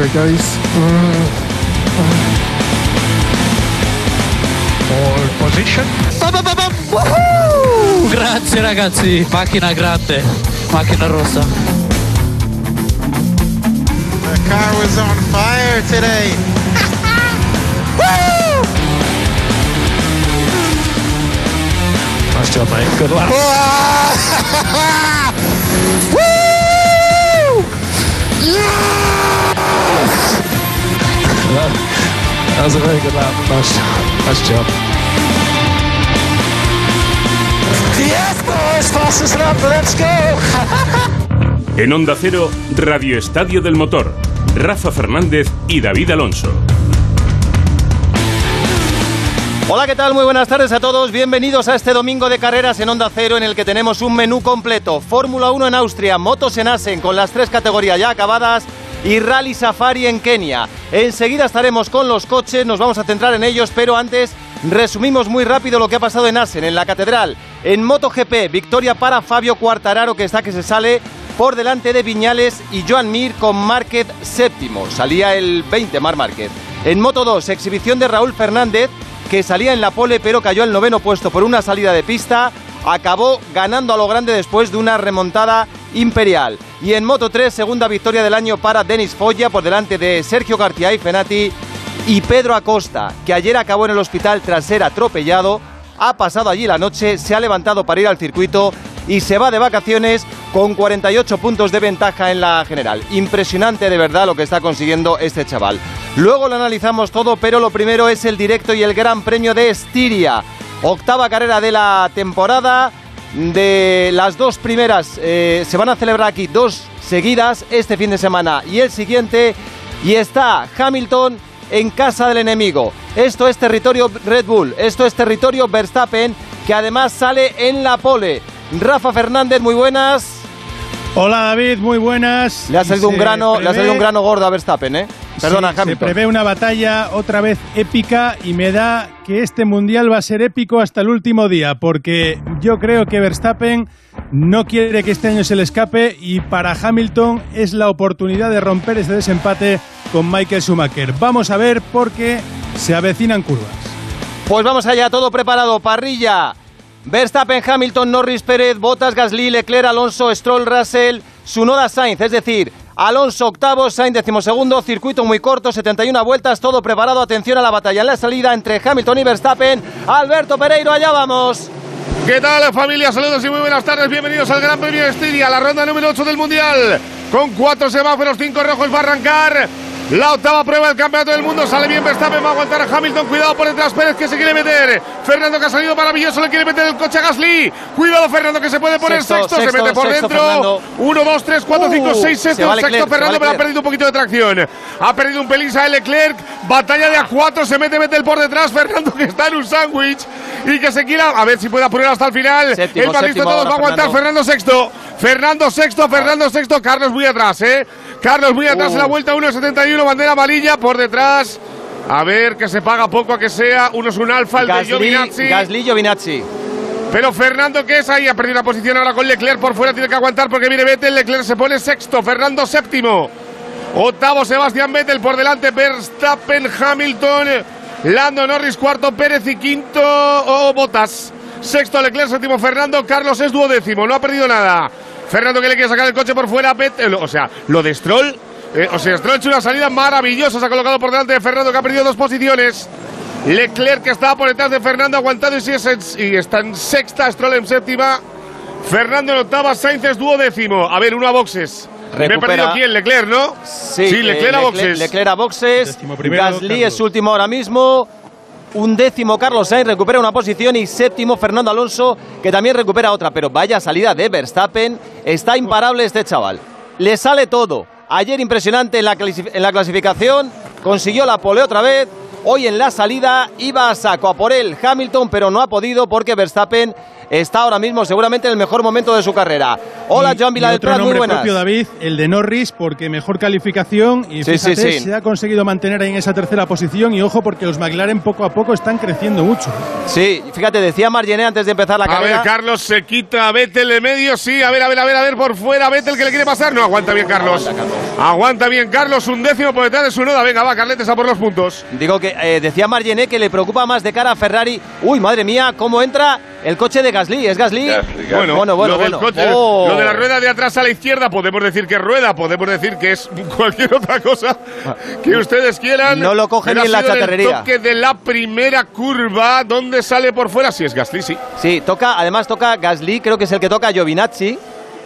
There it goes. Pole position. Grazie ragazzi, macchina grande, macchina rossa. The car was on fire today. Nice job, mate. Good luck. That was a very good lap. Nice, nice job. Yes, boys, fastest lap. Let's go. En Onda Cero, Radio Estadio del Motor. Rafa Fernández y David Alonso. Hola, ¿qué tal? Muy buenas tardes a todos. Bienvenidos a este domingo de carreras en Onda Cero en el que tenemos un menú completo. Fórmula 1 en Austria, motos en Asen con las tres categorías ya acabadas y Rally Safari en Kenia. Enseguida estaremos con los coches, nos vamos a centrar en ellos, pero antes resumimos muy rápido lo que ha pasado en Asen, en la Catedral. En MotoGP, victoria para Fabio Quartararo que está que se sale por delante de Viñales y Joan Mir con Márquez séptimo. Salía el 20 Mar Márquez. En Moto 2, exhibición de Raúl Fernández que salía en la pole pero cayó al noveno puesto por una salida de pista, acabó ganando a lo grande después de una remontada imperial. Y en Moto 3, segunda victoria del año para Denis Foya por delante de Sergio García y Fenati y Pedro Acosta, que ayer acabó en el hospital tras ser atropellado, ha pasado allí la noche, se ha levantado para ir al circuito y se va de vacaciones con 48 puntos de ventaja en la general. Impresionante de verdad lo que está consiguiendo este chaval. Luego lo analizamos todo, pero lo primero es el directo y el Gran Premio de Estiria. Octava carrera de la temporada. De las dos primeras eh, se van a celebrar aquí dos seguidas este fin de semana y el siguiente. Y está Hamilton en casa del enemigo. Esto es territorio Red Bull, esto es territorio Verstappen, que además sale en la pole. Rafa Fernández, muy buenas. Hola David, muy buenas. Le ha salido un grano, le ha salido un grano gordo a Verstappen, ¿eh? Perdona, Sí, Se prevé una batalla otra vez épica y me da que este mundial va a ser épico hasta el último día, porque yo creo que Verstappen no quiere que este año se le escape y para Hamilton es la oportunidad de romper ese desempate con Michael Schumacher. Vamos a ver porque se avecinan curvas. Pues vamos allá, todo preparado, parrilla. Verstappen, Hamilton, Norris, Pérez, Bottas, Gasly, Leclerc, Alonso, Stroll, Russell, Sunoda, Sainz, es decir, Alonso octavo, Sainz decimosegundo, circuito muy corto, 71 vueltas, todo preparado, atención a la batalla en la salida entre Hamilton y Verstappen. Alberto Pereiro, allá vamos. ¿Qué tal familia? Saludos y muy buenas tardes. Bienvenidos al Gran Premio de Estiria, la ronda número 8 del Mundial. Con cuatro semáforos, cinco rojos va a arrancar. La octava prueba del Campeonato del Mundo. Sale bien Verstappen, va a aguantar a Hamilton. Cuidado por detrás Pérez que se quiere meter. Fernando que ha salido maravilloso, le quiere meter el coche a Gasly. Cuidado Fernando que se puede poner Sexto, sexto. se sexto, mete por sexto, dentro. Fernando. 1, 2, 3, 4, Uh, 5, 6, se 7. va Sexto Leclerc, se va Fernando, pero ha perdido un poquito de tracción. Ha perdido un pelín a Leclerc. Batalla de A4, se mete Vettel por detrás. Fernando que está en un sándwich y que se quiera. A ver si puede apurar hasta el final. Séptimo, el séptimo todos va a aguantar Fernando. Fernando sexto. Fernando sexto, Fernando sexto. Carlos muy atrás, ¿eh? Carlos muy atrás Uh. en la vuelta 1.71, bandera amarilla por detrás. A ver, que se paga poco a que sea. Uno es un alfa, el de Gasly, Giovinazzi. Gasly, Giovinazzi. Pero Fernando, que es ahí, ha perdido la posición ahora con Leclerc por fuera, tiene que aguantar porque viene Vettel. Leclerc se pone sexto, Fernando séptimo. Octavo, Sebastián Vettel por delante, Verstappen, Hamilton, Lando Norris, cuarto, Pérez y quinto, o Botas. Sexto, Leclerc, séptimo, Fernando, Carlos es duodécimo, no ha perdido nada. Fernando que le quiere sacar el coche por fuera, Vettel, o sea, lo de Stroll. Eh, o sea, Stroll ha hecho una salida maravillosa, se ha colocado por delante de Fernando que ha perdido dos posiciones. Leclerc que estaba por detrás de Fernando aguantado y, sí es en- y está en sexta, Stroll en séptima. Fernando en octava, Sainz es duodécimo. A ver, uno a boxes. Me he perdido quién, Leclerc, ¿no? Sí, Leclerc eh, a boxes. Leclerc a boxes. Primero, Gasly Carlos. es último ahora mismo. Un décimo Carlos Sainz recupera una posición y séptimo Fernando Alonso que también recupera otra. Pero vaya salida de Verstappen. Está imparable este chaval. Le sale todo. Ayer impresionante en la, clasificación. Consiguió la pole otra vez. Hoy en la salida iba a saco a por él Hamilton, pero no ha podido porque Verstappen está ahora mismo seguramente en el mejor momento de su carrera. Hola, Y- Joan Vila del otro Prat, muy buenas. propio, David, el de Norris, porque mejor calificación y Sí, fíjate, sí. se ha conseguido mantener ahí en esa tercera posición y ojo porque los McLaren poco a poco están creciendo mucho. Sí, fíjate, decía Margené antes de empezar la A carrera. ver, Carlos se quita a Vettel de medio. Sí, a ver, a ver, a ver, a ver, por fuera. Vettel que le quiere pasar. No, aguanta bien, Carlos. Aguanta bien, Carlos. Un décimo por detrás de su noda. Venga, va, Carletes a por los puntos. Digo que eh, decía Margené que le preocupa más de cara a Ferrari. Uy, madre mía, cómo entra el coche de Gasly. ¿Es Gasly? Bueno, bueno, bueno. lo, bueno. coche- Oh. lo de la rueda de atrás a la izquierda, podemos decir que es rueda, podemos decir que es cualquier otra cosa que ustedes quieran. No lo coge Pero ni en la sido el chatarrería. toque de la primera curva, donde sale por fuera. Si es Gasly, sí. Sí, toca, además toca Gasly, creo que es el que toca Giovinazzi.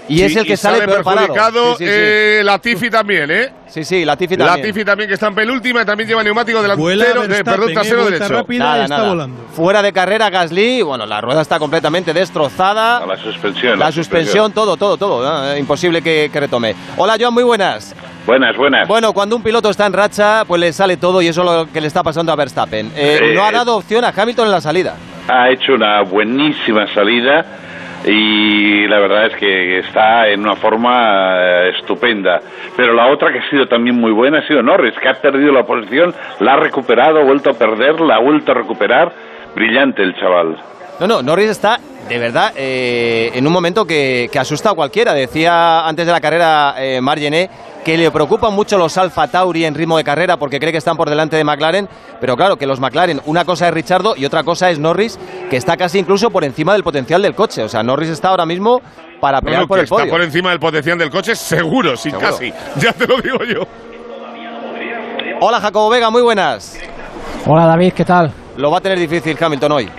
Y es Sí, el que sale, parado. perjudicado. Sí, sí, sí. eh, Latifi también, ¿eh? sí, sí, Latifi también. Latifi también, que está en penúltima y también lleva neumático delantero, de, perdón, eh, trasero derecho. rápida Nada, y está nada. volando. Fuera de carrera Gasly, bueno, la rueda está completamente destrozada. La suspensión. La suspensión, todo, todo, todo. ¿eh? Imposible que, que retome. Hola, Joan, muy buenas. Buenas, buenas. Bueno, cuando un piloto está en racha, pues le sale todo y eso es lo que le está pasando a Verstappen. Eh, Eh, no ha dado opción a Hamilton en la salida. Ha hecho una buenísima salida y la verdad es que está en una forma eh, estupenda. Pero la otra que ha sido también muy buena ha sido Norris, que ha perdido la posición, la ha recuperado, ha vuelto a perder, la ha vuelto a recuperar. Brillante el chaval. No, no, Norris está de verdad eh, en un momento que, que asusta a cualquiera. Decía antes de la carrera eh, Margené que le preocupan mucho los Alfa Tauri en ritmo de carrera porque cree que están por delante de McLaren, pero claro que los McLaren, una cosa es Richardo y otra cosa es Norris, que está casi incluso por encima del potencial del coche. O sea, Norris está ahora mismo para pelear no, por el podio. está por encima del potencial del coche, seguro, sí, Seguro. casi. Ya te lo digo yo. Hola Jacobo Vega, muy buenas. Hola David, ¿qué tal? Lo va a tener difícil Hamilton hoy.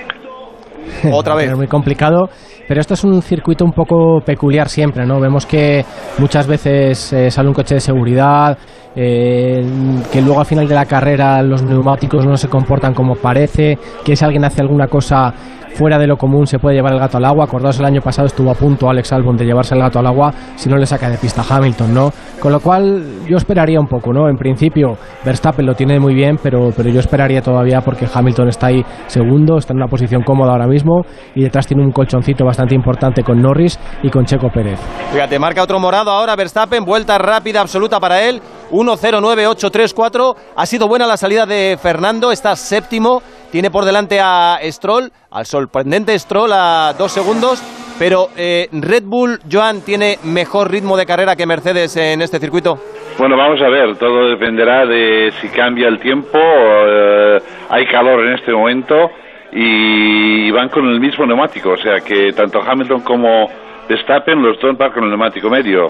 Otra vez. ser muy complicado, pero esto es un circuito un poco peculiar siempre, ¿no? Vemos que muchas veces eh, sale un coche de seguridad, eh, que luego al final de la carrera los neumáticos no se comportan como parece, que si alguien hace alguna cosa fuera de lo común se puede llevar el gato al agua. Acordaos, el año pasado estuvo a punto Alex Albon de llevarse el gato al agua si no le saca de pista Hamilton, ¿no? Con lo cual yo esperaría un poco, ¿no? En principio Verstappen lo tiene muy bien, pero, pero yo esperaría todavía porque Hamilton está ahí segundo, está en una posición cómoda ahora mismo y detrás tiene un colchoncito bastante importante con Norris y con Checo Pérez. Fíjate, marca otro morado ahora Verstappen, vuelta rápida absoluta para él. 1-0-9-8-3-4. Ha sido buena la salida de Fernando, está séptimo. Tiene por delante a Stroll, al sorprendente Stroll a dos segundos. Pero eh, Red Bull, Joan, tiene mejor ritmo de carrera que Mercedes en este circuito. Bueno, vamos a ver, todo dependerá de si cambia el tiempo, eh, hay calor en este momento y van con el mismo neumático, o sea que tanto Hamilton como Verstappen los dos van con el neumático medio,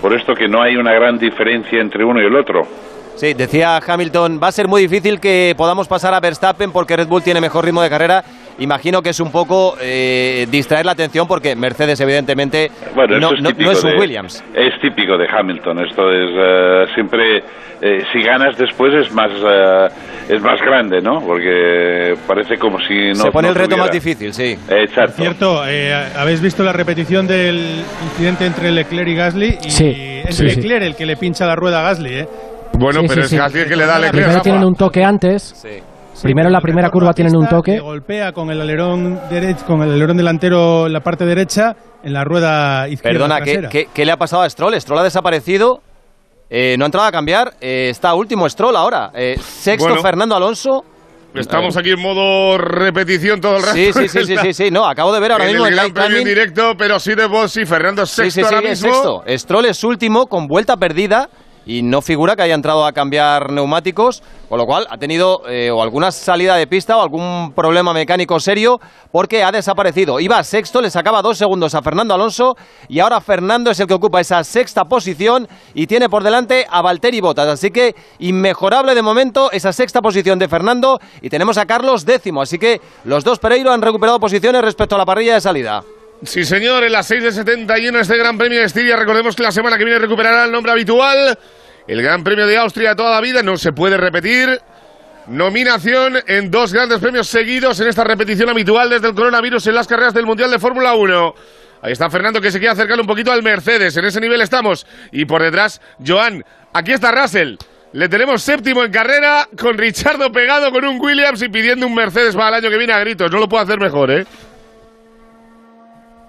por esto que no hay una gran diferencia entre uno y el otro. Sí, decía Hamilton, va a ser muy difícil que podamos pasar a Verstappen porque Red Bull tiene mejor ritmo de carrera. Imagino que es un poco eh, distraer la atención porque Mercedes evidentemente Bueno, no, es no- no es un de- Williams. Es típico de Hamilton. Esto es eh, siempre, eh, si ganas después es más eh, es más grande, ¿no? Porque parece como si no. Se pone no el reto tuviera. más difícil, sí. Exacto. Cierto, eh, habéis visto la repetición del incidente entre Leclerc y Gasly y Sí, es sí, sí. Leclerc el que le pincha la rueda a Gasly, ¿eh? Bueno, Sí, pero sí, es sí. Gasly el que le da Leclerc. Primero tienen un toque antes, Sí. primero en la primera curva tienen un toque. golpea con el alerón derecho, con el alerón delantero en la parte derecha en la rueda izquierda Perdona, ¿qué, trasera. qué, qué le ha pasado a Stroll? Stroll ha desaparecido, eh, no ha entrado a cambiar, eh, está último Stroll ahora. Eh, sexto Bueno. Fernando Alonso. Estamos aquí en modo repetición todo el rato. Sí, sí, sí, sí, sí, sí, no, acabo de ver ahora en mismo el el Gran Premio en directo, pero sí de vos y Fernando Sí, sexto sí, sí, ahora es mismo. sexto. Stroll es último con vuelta perdida y no figura que haya entrado a cambiar neumáticos, con lo cual ha tenido eh, o alguna salida de pista o algún problema mecánico serio porque ha desaparecido. Iba sexto, le sacaba dos segundos a Fernando Alonso y ahora Fernando es el que ocupa esa sexta posición y tiene por delante a Valtteri Bottas. Así que inmejorable de momento esa sexta posición de Fernando y tenemos a Carlos décimo. Así que los dos Pereiro han recuperado posiciones respecto a la parrilla de salida. Sí, señor, en las 6 de 71 este Gran Premio de Estiria. Recordemos que la semana que viene recuperará el nombre habitual. El Gran Premio de Austria toda la vida no se puede repetir. Nominación en dos grandes premios seguidos en esta repetición habitual desde el coronavirus en las carreras del Mundial de Fórmula 1. Ahí está Fernando que se quiere acercar un poquito al Mercedes. En ese nivel estamos. Y por detrás, Joan. Aquí está Russell. Le tenemos séptimo en carrera, con Richardo pegado con un Williams y pidiendo un Mercedes para el año que viene a gritos. No lo puedo hacer mejor, ¿eh?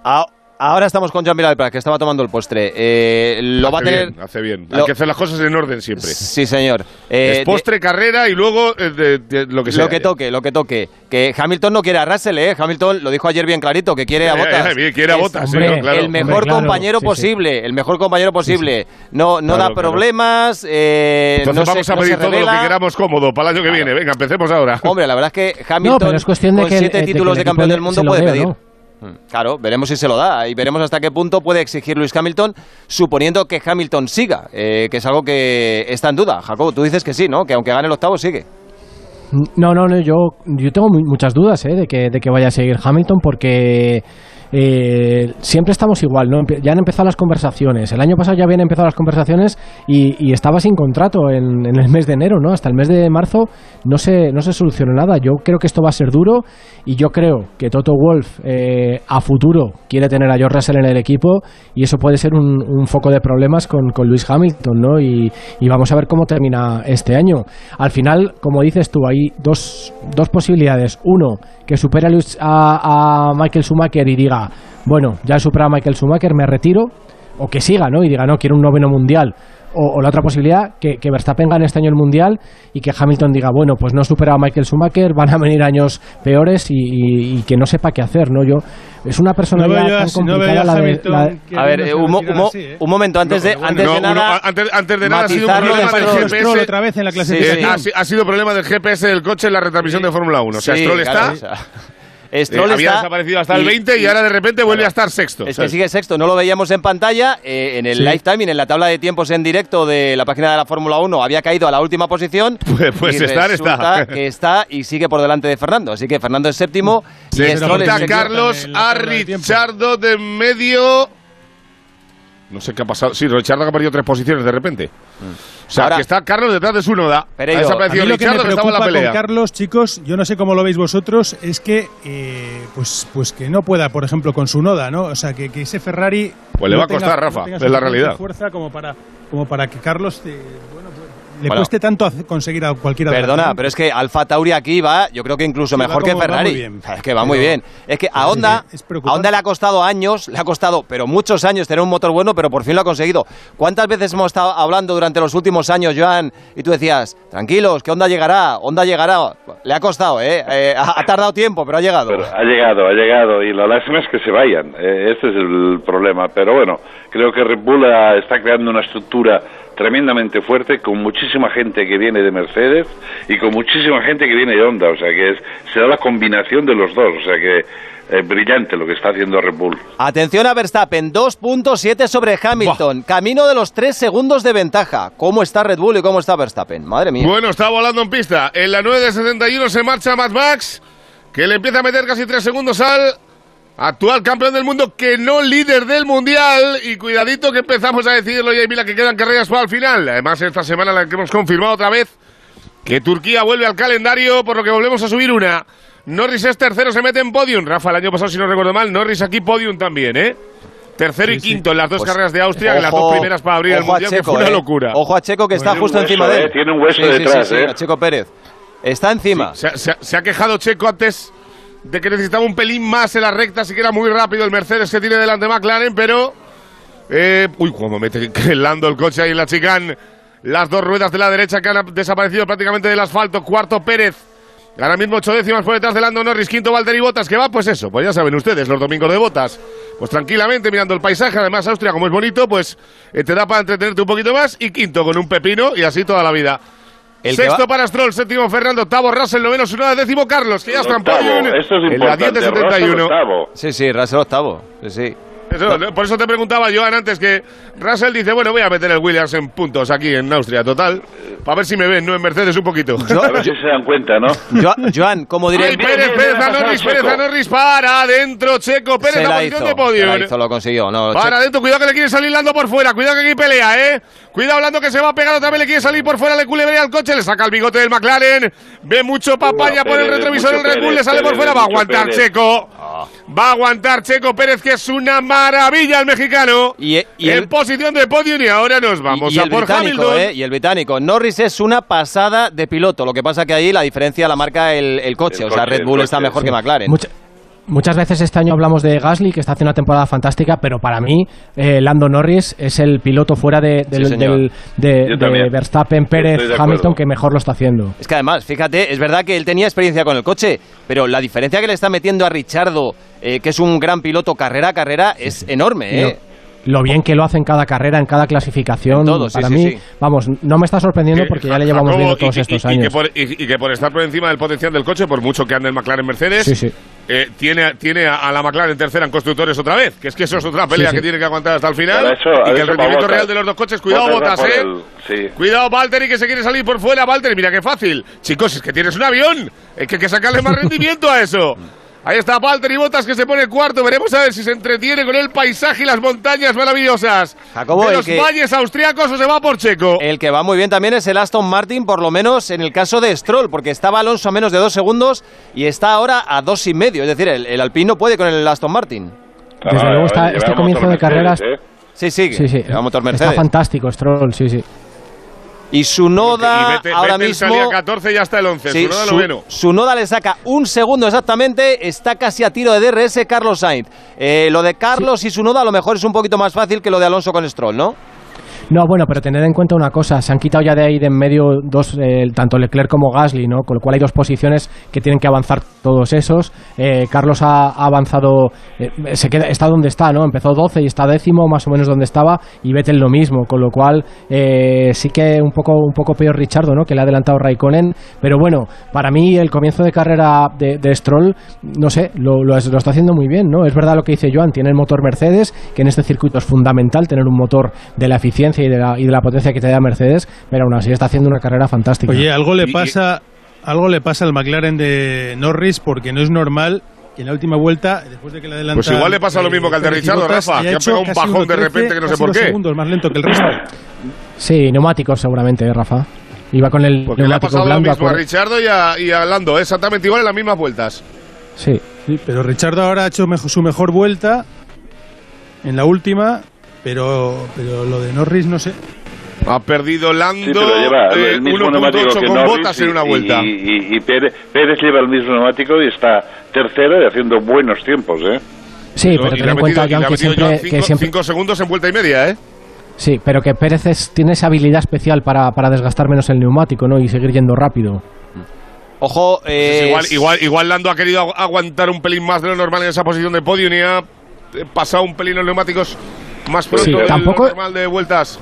Ah, Ahora estamos con Jean Prat, que estaba tomando el postre. Eh, lo hace va a tener. Bien, hace bien. lo- Hay que hacer las cosas en orden siempre. Sí, señor. Eh, es postre, carrera y luego eh, de- de lo que sea. lo que toque, lo que toque. Que Hamilton no quiere a Russell, ¿eh? Hamilton lo dijo ayer bien clarito, que quiere a Botas. quiere a sí, no, claro. el mejor Hombre, claro, compañero sí, sí. posible, el mejor compañero posible. No, no Claro, da claro. problemas. eh, Entonces no se- vamos a pedir todo lo que queramos cómodo para el año que viene. Venga, empecemos ahora. Hombre, la verdad es que Hamilton pero es cuestión de con que siete títulos de campeón del mundo se lo puede pedir. Mm, Claro, veremos si se lo da y veremos hasta qué punto puede exigir Luis Hamilton, suponiendo que Hamilton siga, eh, que es algo que está en duda. Jacobo, tú dices que sí, ¿no? Que aunque gane el octavo, sigue. No, no, no, yo, yo tengo mu- muchas dudas ¿eh? de, que, de que vaya a seguir Hamilton porque eh, siempre estamos igual, ¿no? Ya han empezado las conversaciones. El año pasado ya habían empezado las conversaciones y, y estaba sin contrato en, el mes de enero, ¿no? Hasta el mes de marzo no se, no se solucionó nada. Yo creo que esto va a ser duro y yo creo que Toto Wolf eh, a futuro quiere tener a George Russell en el equipo y eso puede ser un, foco de problemas con, Lewis Hamilton, ¿no? Y, vamos a ver cómo termina este año. Al final, como dices tú, hay dos, dos posibilidades. Uno, que supere a, a, a Michael Schumacher y diga, bueno, ya he superado a Michael Schumacher, me retiro. O que siga, ¿no? Y diga, no, quiero un noveno mundial. O, o la otra posibilidad, que, que Verstappen gane este año el mundial y que Hamilton diga, bueno, pues no he superado a Michael Schumacher, van a venir años peores y, y- y que no sepa qué hacer, ¿no? Yo, es una No personalidad tan no complicada a la de... Hamilton la- queriéndose A ver, eh, un, un ¿eh? un momento, antes de, antes no, de uno- nada. antes, antes de nada ha sido un problema del GPS. otra vez en la Sí, clasificación. Ha, si- ha sido problema del GPS del coche en la retransmisión de Fórmula 1. O sea, Sí, Stroll claro, está. Sea, eh, Stroll había está desaparecido hasta el y- 20 y, ahora de repente vuelve a estar sexto. Es que sigue sexto, no lo veíamos en pantalla. eh, en el Sí. live timing, en la tabla de tiempos en directo de la página de la Fórmula 1, había caído a la última posición. Pues- pues y estar está. que está y sigue por delante de Fernando. Así que Fernando es séptimo. y Se Stroll es quita sexto. Carlos a. Richardo de medio. No sé qué ha pasado. Sí, Richardo que ha perdido tres posiciones de repente. O sea, Ahora- que está Carlos detrás de su noda. Pereiro, ha A desaparecido mí lo que me Richardo que estaba en preocupa la con pelea. Carlos, chicos, yo no sé cómo lo veis vosotros, es que eh, pues pues que no pueda, por ejemplo, con su noda, ¿no? O sea, que, que ese Ferrari Pues le no va a tenga- costar, no Rafa, tenga es la realidad. fuerza como para como para que Carlos bueno, le Bueno. cueste tanto conseguir a cualquiera de Perdona, pero es que Alfa Tauri aquí va, yo creo que incluso Sí, mejor que como- va Ferrari. muy bien. Es que va muy Pero- bien. Es que a Honda, que es a. Honda le ha costado años, le ha costado, pero muchos años tener un motor bueno, pero por fin lo ha conseguido. ¿Cuántas veces hemos estado hablando durante los últimos años, Joan? Y tú decías, tranquilos, que Honda llegará, Honda llegará. Le ha costado, ¿eh? Eh, ha, ha tardado tiempo, pero ha llegado. Pero ha llegado, ha llegado y la lástima es que se vayan. Eh, este es el problema. Pero bueno, creo que Red Bull está creando una estructura tremendamente fuerte con muchísima gente que viene de Mercedes y con muchísima gente que viene de Honda. O sea que es, será la combinación de los dos. O sea que es brillante lo que está haciendo Red Bull. Atención a Verstappen, 2.7 sobre Hamilton, camino de los 3 segundos de ventaja. ¿Cómo está Red Bull y cómo está Verstappen? Madre mía. Bueno, está volando en pista. En la 9 de 71 se marcha Mad Max, que le empieza a meter casi tres segundos al actual campeón del mundo, que no líder del mundial. Y cuidadito que empezamos a decirlo, y ahí mira que quedan carreras para el final. Además, esta semana la que hemos confirmado otra vez que Turquía vuelve al calendario, por lo que volvemos a subir una. Norris es tercero, se mete en podium. Rafa, el año pasado, si no recuerdo mal, Norris aquí podium también, ¿eh? Tercero y quinto en las dos Pues, carreras de Austria, en las dos primeras para abrir el mundial, que fue una eh. locura. Ojo a Checo que está Tiene un justo hueso, encima de eh, él. tiene un hueso Sí, sí, sí, detrás, sí, eh. a Checo Pérez. Está encima. Se, se ha quejado Checo antes de que necesitaba un pelín más en la recta, así que era muy rápido el Mercedes que tiene delante McLaren, pero. eh, uy, cuando mete Lando el coche ahí en la chicane, las dos ruedas de la derecha que han desaparecido prácticamente del asfalto. Cuarto Pérez. Ahora mismo ocho décimas por detrás de Lando Norris, quinto Valtteri Botas, que va, pues eso, pues ya saben ustedes, los domingos de Botas, pues tranquilamente mirando el paisaje, además Austria como es bonito, pues eh, te da para entretenerte un poquito más, y quinto con un pepino y así toda la vida. El Sexto va- para Stroll, séptimo Fernando, octavo Russell, noveno Sunoda, décimo Carlos, que ya está en Octavo, podium. Esto es en la 10 importante. de Russell 71. octavo. Sí, sí, Russell octavo. Sí, sí. Eso, por eso te preguntaba Joan antes que Russell dice, bueno, voy a meter el Williams en puntos aquí en Austria, total, para ver si me ven, no en Mercedes un poquito. A ver si se dan cuenta, ¿no? Jo- Joan, como diré. Ay, Pérez, Pérez a Norris, Checo. Pérez a Norris, para adentro, Checo, Pérez se la la hizo, de podio. se la hizo, lo consiguió. No, Para adentro, cuidado que le quiere salir Lando por fuera, cuidado que aquí pelea, ¿eh? Cuidado Lando que se va pegado, también le quiere salir por fuera, le culebrea al coche, le saca el bigote del McLaren, ve mucho papaya Uy, por el Pérez, retrovisor mucho el Red Bull, Pérez, le sale por Pérez, fuera, va a aguantar Pérez. Checo, va a aguantar Checo Pérez que es una maravilla el mexicano. Y, y en el, posición de podio y ahora nos vamos y a el por británico, Hamilton. ¿eh? Y el británico. Norris es una pasada de piloto. Lo que pasa que ahí la diferencia la marca el, el coche. El o sea, coche, Red Bull está mejor sí. que McLaren. Mucha- muchas veces este año hablamos de Gasly, que está haciendo una temporada fantástica, pero para mí eh, Lando Norris es el piloto fuera de, del, Sí, señor. del- de, de. Verstappen, Pérez, Hamilton, que mejor lo está haciendo. Es que además, fíjate, es verdad que él tenía experiencia con el coche, pero la diferencia que le está metiendo a Richardo, eh, que es un gran piloto carrera a carrera, es enorme. ¿eh? Lo bien que lo hace en cada carrera, en cada clasificación, En todo, sí, para sí, mí, sí. vamos, no me está sorprendiendo Que porque ya le llevamos Jacobo, viendo y todos que- estos y- y años. que por, y- y que por estar por encima del potencial del coche, por mucho que ande el McLaren Mercedes, Sí, sí. eh, tiene, tiene a, a la McLaren tercera en constructores otra vez. Que es que eso es otra pelea sí. que tiene que aguantar hasta el final. Eso- y que el rendimiento real de los dos coches, cuidado, Botas, ¿eh? el- sí. Cuidado, Valtteri, que se quiere salir por fuera. Valtteri, mira qué fácil. Chicos, es que tienes un avión. Es que hay que sacarle más rendimiento a eso. Ahí está Valtteri Botas que se pone cuarto. Veremos a ver si se entretiene con el paisaje y las montañas maravillosas Jacobo, de los que- valles austriacos o se va por Checo. El que va muy bien también es el Aston Martin, por lo menos en el caso de Stroll, porque estaba Alonso a menos de dos segundos y está ahora a dos y medio. Es decir, el, el Alpino puede con el Aston Martin. Desde Ah, luego está- este comienzo de carreras- ¿eh? Sí, sí, Sí, Está fantástico, Stroll, sí, sí. Y su Noda y Vettel- ahora mismo... salía 14 y ya está el 11. Sí, su noda su, noveno. le saca un segundo exactamente, está casi a tiro de DRS Carlos Sainz. Eh, lo de Carlos y su Noda a lo mejor es un poquito más fácil que lo de Alonso con Stroll, ¿no? No, bueno, pero tened en cuenta una cosa, se han quitado ya de ahí de en medio dos, eh, tanto Leclerc como Gasly, ¿no? Con lo cual hay dos posiciones que tienen que avanzar todos esos. Eh, Carlos ha, avanzado, eh, se queda, está donde está, ¿no? Empezó 12 y está décimo, más o menos donde estaba, y Vettel lo mismo, con lo cual eh, sí que un poco, un poco peor Richardo, ¿no? Que le ha adelantado Raikkonen, pero bueno, para mí el comienzo de carrera de, de Stroll, no sé, lo, lo, lo está haciendo muy bien, ¿no? Es verdad lo que dice Joan, tiene el motor Mercedes, que en este circuito es fundamental tener un motor de la eficiencia y de la, y de la potencia que te da Mercedes, pero aún así está haciendo una carrera fantástica. Oye, algo le pasa, algo le pasa al McLaren de Norris porque no es normal que en la última vuelta, después de que le adelanta... Pues igual le pasa lo mismo que al de Richardo, Rafa, que ha hecho pegado un bajón de 1.13, repente que no sé por qué. segundos más lento que el resto. Sí, neumáticos seguramente, ¿eh, Rafa. Iba con el Porque le ha neumático pasado lo mismo a Richardo y a, y a Lando, ¿eh? exactamente igual en las mismas vueltas. Sí, Sí, pero Richardo ahora ha hecho su mejor vuelta en la última, pero, pero lo de Norris no sé. Ha perdido Lando Sí, pero lleva eh, el mismo neumático 1.8 que con Norris botas y, en una vuelta. y, y- y Pérez, Pérez lleva el mismo neumático y está tercero y haciendo buenos tiempos, ¿eh? sí, pero ten en cuenta, que metido siempre, que cinco- siempre, cinco segundos en vuelta y media, ¿eh? sí, pero que Pérez es- tiene esa habilidad especial para, para desgastar menos el neumático, ¿no? Y seguir yendo rápido. Ojo, Pues eh, igual, igual, igual Lando ha querido agu- aguantar un pelín más de lo normal en esa posición de podio y ha eh, pasado un pelín los neumáticos más pronto Sí, tampoco- normal de vueltas.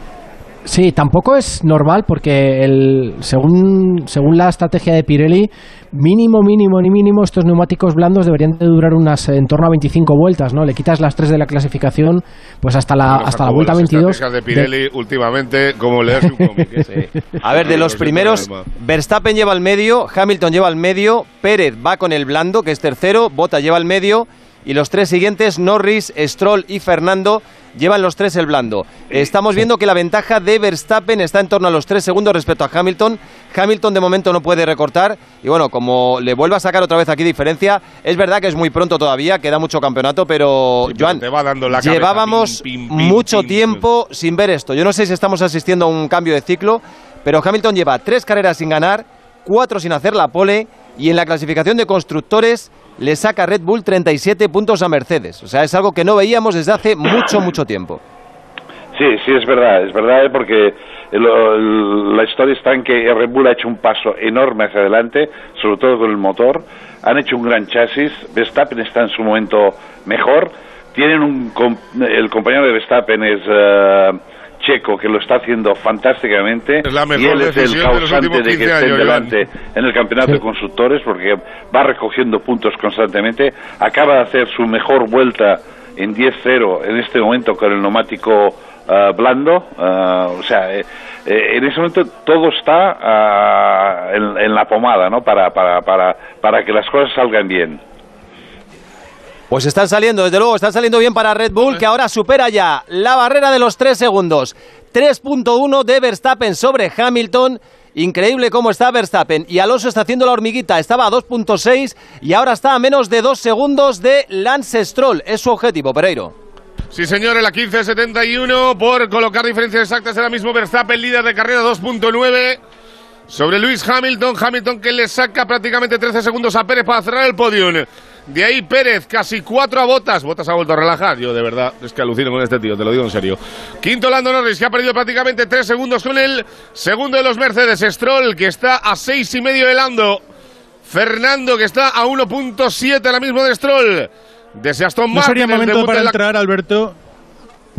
Sí, tampoco es normal porque el, según, según la estrategia de Pirelli, mínimo, mínimo, ni mínimo, estos neumáticos blandos deberían de durar unas en torno a 25 vueltas, ¿no? Le quitas las 3 de la clasificación, pues hasta la, Bueno, hasta la vuelta las 22. estrategias de Pirelli últimamente, como leerse un cómic. ¿eh? A ver, de los primeros. Verstappen lleva el medio, Hamilton lleva el medio, Pérez va con el blando, que es tercero, Bota lleva el medio, y los tres siguientes, Norris, Stroll y Fernando, llevan los tres el blando. Estamos viendo que la ventaja de Verstappen está en torno a los tres segundos respecto a Hamilton. Hamilton de momento no puede recortar, y bueno, como le vuelva a sacar otra vez aquí diferencia, es verdad que es muy pronto todavía, queda mucho campeonato, pero, Sí, pero Joan, te va dando la llevábamos pim, pim, pim, mucho tiempo sin ver esto. Yo no sé si estamos asistiendo a un cambio de ciclo, pero Hamilton lleva tres carreras sin ganar, cuatro sin hacer la pole y en la clasificación de constructores le saca Red Bull 37 puntos a Mercedes. O sea, es algo que no veíamos desde hace mucho, mucho tiempo. Sí, sí, es verdad, es verdad, ¿eh? porque la historia está en que Red Bull ha hecho un paso enorme hacia adelante, sobre todo con el motor, han hecho un gran chasis, Verstappen está en su momento mejor, tienen un, el compañero de Verstappen es eh, Checo, que lo está haciendo fantásticamente, Es la mejor y él es el de causante de que 15 estén años, delante en el campeonato Sí. de constructores, porque va recogiendo puntos constantemente, acaba de hacer su mejor vuelta en 10-0 en este momento con el neumático ah, blando, ah, o sea, eh, eh, en ese momento todo está ah, en, en la pomada, ¿no? Para, para, para, para que las cosas salgan bien. Pues están saliendo, desde luego, están saliendo bien para Red Bull, que ahora supera ya la barrera de los tres segundos. 3.1 de Verstappen sobre Hamilton. Increíble cómo está Verstappen. Y Alonso está haciendo la hormiguita. Estaba a 2.6 y ahora está a menos de dos segundos de Lance Stroll. Es su objetivo, Pereiro. Sí, señor, en la 15.71 por colocar diferencias exactas ahora mismo Verstappen, líder de carrera 2.9 sobre Luis Hamilton. Hamilton que le saca prácticamente 13 segundos a Pérez para cerrar el podium. De ahí Pérez, casi cuatro a Botas. Botas ha vuelto a relajar. Yo, de verdad, es que alucino con este tío, te lo digo en serio. Quinto Lando Norris, que ha perdido prácticamente tres segundos con el segundo de los Mercedes. Stroll, que está a seis y medio de Lando. Fernando, que está a 1.7 ahora mismo de Stroll. Desde Aston ¿No sería Martin, momento para la- entrar, Alberto?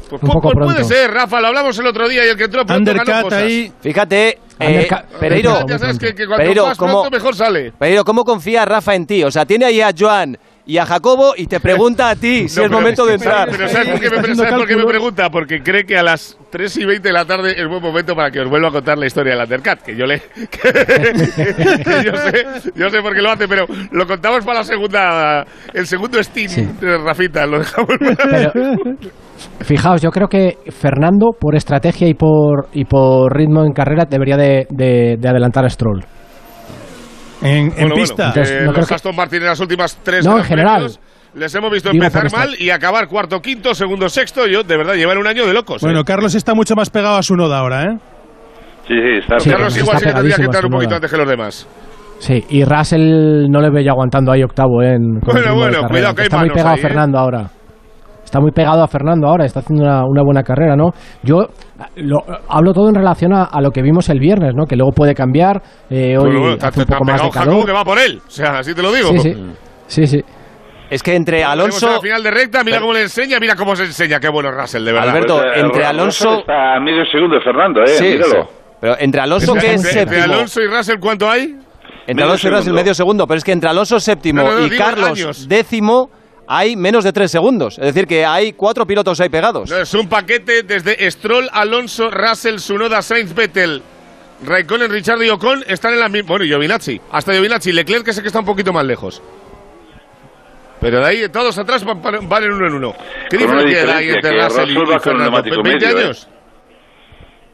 Pues Un poco pues puede ser, Rafa, lo hablamos el otro día y el que entró pronto ganó Undercut cosas. ahí. Fíjate, eh, Pereiro, Ya sabes que, que cuanto Pereiro, más ¿cómo- pronto mejor sale. Pereiro, ¿cómo confía Rafa en ti? O sea, tiene ahí a Joan y a Jacobo y te pregunta a ti si No, es momento de entrar. Pero ¿sabes por qué me, Está haciendo ¿sabes por qué me cálculos. pregunta? Porque cree que a las 3 y 20 de la tarde es buen momento para que os vuelva a contar la historia del Undercat, que yo le... que, que yo, sé, yo sé por qué lo hace, pero lo contamos para la segunda... El segundo Steam Sí. Rafita, lo dejamos... Pero, fijaos, yo creo que Fernando, por estrategia y por, y por ritmo en carrera, debería de, de- de adelantar a Stroll. En, en Bueno, bueno, pista. Entonces, eh, no creo los que- Aston Martin en las últimas tres No, en general. Premios Les hemos visto Digo empezar mal y acabar cuarto, quinto, segundo, sexto. Yo, de verdad, llevar un año de locos. ¿eh? Bueno, Carlos está mucho más pegado a su noda ahora, ¿eh? Sí, sí, está Sí, Carlos igual sí que tendría que entrar un poquito antes que los demás. Sí, y Russell no le veo ya aguantando ahí octavo, ¿eh? en- Bueno, bueno, cuidado que hay Está muy manos pegado ahí, a ¿eh? Fernando ahora. Está muy pegado a Fernando ahora, está haciendo una, una buena carrera, ¿no? Yo eh, lo- hablo todo en relación a, a lo que vimos el viernes, ¿no? Que luego puede cambiar. eh, hoy Bueno, hace un poco más pegado de Jacobo calor. que va por él. O sea, así te lo digo. Sí, sí. Sí, sí. Es que entre Alonso, final de recta, mira cómo le enseña, mira cómo se enseña. Qué bueno Russell, de verdad. Alberto, Pues, eh, entre Alonso- Está a medio segundo de Fernando, ¿eh? sí, Míralo. sí. pero entre Alonso que es entre séptimo, Alonso y Russell, ¿cuánto hay? entre medio Alonso y Russell medio segundo, pero es que entre Alonso séptimo No, no, no, y Carlos años. décimo hay menos de tres segundos. Es decir, que hay cuatro pilotos ahí pegados. No, es un paquete desde Stroll, Alonso, Russell, Sunoda, Sainz, Vettel, Raikkonen, Richard y Ocon están en la misma. Bueno, y Giovinazzi. Hasta Giovinazzi. Leclerc, que sé que está un poquito más lejos. Pero de ahí, todos atrás van, en uno en uno. ¿Qué diferencia hay entre Russell y, Fernando? neumático ¿20 medio, ¿eh?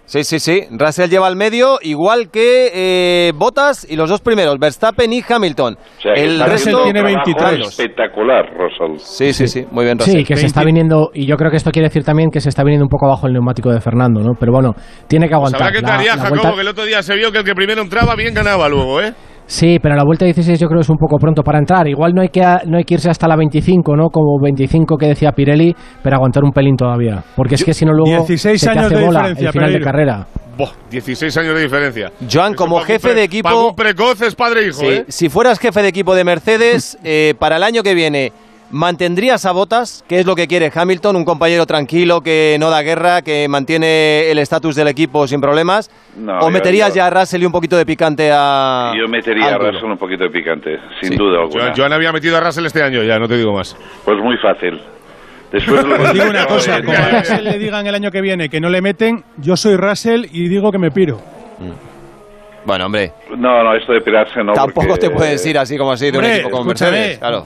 Sí, sí, sí. Russell lleva al medio, igual que eh, Bottas y los dos primeros, Verstappen y Hamilton. O sea, el un tiene trabajo 23. Espectacular, Russell. Sí, sí, sí, muy bien Russell. Sí, que se 20. está viniendo, y yo creo que esto quiere decir también que se está viniendo un poco abajo el neumático de Fernando, ¿no? Pero bueno, tiene que Pues aguantar. que La- estaría la Jacobo, vuelta- que el otro día se vio que el que primero entraba bien ganaba luego, ¿eh? Sí, pero la vuelta 16 yo creo que es un poco pronto para entrar. Igual no hay que no hay que irse hasta la 25, ¿no? Como 25 que decía Pirelli, pero aguantar un pelín todavía. Porque es que si no luego 16 se te años hace de bola diferencia, el final de carrera. Boh, 16 años de diferencia. Joan, Eso como jefe de equipo- para un precoz es padre e hijo, Sí, ¿eh? Si fueras jefe de equipo de Mercedes, eh, para el año que viene, ¿mantendrías a Bottas, que es lo que quiere Hamilton, un compañero tranquilo, que no da guerra, que mantiene el estatus del equipo sin problemas? No, ¿O yo- meterías yo- ya a Russell y un poquito de picante a... Yo metería a? Russell un poquito de picante, sin Sí. duda Joan, alguna. Joan había metido a Russell este año, ya, no te digo más. Pues muy fácil. Después de lo que- digo una cosa, como a Russell le digan el año que viene que no le meten, yo soy Russell y digo que me piro. Bueno, hombre, No, no, esto de pirarse no. tampoco porque- te puedes ir así como así de un Hombre, equipo como escúchame. Mercedes, claro.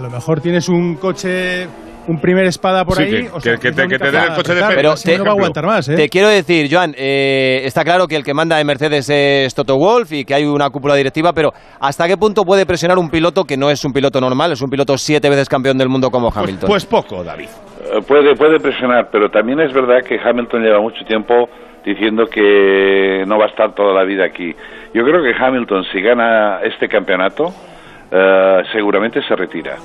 A lo mejor tienes un coche, un primer espada por Sí, ahí. que- o sea, que- te- que te única den el coche de Pero te- no va a aguantar más, ¿eh? Te quiero decir, Joan, eh, está claro que el que manda en Mercedes es Toto Wolf y que hay una cúpula directiva, pero ¿hasta qué punto puede presionar un piloto que no es un piloto normal, es un piloto siete veces campeón del mundo como Pues, Hamilton? pues poco, David. Eh, Puede, puede presionar, pero también es verdad que Hamilton lleva mucho tiempo diciendo que no va a estar toda la vida aquí. Yo creo que Hamilton, si gana este campeonato, eh, seguramente se retira.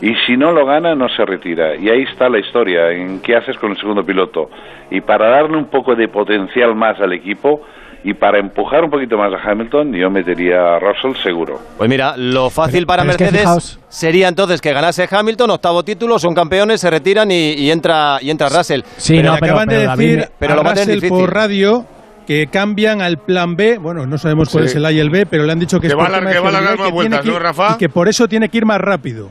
Y si no lo gana, no se retira. Y ahí está la historia, en qué haces con el segundo piloto. Y para darle un poco de potencial más al equipo y para empujar un poquito más a Hamilton, yo metería a Russell seguro. Pues mira, lo fácil Pero- para pero es que Mercedes sería entonces que ganase Hamilton, octavo título, son campeones, se retiran y, y entra y entra Russell. Sí, Pero no, le pero, acaban pero de David, decir pero a lo Russell difícil. por radio que cambian al plan B. Bueno, no sabemos cuál Sí. es el A y el B, pero le han dicho que, Que es va a que va y más vueltas, que ¿no, Rafa? Y que por eso tiene que ir más rápido.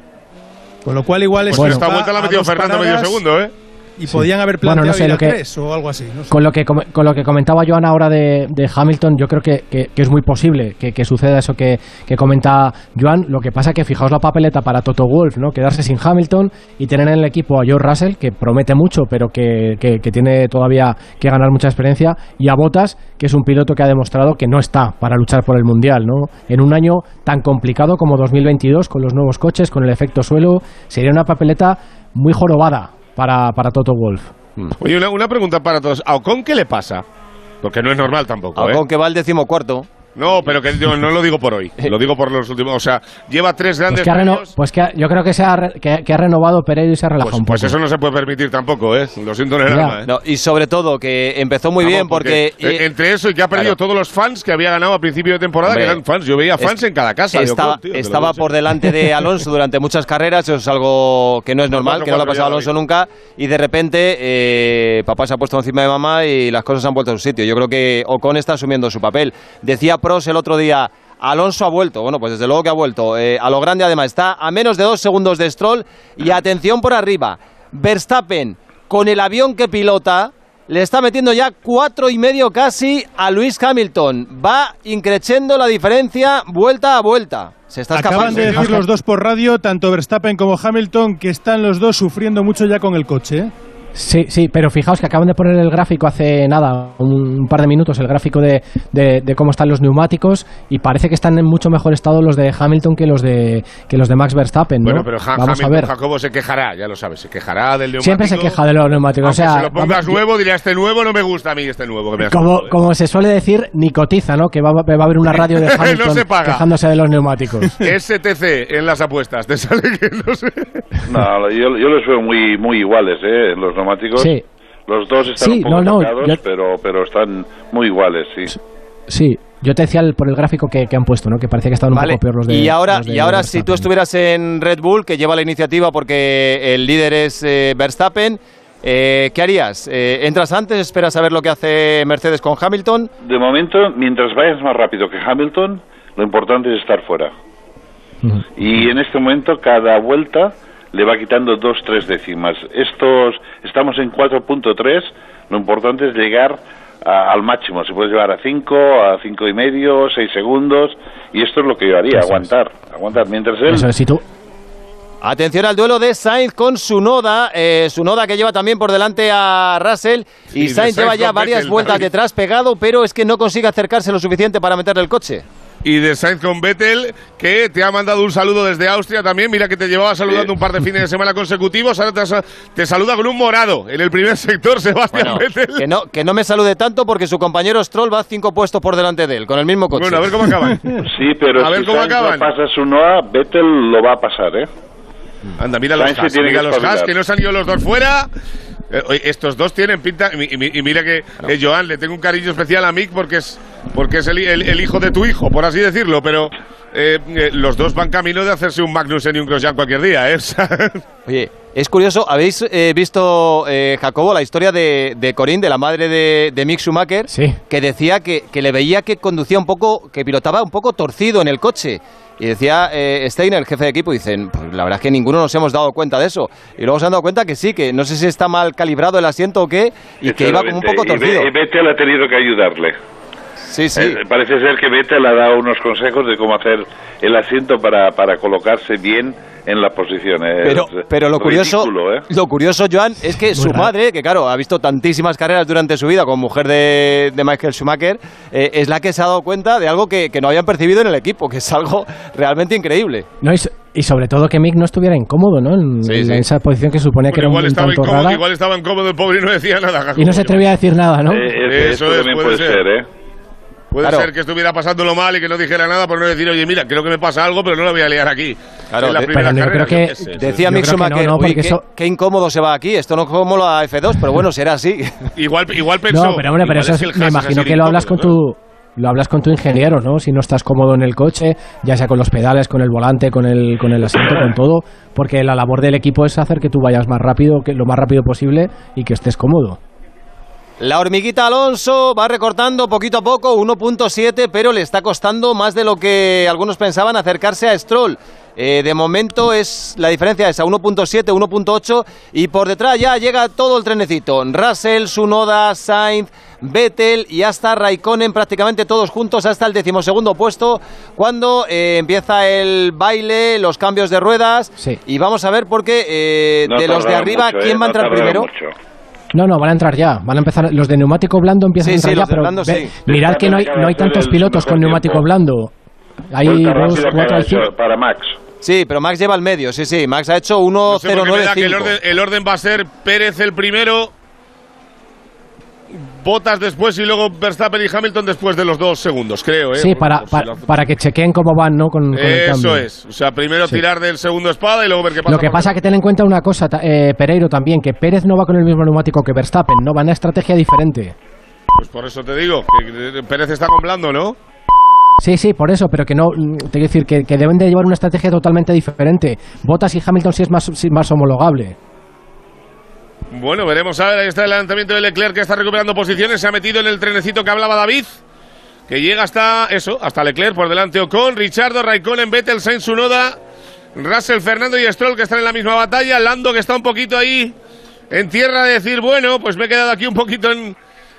Con lo cual igual Pues esto esta vuelta la ha metido Fernando medio segundo, ¿eh? Y podían haber Bueno, planteado no sé, ir lo a que- tres o algo así. no sé. Con lo que, con lo que comentaba Joan ahora de, de Hamilton, yo creo que, que- que es muy posible que, que suceda eso que, que comenta Joan. Lo que pasa que fijaos la papeleta para Toto Wolf, ¿no? Quedarse sin Hamilton y tener en el equipo a George Russell, que promete mucho, pero que tiene todavía que ganar mucha experiencia, y a Bottas, que es un piloto que ha demostrado que no está para luchar por el Mundial, ¿no? En un año tan complicado como 2022, con los nuevos coches, con el efecto suelo, sería una papeleta muy jorobada para, para Toto Wolf. Oye, una, una pregunta para todos. ¿A Ocon qué le pasa? Porque no es normal tampoco, ¿eh? Ocon que va al decimocuarto. No, pero que yo no lo digo por hoy, lo digo por los últimos. O sea, lleva tres Pues, grandes que ha reno- pues que yo creo que, se ha, que, que ha renovado Pereiro y se ha relajado Pues, un poco. pues eso no se puede permitir tampoco, ¿eh? Lo siento en el alma, ¿eh? No, y sobre todo que empezó muy Vamos, bien porque... eh, y- entre eso y que ha perdido Claro. todos los fans que había ganado a principio de temporada, Hombre, que eran fans. Yo veía fans es- en cada casa. Estaba, tío, lo estaba por delante de Alonso durante muchas carreras, eso es algo que no es normal, que no le ha pasado a Alonso lo nunca, y de repente eh, papá se ha puesto encima de mamá y las cosas han vuelto a su sitio. Yo creo que Ocon está asumiendo su papel. Decía Pros el otro día, Alonso ha vuelto, bueno, pues desde luego que ha vuelto, eh, a lo grande además, está a menos de dos segundos de Stroll, y atención por arriba, Verstappen, con el avión que pilota, le está metiendo ya cuatro y medio casi a Luis Hamilton. Va increciendo la diferencia vuelta a vuelta. Se está Acaban escapando. de decir los dos por radio, tanto Verstappen como Hamilton, que están los dos sufriendo mucho ya con el coche. Sí, sí, pero fijaos que acaban de poner el gráfico hace nada, un par de minutos, el gráfico de, de- de cómo están los neumáticos y parece que están en mucho mejor estado los de Hamilton que los de que los de Max Verstappen, ¿no? Bueno, pero Ha- Vamos a Hamilton, ver. Jacobo se quejará, ya lo sabes, se quejará del neumático. Siempre se queja de los neumáticos, o sea, se lo pongas vamos- nuevo, dirá este nuevo no me gusta a mí este nuevo que me como, como se suele decir, ni cotiza, ¿no? Que va, va a haber una radio de No Hamilton paga. quejándose de los neumáticos. STC en las apuestas, te sale que no sé. No, yo, yo los veo muy muy iguales, ¿eh? Los neumáticos. Sí. Los dos están Sí, un poco no, no, tocados, yo- pero, pero están muy iguales, sí. Sí, yo te decía el- por el gráfico que, que han puesto, ¿no? Que parecía que estaban un Vale, poco peor los de y ahora, de y ahora si tú estuvieras en Red Bull, que lleva la iniciativa porque el líder es eh, Verstappen, eh, ¿qué harías? Eh, ¿Entras antes, esperas a ver lo que hace Mercedes con Hamilton? De momento, mientras vayas más rápido que Hamilton, lo importante es estar fuera. Y en este momento, cada vuelta le va quitando dos, tres décimas. Estos, estamos en 4.3, lo importante es llegar a- al máximo. Se puede llevar a 5, a cinco y medio, 6 segundos, y esto es lo que yo haría, Eso es. aguantar, aguantar. Mientras él... Eso es, si tú, Atención al duelo de Sainz con Sunoda, eh, Sunoda que lleva también por delante a Russell y Sainz Sainz lleva ya varias vueltas detrás pegado, pero es que no consigue acercarse lo suficiente para meterle el coche. Y de Sainz con Vettel, que te ha mandado un saludo desde Austria también. Mira que te llevaba saludando Sí. un par de fines de semana consecutivos. Ahora te, te saluda con un morado. En el primer sector, Sebastián Bueno, Vettel. que no, que no me salude tanto porque su compañero Stroll va cinco puestos por delante de él, con el mismo coche. Bueno, a ver cómo acaban. Sí, pero A ver si cómo Sainz acaban. no pasa su Noah, Vettel lo va a pasar, ¿eh? Anda, mira los Sainz tiene mira que los espabilar. que no se han ido los dos fuera. Eh, estos dos tienen pinta. Y, mi- y mira que, eh, Joan, le tengo un cariño especial a Mick porque es, porque es el, el- el hijo de tu hijo, por así decirlo. Pero eh, eh, los dos van camino de hacerse un Magnussen y un Grosjean cualquier día, ¿eh? Oye, es curioso, ¿habéis eh, visto, eh, Jacobo, la historia de, de Corinne, de la madre de, de Mick Schumacher? Sí. Que decía que, que le veía que conducía un poco, que pilotaba un poco torcido en el coche. Y decía eh, Steiner, el jefe de equipo, dicen, pues la verdad es que ninguno nos hemos dado cuenta de eso. Y luego se han dado cuenta que sí, que no sé si está mal calibrado el asiento o qué, y que iba como un poco torcido. Y Vettel ha tenido que ayudarle. Sí, sí. Eh, parece ser que Vettel ha dado unos consejos de cómo hacer el asiento para, para colocarse bien en la posición. eh. Pero, pero lo curioso, ¿eh? lo curioso, Joan, es que su madre, que claro, ha visto tantísimas carreras durante su vida como mujer de, de Michael Schumacher, eh, es la que se ha dado cuenta de algo que, que no habían percibido en el equipo, que es algo realmente increíble. No, y, so- y sobre todo que Mick no estuviera incómodo, ¿no? En, Sí, en sí. esa posición que suponía que bueno, era un, igual, un estaba tanto incómodo, rara. igual estaba incómodo el pobre y no decía nada. Y no se atrevía a decir nada, ¿no? Eh, eh, Eso esto es, también puede puede ser. ser, ¿eh? Puede Claro. ser que estuviera pasándolo mal y que no dijera nada por no decir, oye, mira, creo que me pasa algo, pero no lo voy a liar aquí. Claro, En la de- primera pero carrera, creo que-. Decía Mick no, Schumacher, no, "Uy, porque qué, eso- qué incómodo se va aquí, esto no es como la F2, pero bueno, será así. Igual, igual pensó. No, pero hombre, pero eso es es- me imagino que lo hablas con tu lo hablas con tu ingeniero, ¿no? Si no estás cómodo en el coche, ya sea con los pedales, con el volante, con el con el asiento, con todo, porque la labor del equipo es hacer que tú vayas más rápido, que lo más rápido posible y que estés cómodo. La hormiguita Alonso va recortando poquito a poco, 1.7, pero le está costando más de lo que algunos pensaban acercarse a Stroll. Eh, de momento es la diferencia es a 1.7, 1.8 y por detrás ya llega todo el trenecito. Russell, Sunoda, Sainz, Vettel y hasta Raikkonen prácticamente todos juntos hasta el decimosegundo puesto cuando eh, empieza el baile, los cambios de ruedas Sí. y vamos a ver porque eh, No de los de arriba, mucho, ¿eh? ¿quién va a entrar primero? mucho. No, no, van a entrar ya, van a empezar los de neumático blando empiezan Sí, a entrar sí, ya, pero blando, ve- sí. mirad que no hay, no hay tantos pilotos con neumático blando. Hay dos, cuatro, cinco. para Max. Sí, pero Max lleva el medio, sí, sí. Max ha hecho No sé por qué me da que el 1.095. orden, el orden va a ser Pérez el primero, Botas después y luego Verstappen y Hamilton después de los dos segundos, creo. ¿eh? Sí, para, para, que chequeen cómo van, ¿no? Con, con el cambio. Eso es. O sea, primero Sí. tirar del segundo espada y luego ver qué pasa. Lo que pasa el- que ten en cuenta una cosa, eh, Pereiro también, que Pérez no va con el mismo neumático que Verstappen, no va en una estrategia diferente. Pues por eso te digo, que Pérez está con blando, ¿no? Sí, sí, por eso, pero que no, mm, te quiero decir que, que deben de llevar una estrategia totalmente diferente. Bottas y Hamilton sí es más, sí, más homologable. Bueno, veremos a ver. Ahí está el lanzamiento de Leclerc que está recuperando posiciones. Se ha metido en el trenecito que hablaba David. Que llega hasta eso, hasta Leclerc por delante Ocon, Richardo, Raikkonen, Vettel, Sainz, Sunoda, Russell, Fernando y Stroll que están en la misma batalla. Lando que está un poquito ahí en tierra de decir, bueno, pues me he quedado aquí un poquito en,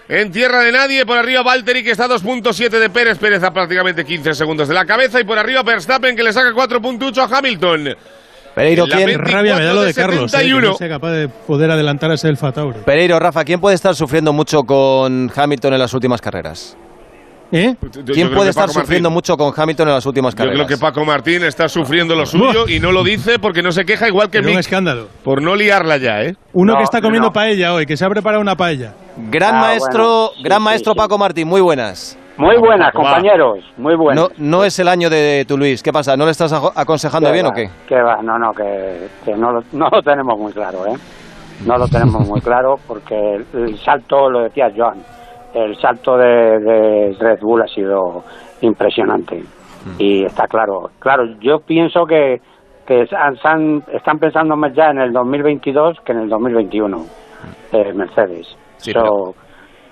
en tierra de nadie. Por arriba Valtteri que está a 2.7 de Pérez, Pérez a prácticamente 15 segundos de la cabeza. Y por arriba Verstappen que le saca 4.8 a Hamilton. Pereiro, ¿quién? 24 Rabia me da lo de Carlos, eh, que 71. no sea capaz de poder adelantar a ese Alfa Tauri. Pereiro, Rafa, ¿quién puede estar sufriendo mucho con Hamilton en las últimas carreras? ¿Eh? Yo- yo ¿Quién creo puede que estar Paco Martín- sufriendo mucho con Hamilton en las últimas Yo carreras? creo que Paco Martín está sufriendo lo suyo y no lo dice porque no se queja igual que Pero un Mick escándalo. por no liarla ya, ¿eh? Uno No, que está comiendo no. paella hoy, que se ha preparado una paella. Gran Ah, maestro, bueno, sí, gran sí, maestro sí. Paco Martín, muy buenas. Muy buenas, compañeros, muy buenas. No, no es el año de tu Luis. ¿Qué pasa? ¿No le estás aconsejando ¿Qué bien va? o qué? ¿Qué va? No, no, que, que no, lo, no lo tenemos muy claro, ¿eh? No lo tenemos muy claro porque el, el salto, lo decía Joan, el salto de, de Red Bull ha sido impresionante. Y está claro. Claro, yo pienso que, que han- están pensando más ya en el 2022 que en el 2021, eh, Mercedes. Sí,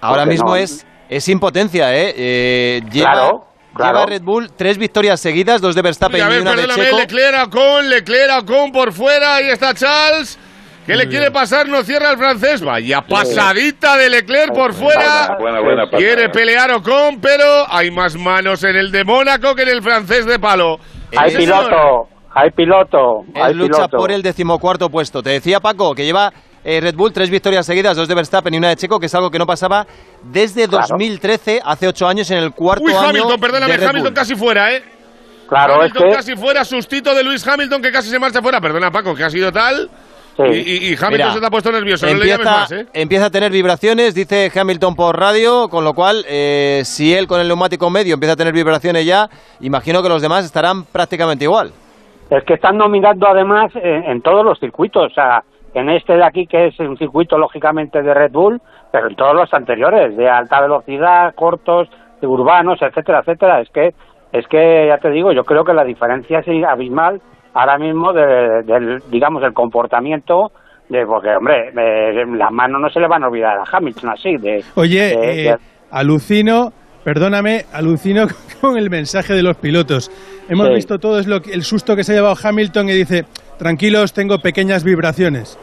Ahora mismo no- es, es impotencia, ¿eh? Eh, lleva, Claro, claro. lleva Red Bull tres victorias seguidas, dos de Verstappen y ver, una de Checo. Leclerc a Ocon, Leclerc a Ocon por fuera, ahí está Charles. Que le quiere pasar, no cierra el francés. Vaya pasadita de Leclerc por fuera. Buena, buena. Quiere pelear Ocon, pero hay más manos en el de Mónaco que en el francés de palo. Hay piloto, hay piloto, hay Él lucha piloto. por el decimocuarto puesto. Te decía Paco que lleva eh, Red Bull tres victorias seguidas, dos de Verstappen y una de Checo, que es algo que no pasaba desde Claro. 2013, hace ocho años, en el cuarto Uy, año Hamilton, perdóname, de Red Hamilton Bull. casi fuera, ¿eh? Claro, es Hamilton que casi fuera, sustito de Luis Hamilton que casi se marcha fuera. Perdona, Paco, que ha sido tal. Sí. Y, Hamilton Mira, se te ha puesto nervioso. No le Empieza, llames más, ¿eh? empieza a tener vibraciones, dice Hamilton por radio, con lo cual, eh, si él con el neumático medio empieza a tener vibraciones ya, imagino que los demás estarán prácticamente igual. es que están nominando además en, en todos los circuitos, o sea, en este de aquí que es un circuito lógicamente de Red Bull, pero en todos los anteriores, de alta velocidad, cortos, de urbanos, etcétera, etcétera. Es que, es que ya te digo, yo creo que la diferencia es abismal ahora mismo de- del, digamos, el comportamiento de, porque hombre, eh, las manos no se le van a olvidar a Hamilton así, de, Oye, de- eh, alucino, perdóname, alucino con el mensaje de los pilotos. Hemos Sí. visto todo es lo que- el susto que se ha llevado Hamilton y dice, tranquilos, tengo pequeñas vibraciones.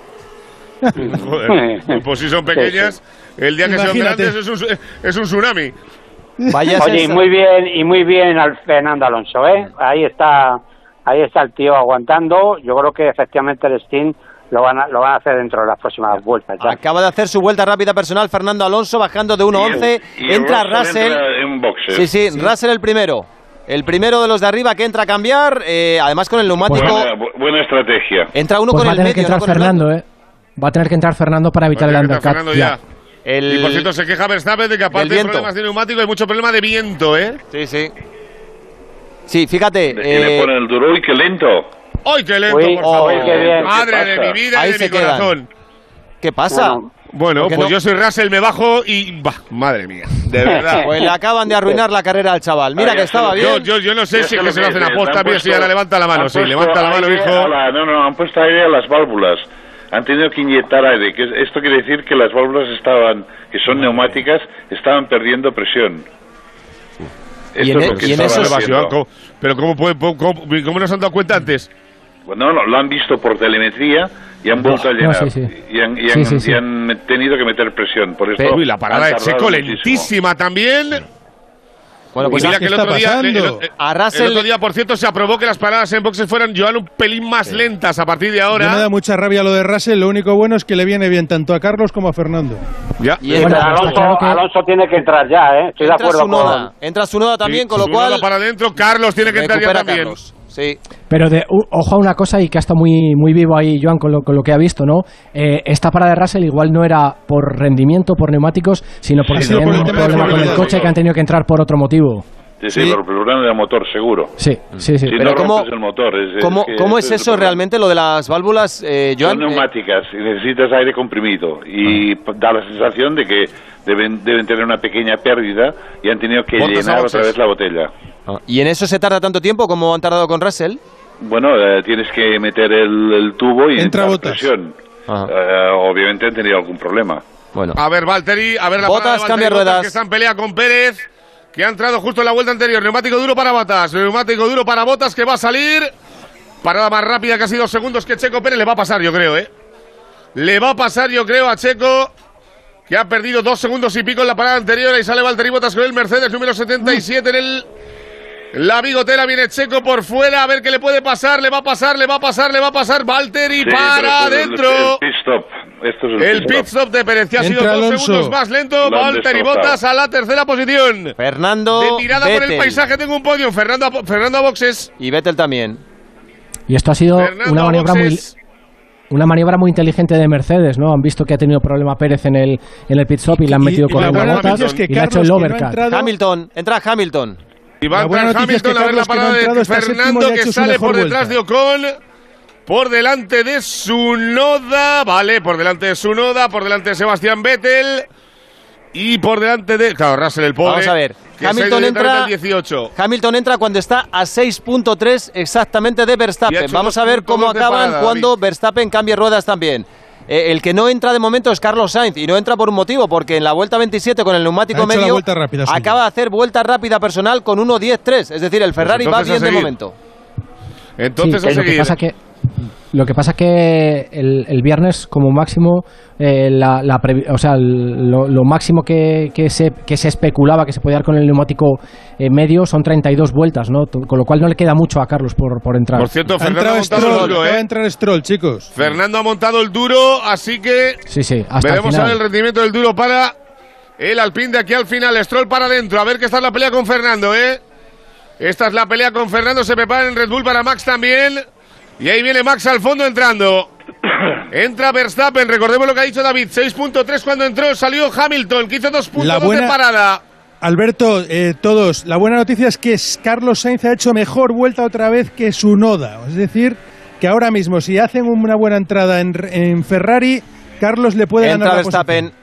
Joder, pues si son pequeñas, el día que sean Imagínate. grandes es un, es un tsunami. Vaya Oye, y muy bien, y muy bien al Fernando Alonso, ¿eh? Ahí está, ahí está el tío aguantando. Yo creo que efectivamente el Steam lo van a, lo van a hacer dentro de las próximas vueltas. Ya. Acaba de hacer su vuelta rápida personal Fernando Alonso, bajando de 1.11. Y Entra Russell. entra en boxes. Sí, sí, Russell el primero. El primero de los de arriba que entra a cambiar, eh, además con el neumático. Buena, bu- buena estrategia. Entra uno Pues con va a el tener que medio, no entrar el Fernando. ¿eh? Va a tener que entrar Fernando para evitar el que undercut. Fernando ya. El- Y por cierto, se queja Verstappen de que aparte viento. problemas de neumático hay mucho problema de viento, ¿eh? Sí, sí. Sí, fíjate. Que le eh, ponen el duro y qué lento. ¡Ay, qué lento, Uy, por oh, favor! qué bien. Madre ¿Qué de mi vida Ahí y de se mi quedan. corazón. ¿Qué pasa? Bueno, Bueno, ¿Por qué pues no? yo soy Russell, me bajo y... Bah, madre mía, de verdad. Pues le acaban de arruinar la carrera al chaval. Mira Ay, que estaba se yo, bien. yo, yo no sé si es que se lo hacen es, aposta, mira si ya la levanta la mano. Sí, levanta la mano, hijo. la- no, no, han puesto aire a las válvulas. Han tenido que inyectar aire. Que es- esto quiere decir que las válvulas estaban, que son neumáticas, estaban perdiendo presión. Y Esto en es e- lo que y en estaban esos- haciendo. ¿Cómo- Pero ¿cómo, puede- cómo, cómo no se han dado cuenta antes? No, no, lo han visto por telemetría y han vuelto a no, llenar. sí, sí. Y, han, y Sí, han- sí, sí. y han tenido que meter presión. Por esto Pero- Uy, la parada de Checo lentísima también. Bueno, pues y mira ¿qué que el otro, día, el, el- A el otro día, por cierto, se aprobó que las paradas en boxes fueran Joan un pelín más lentas a partir de Ya me da ahora. mucha rabia lo de Russell, lo único bueno es que le viene bien tanto a Carlos como a Fernando. Ya. Y entra, está Alonso, claro que- Alonso tiene que entrar ya, ¿eh? Estoy de entra acuerdo su noda. con... Entra su noda también, Sí, con lo cual para adentro, Carlos tiene que entrar ya también. Carlos. Sí. Pero de, ojo a una cosa y que ha estado muy, muy vivo ahí, Joan, con lo, con lo que ha visto, ¿no? Eh, esta parada de Russell igual no era por rendimiento, por neumáticos, sino porque tenían por el un problema con el coche que han tenido que entrar por otro motivo. Sí, sí, Sí. por el problema del motor, seguro. Sí, sí, sí. Si Pero no ¿cómo- rompes el motor. Es, ¿Cómo, que cómo es eso problema. realmente, lo de las válvulas, eh, Joan? Son Eh, neumáticas y necesitas aire comprimido y p- da la sensación de que deben, deben tener una pequeña pérdida y han tenido que Botas a llenar otra vez la botella. ah, ¿Y en eso se tarda tanto tiempo como han tardado con Russell? Bueno, eh, tienes que meter el, el tubo y Entra entrar botas. presión. Eh, obviamente han tenido algún problema. Bueno. A ver, Valtteri, a ver la parada de Valtteri cambia Bottas, ruedas. que está en pelea con Pérez, que ha entrado justo en la vuelta anterior. Neumático duro para Botas, neumático duro para Botas que va a salir. Parada más rápida, casi dos segundos que Checo Pérez le va a pasar, yo creo, ¿eh? Le va a pasar, yo creo, a Checo, que ha perdido dos segundos y pico en la parada anterior. Ahí sale Valtteri Bottas con el Mercedes número 77 en el. La bigotera viene Checo por fuera, a ver qué le puede pasar, le va a pasar, le va a pasar, le va a pasar. Valtteri Sí, para el- adentro. El, pit stop. Esto es el, El pit stop de Pérez, que ha sido dos Alonso. segundos más lento. Valtteri. Bottas a la tercera posición. Fernando De tirada por el paisaje tengo un podio. Fernando, a- Fernando a boxes. Y Vettel también. Y esto ha sido Fernando una maniobra muy, una maniobra muy inteligente de Mercedes, ¿no? Han visto que ha tenido problema Pérez en el, en el pit stop y le han Y- metido y la corriendo a buena botas noticia es que y le ha hecho Carlos, el que no ha overcut. entrado- Hamilton, entra Hamilton. Y va a La buena entrar noticia es que Hamilton a ver la no parada de Fernando que sale por detrás de Ocon. Por delante de su noda, vale, por delante de su noda, por delante de Sebastián Vettel y por delante de. Claro, Russell el pobre. Vamos a ver. Hamilton entra- al 18. Hamilton entra cuando está a 6.3 exactamente de Verstappen. Vamos a ver cómo acaban parada, cuando Verstappen cambie ruedas también. Eh, el que no entra de momento es Carlos Sainz y no entra por un motivo, porque en la vuelta 27 con el neumático medio vuelta rápida suya. acaba de hacer vuelta rápida personal con 1.10.3. Es decir, el Ferrari va bien de momento. Entonces Sí, a lo que seguir. pasa que lo que pasa que el, el viernes como máximo eh, la, o sea el- lo, lo máximo que, que se que se especulaba que se podía dar con el neumático eh, medio son 32 vueltas no con lo cual no le queda mucho a Carlos por, por entrar Por cierto, Fernando ha entrado montado el Stroll, duro, acaba de ¿eh? entrar Stroll, chicos. Fernando ha montado el duro, así que sí sí hasta el veremos el rendimiento del duro para el Alpine de aquí al final. Stroll para adentro, a ver que está la pelea con Fernando, ¿eh? Esta es la pelea con Fernando, se prepara en Red Bull para Max también. Y ahí viene Max al fondo entrando. Entra Verstappen, recordemos lo que ha dicho David, 6.3 cuando entró, salió Hamilton, que hizo 2.2 La de parada. Alberto, eh, todos, la buena noticia es que Carlos Sainz ha hecho mejor vuelta otra vez que su Noda. Es decir, que ahora mismo, si hacen una buena entrada en, en Ferrari, Carlos le puede Entra ganar la Verstappen. posición.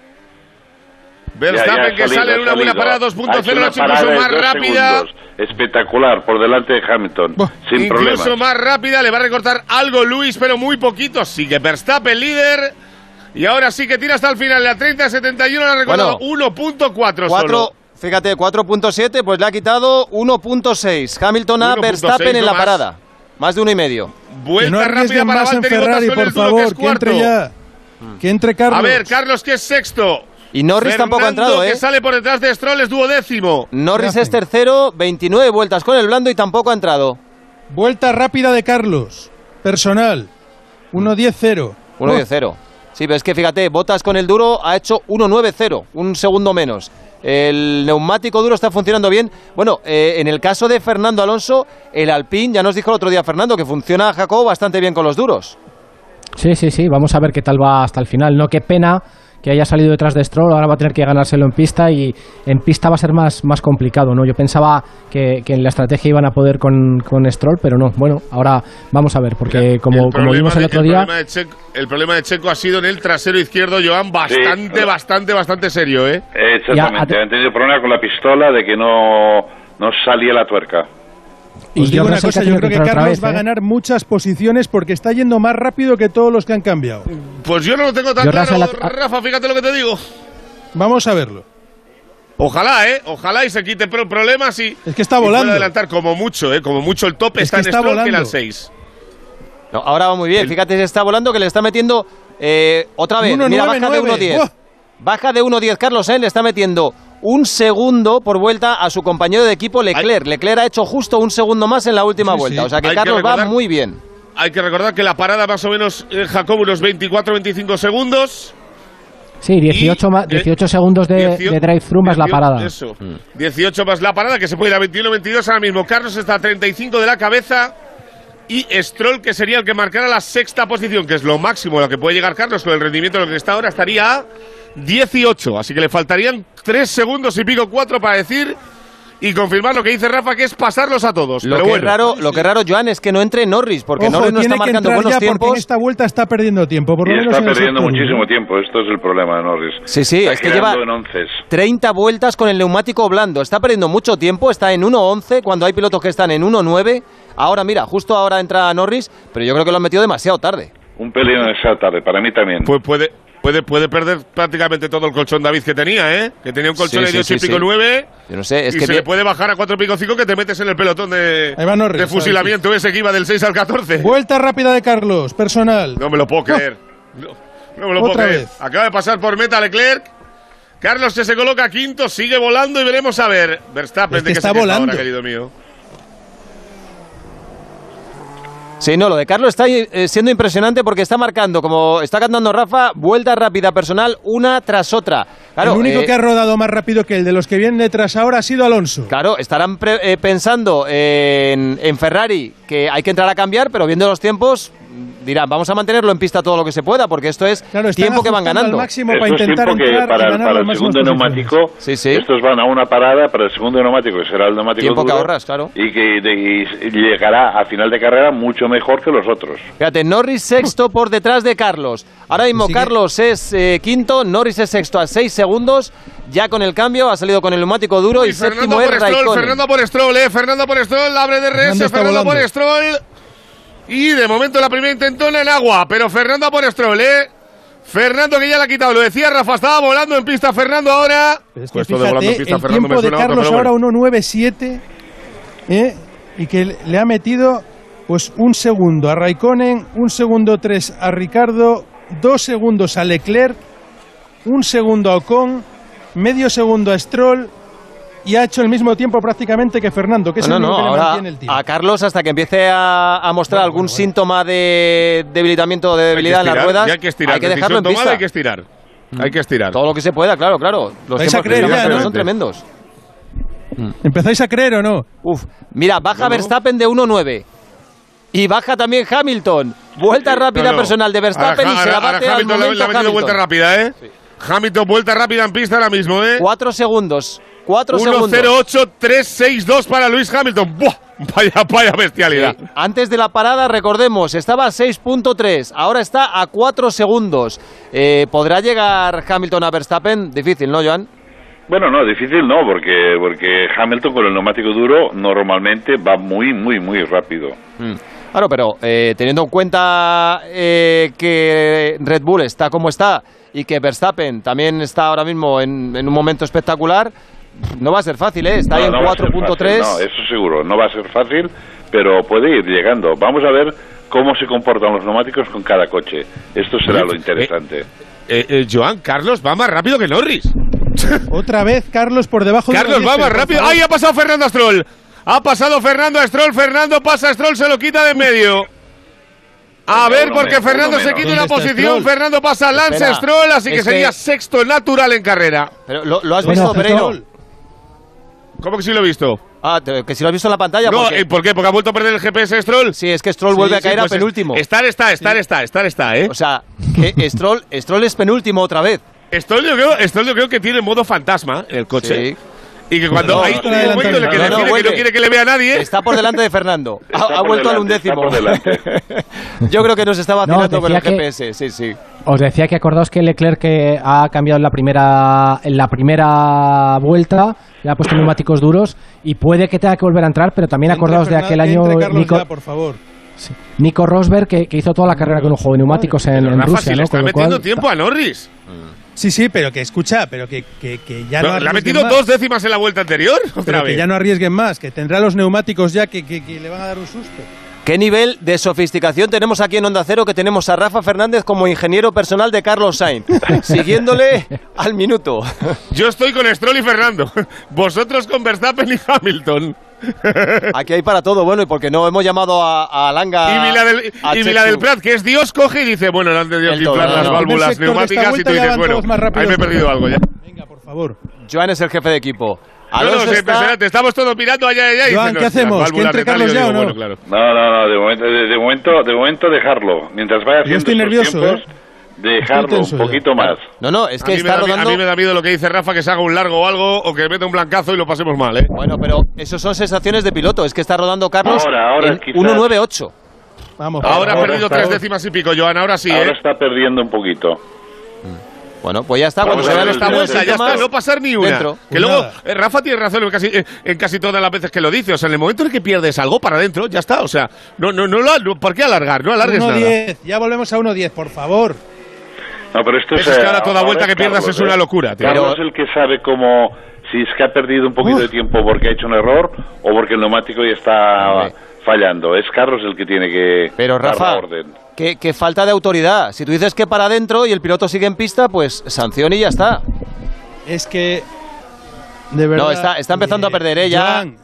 Verstappen que sale en una buena parada Ha 2.0, hecho lo una ha hecho incluso parada de más rápida. segundos. Espectacular, por delante de Hamilton. Buah. sin Incluso problemas. más rápida, le va a recortar algo Luis, pero muy poquito. Sigue Verstappen líder. Y ahora sí que tira hasta el final. La 30-71 le ha recortado 1.4 Cuatro, solo. fíjate, 4.7, pues le ha quitado 1.6. Hamilton a 1.6 Verstappen en la más. parada. Más de uno y medio. Vuelta no rápida para más en Ferrari, por duro, que favor, es que entre ya. Que entre Carlos. A ver, Carlos que es sexto. Y Norris Fernando, tampoco ha entrado, ¿eh? que sale por detrás de Stroll es duodécimo. Norris ¿Qué es tercero, 29 vueltas con el blando y tampoco ha entrado. Vuelta rápida de Carlos. Personal. 1-10-0. 1.10.0. Sí, pero es que fíjate, Botas con el duro ha hecho 1.9.0, un segundo menos. El neumático duro está funcionando bien. Bueno, eh, en el caso de Fernando Alonso, el Alpine, ya nos dijo el otro día Fernando, que funciona Jacob bastante bien con los duros. Sí, sí, sí, vamos a ver qué tal va hasta el final. No, qué pena que haya salido detrás de Stroll, ahora va a tener que ganárselo en pista y en pista va a ser más, más complicado, ¿no? Yo pensaba que, que en la estrategia iban a poder con, con Stroll, pero no. Bueno, ahora vamos a ver, porque como, El como problema vimos el de- otro el día... Problema de Checo, el problema de Checo ha sido en el trasero izquierdo, Joan, bastante, Sí. bastante, bastante serio, ¿eh? Exactamente. Han tenido problema con la pistola de que no, no salía la tuerca. Y Os digo George una cosa, yo creo que Carlos vez, va a ¿eh? ganar muchas posiciones porque está yendo más rápido que todos los que han cambiado. Pues yo no lo tengo tan Yo, claro, Rafa, fíjate lo que te digo. Vamos a verlo. Ojalá, ¿eh? Ojalá y se quite pro- problemas y... Es que está volando. adelantar como mucho, ¿eh? Como mucho el top Es está que en está Stroll volando. el 6. No, ahora va muy bien. Fíjate, se está volando que le está metiendo eh, otra vez. 1.9.9. Mira, baja de 1.10. ¡Buah! Baja de 1.10. Carlos Sainz le está metiendo un segundo por vuelta a su compañero de equipo Leclerc. Leclerc ha hecho justo un segundo más en la última Sí, vuelta. sí. O sea que Hay que Carlos va muy bien. Hay que recordar que la parada más o menos, eh, Jacob, unos 24-25 segundos. Sí, 18, Y, ma- eh, 18 segundos de, 18 de drive-thru más la 18 parada. Eso. 18 más la parada, que se puede ir a 21-22 ahora mismo. Carlos está a 35 de la cabeza. y Stroll, que sería el que marcara la sexta posición, que es lo máximo a lo que puede llegar Carlos con el rendimiento de lo que está ahora, estaría a 18. Así que le faltarían 3 segundos y pico, 4 para decir y confirmar lo que dice Rafa, que es pasarlos a todos. Lo Pero que, bueno. es raro, lo que es raro, Joan, es que no entre Norris, porque Ojo, Norris no tiene está que marcando entrar buenos ya porque en tiempos. esta vuelta está perdiendo tiempo. Por lo Y menos está perdiendo muchísimo tiempo. Esto es el problema de Norris. Sí, sí, Está es que lleva en onces. 30 vueltas con el neumático blando. Está perdiendo mucho tiempo, está en 1.11 cuando hay pilotos que están en 1.9. Ahora, mira, justo ahora entra Norris, pero yo creo que lo han metido demasiado tarde. Un pelín esa tarde, para mí también. Pues puede, puede, puede perder prácticamente todo el colchón David que tenía, ¿eh? Que tenía un colchón Sí, de sí, 8 y pico sí. 9. Yo no sé, es y que se le puede bajar a 4 y pico 5 que te metes en el pelotón de, Norris, de fusilamiento ese que iba del 6 al 14. Vuelta rápida de Carlos, personal. No me lo puedo creer. No, no me lo puedo Otra creer. vez. Acaba de pasar por meta Leclerc. Carlos que se coloca quinto, sigue volando y veremos a ver. Verstappen, Es que ¿de qué está se volando. ahora, querido mío? Sí, no, lo de Carlos está eh, siendo impresionante porque está marcando, como está cantando Rafa, vuelta rápida personal una tras otra. Claro, el único eh, que ha rodado más rápido que el de los que vienen detrás ahora ha sido Alonso. Claro, estarán pre- eh, pensando en, en Ferrari que hay que entrar a cambiar, pero viendo los tiempos dirán, vamos a mantenerlo en pista todo lo que se pueda, porque esto es Claro, tiempo que van ganando. máximo Esto para es tiempo que entrar y para, ganar para las el segundo posiciones. neumático, Sí, sí. estos van a una parada para el segundo neumático, que será el neumático Tiempo que duro, ahorras, claro. Y que de- y llegará a final de carrera mucho mejor que los otros. Fíjate, Norris sexto por detrás de Carlos. Ahora mismo Sigue. Carlos es eh, quinto, Norris es sexto a seis segundos. Ya con el cambio ha salido con el neumático duro y, Y Fernando séptimo por es Stroll, Raikkonen. Fernando por Stroll, eh. Fernando por Stroll, abre de RS, Fernando Fernando, por. Stroll. Y de momento la primera intentona en agua, pero Fernando por Stroll, eh. Fernando que ya la ha quitado, lo decía Rafa, estaba volando en pista Fernando ahora. Pero es que esto de volando en pista, el Fernando, tiempo de otro, Carlos pero ahora bueno. 1.97 ¿eh? y que le- le ha metido pues un segundo a Raikkonen, un segundo tres a Ricardo, dos segundos a Leclerc, un segundo a Ocon, medio segundo a Stroll y ha hecho el mismo tiempo prácticamente que Fernando, que es No, el no, que ahora mantiene el tiempo. a Carlos hasta que empiece a, a mostrar algún síntoma de debilitamiento, de Hay que debilidad en las ruedas, hay que estirar, dejarlo decisión en tomada, pista. hay que estirar. Hay que estirar. Todo lo que se pueda, claro, claro. Los ¿Vais a tiempos que creer ya, no? son tremendos. ¿Empezáis a creer o no? Uf, mira, baja Verstappen de 1.9. Y baja también Hamilton. Vuelta rápida No, no. personal de Verstappen Ahora- y se la bate ahora al Hamilton le- momento le ha metido Hamilton. vuelta rápida, ¿eh? Hamilton, vuelta rápida en pista ahora mismo, ¿eh? Cuatro segundos. Cuatro segundos. 1-0-8-3-6-2 para Luis Hamilton. ¡Buah! Vaya, vaya bestialidad. Sí. Antes de la parada, recordemos, estaba a 6.3, ahora está a 4 segundos. Eh, ¿Podrá llegar Hamilton a Verstappen? Difícil, ¿no, Joan? Bueno, no, difícil no, porque, porque Hamilton con el neumático duro normalmente va muy, muy, muy rápido. Mm. Claro, pero eh, teniendo en cuenta eh, que Red Bull está como está y que Verstappen también está ahora mismo en, en un momento espectacular, no va a ser fácil, ¿eh? Está ahí en No, no va a ser fácil, 4.3. No, eso seguro, no va a ser fácil, pero puede ir llegando. Vamos a ver cómo se comportan los neumáticos con cada coche. Esto será lo interesante. Eh, eh, Joan, Carlos va más rápido que Norris. Otra vez Carlos por debajo de Carlos los va 10, más rápido. ¡Ay, ha pasado Fernando a Stroll! Ha pasado Fernando a Stroll. Fernando pasa a Stroll, se lo quita de en medio. A ver, uno porque menos, Fernando se quita una ¿Dónde está posición. Stroll? Fernando pasa a Lance Espera, Stroll, así que es que- sería sexto natural en carrera. Pero, ¿lo, lo has Bueno, visto, Pereiro? ¿Cómo que sí lo he visto? Ah, que si lo has visto en la pantalla. No, porque- eh, ¿por qué? Porque ha vuelto a perder el GPS Stroll. Sí, es que Stroll vuelve a Sí, caer pues a penúltimo. Estar está, estar está, estar está, ¿eh? O sea, que Stroll, Stroll es penúltimo otra vez. Stroll yo creo, Stroll yo creo que tiene modo fantasma en el coche. Sí. Y que cuando No, hay un momento en el que no, que no quiere que le vea a nadie. Está por delante de Fernando. Ha, vuelto al delante, undécimo. está por Yo creo que nos está vacilando con el que- GPS. Sí, sí. Os decía que acordaos que Leclerc que ha cambiado en la primera en la primera vuelta, le ha puesto neumáticos duros y puede que tenga que volver a entrar, pero también acordaos de aquel que año Nico, ya, por favor. Nico Rosberg que, que hizo toda la carrera con un juego de neumáticos en, Pero en Rafa, Rusia, si le está metiendo cual, tiempo a Norris. Sí, sí, pero que escucha, pero que, que, que ya No, no le ha metido más. dos décimas en la vuelta anterior. Otra Pero que vez. ya no arriesguen más, que tendrá los neumáticos ya que, que- que le van a dar un susto. ¿Qué nivel de sofisticación tenemos aquí en Onda Cero que tenemos a Rafa Fernández como ingeniero personal de Carlos Sainz, siguiéndole al minuto? Yo estoy con Stroll y Fernando. Vosotros con Verstappen y Hamilton. Aquí hay para todo, bueno, y porque no hemos llamado a, a Langa. y Vila del, a y Vila del Prat, que es Dios, coge y dice, bueno, no han de Dios El todo, inflar las no. válvulas neumáticas y tú dices, bueno, ahí me he que perdido algo ya. Venga, por favor. Joan es el jefe de equipo. No, no, es está- impresionante. Estamos todos mirando allá, allá. y Joan, dicen, ¿qué "Hostia, hacemos? ¿Que entre de tal", y Carlos yo ya o no? bueno, claro. No, no, no, de momento, de, de momento, de momento dejarlo. Mientras vaya haciendo estoy estos nervioso, tiempos, ¿eh? dejarlo un ya. poquito más. No, no, es que a, está da, rodando. a mí me da miedo lo que dice Rafa, que se haga un largo o algo, o que meta un blancazo y lo pasemos mal, ¿eh? Bueno, pero eso son sensaciones de piloto. Es que está rodando Carlos Ahora, ahora, en quizás. 1.98. Vamos. Ahora ha perdido está- tres décimas y pico, Joan, ahora sí, Ahora ¿eh? está perdiendo un poquito. Bueno, pues ya está. Cuando Vamos se vean ver los esta ya está, no pasar ni una. dentro. Que luego, eh, Rafa tiene razón en casi, eh, en casi todas las veces que lo dice. O sea, en el momento en el que pierdes algo para adentro, ya está. O sea, no, no, no, lo- no- ¿por qué alargar? No alargues nada. 1-10, ya volvemos a 1-10, por favor. No, pero esto Eso es que ahora eh, toda vuelta que pierdas Carlos, es una ¿eh? locura, tío. Carlos es el que sabe cómo, si es que ha perdido un poquito de tiempo porque ha hecho un error o porque el neumático ya está. Fallando. Es Carlos el que tiene que Pero dar la Rafa, orden. que, que falta de autoridad. Si tú dices que para adentro y el piloto sigue en pista, pues sanción y ya está. Es que. De verdad. No, está, está empezando a perder, ¿eh? Ya, Joan,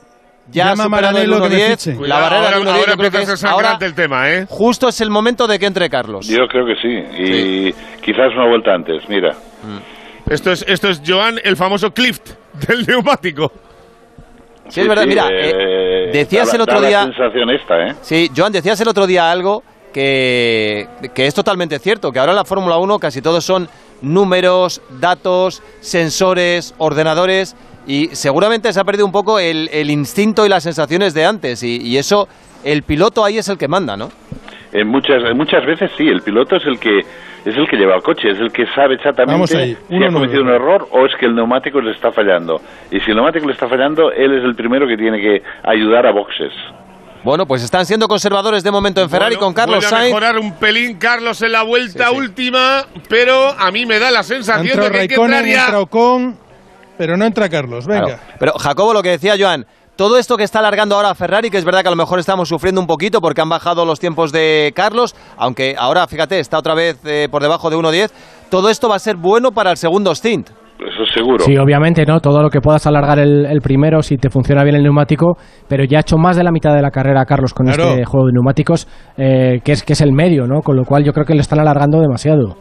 ya ha llama superado el Maranello que me 1.10. fiche. La Cuidado, barrera ahora, del 1.10 ahora creo que es ahora el tema, ¿eh? justo es el momento de que entre Carlos. Yo creo que sí. Y quizás una vuelta antes, mira. Esto es, esto es Joan, el famoso Clift del neumático. Sí, es verdad. sí, Mira, eh, eh, decías da el otro da día... La sensación esta, ¿eh? Sí, Joan, decías el otro día algo que, que es totalmente cierto, que ahora en la Fórmula 1 casi todos son números, datos, sensores, ordenadores, y seguramente se ha perdido un poco el, el instinto y las sensaciones de antes, y, y eso, el piloto ahí es el que manda, ¿no? En muchas, en muchas veces sí, el piloto es el que es el que lleva el coche, es el que sabe exactamente ahí, si ha cometido un error o es que el neumático le está fallando. Y si el neumático le está fallando, él es el primero que tiene que ayudar a boxes. Bueno, pues están siendo conservadores de momento en Ferrari Bueno, con Carlos vuelve a Sainz. mejorar un pelín Carlos en la vuelta Sí, sí. última, pero a mí me da la sensación de que hay que entrar ya. entra Ocon, pero no entra Carlos. Venga. Claro. Pero Jacobo, lo que decía Joan, todo esto que está alargando ahora Ferrari, que es verdad que a lo mejor estamos sufriendo un poquito porque han bajado los tiempos de Carlos, aunque ahora, fíjate, está otra vez eh, por debajo de 1.10, todo esto va a ser bueno para el segundo stint. Eso seguro. Sí, obviamente, ¿no? Todo lo que puedas alargar el, el primero si te funciona bien el neumático, pero ya ha hecho más de la mitad de la carrera Carlos con Claro. este juego de neumáticos, eh, que, es, que es el medio, ¿no? Con lo cual yo creo que le están alargando demasiado.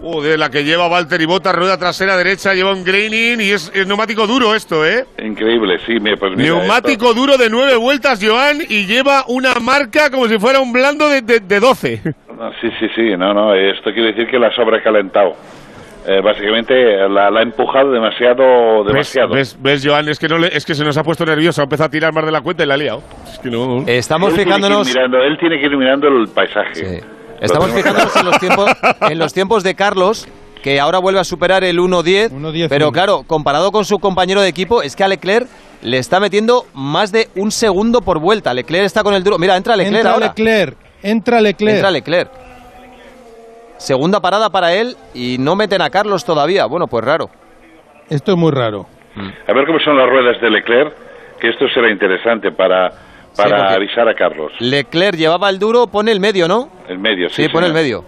Joder, la que lleva Valtteri Bottas, rueda trasera derecha, lleva un graining y es, es neumático duro esto, ¿eh? Increíble, sí. mira, Pues neumático duro de nueve vueltas, Joan, y lleva una marca como si fuera un blando de, de, de 12. esto- no, sí, sí, sí. No, no. Esto quiere decir que la ha sobrecalentado. Eh, básicamente la, la ha empujado demasiado, ¿Ves, demasiado. ves, ves, Joan? Es que, no le- es que se nos ha puesto nervioso, ha empezado a tirar más de la cuenta y la ha liado. Es que no... Estamos Él tiene que ir fijándonos... mirando- él tiene que ir mirando el paisaje. Sí. Estamos fijándonos en los, tiempos, en los tiempos de Carlos, que ahora vuelve a superar el 1.10. 1.10, Pero claro, comparado con su compañero de equipo, es que a Leclerc le está metiendo más de un segundo por vuelta. Leclerc está con el duro. Mira, entra Leclerc entra ahora. Leclerc. Entra Leclerc. Entra Leclerc. Segunda parada para él y no meten a Carlos todavía. Bueno, pues raro. Esto es muy raro. A ver cómo son las ruedas de Leclerc, que esto será interesante para, para avisar a Carlos. Leclerc llevaba el duro, pone el medio, ¿no? El medio, sí. Sí, pone el medio.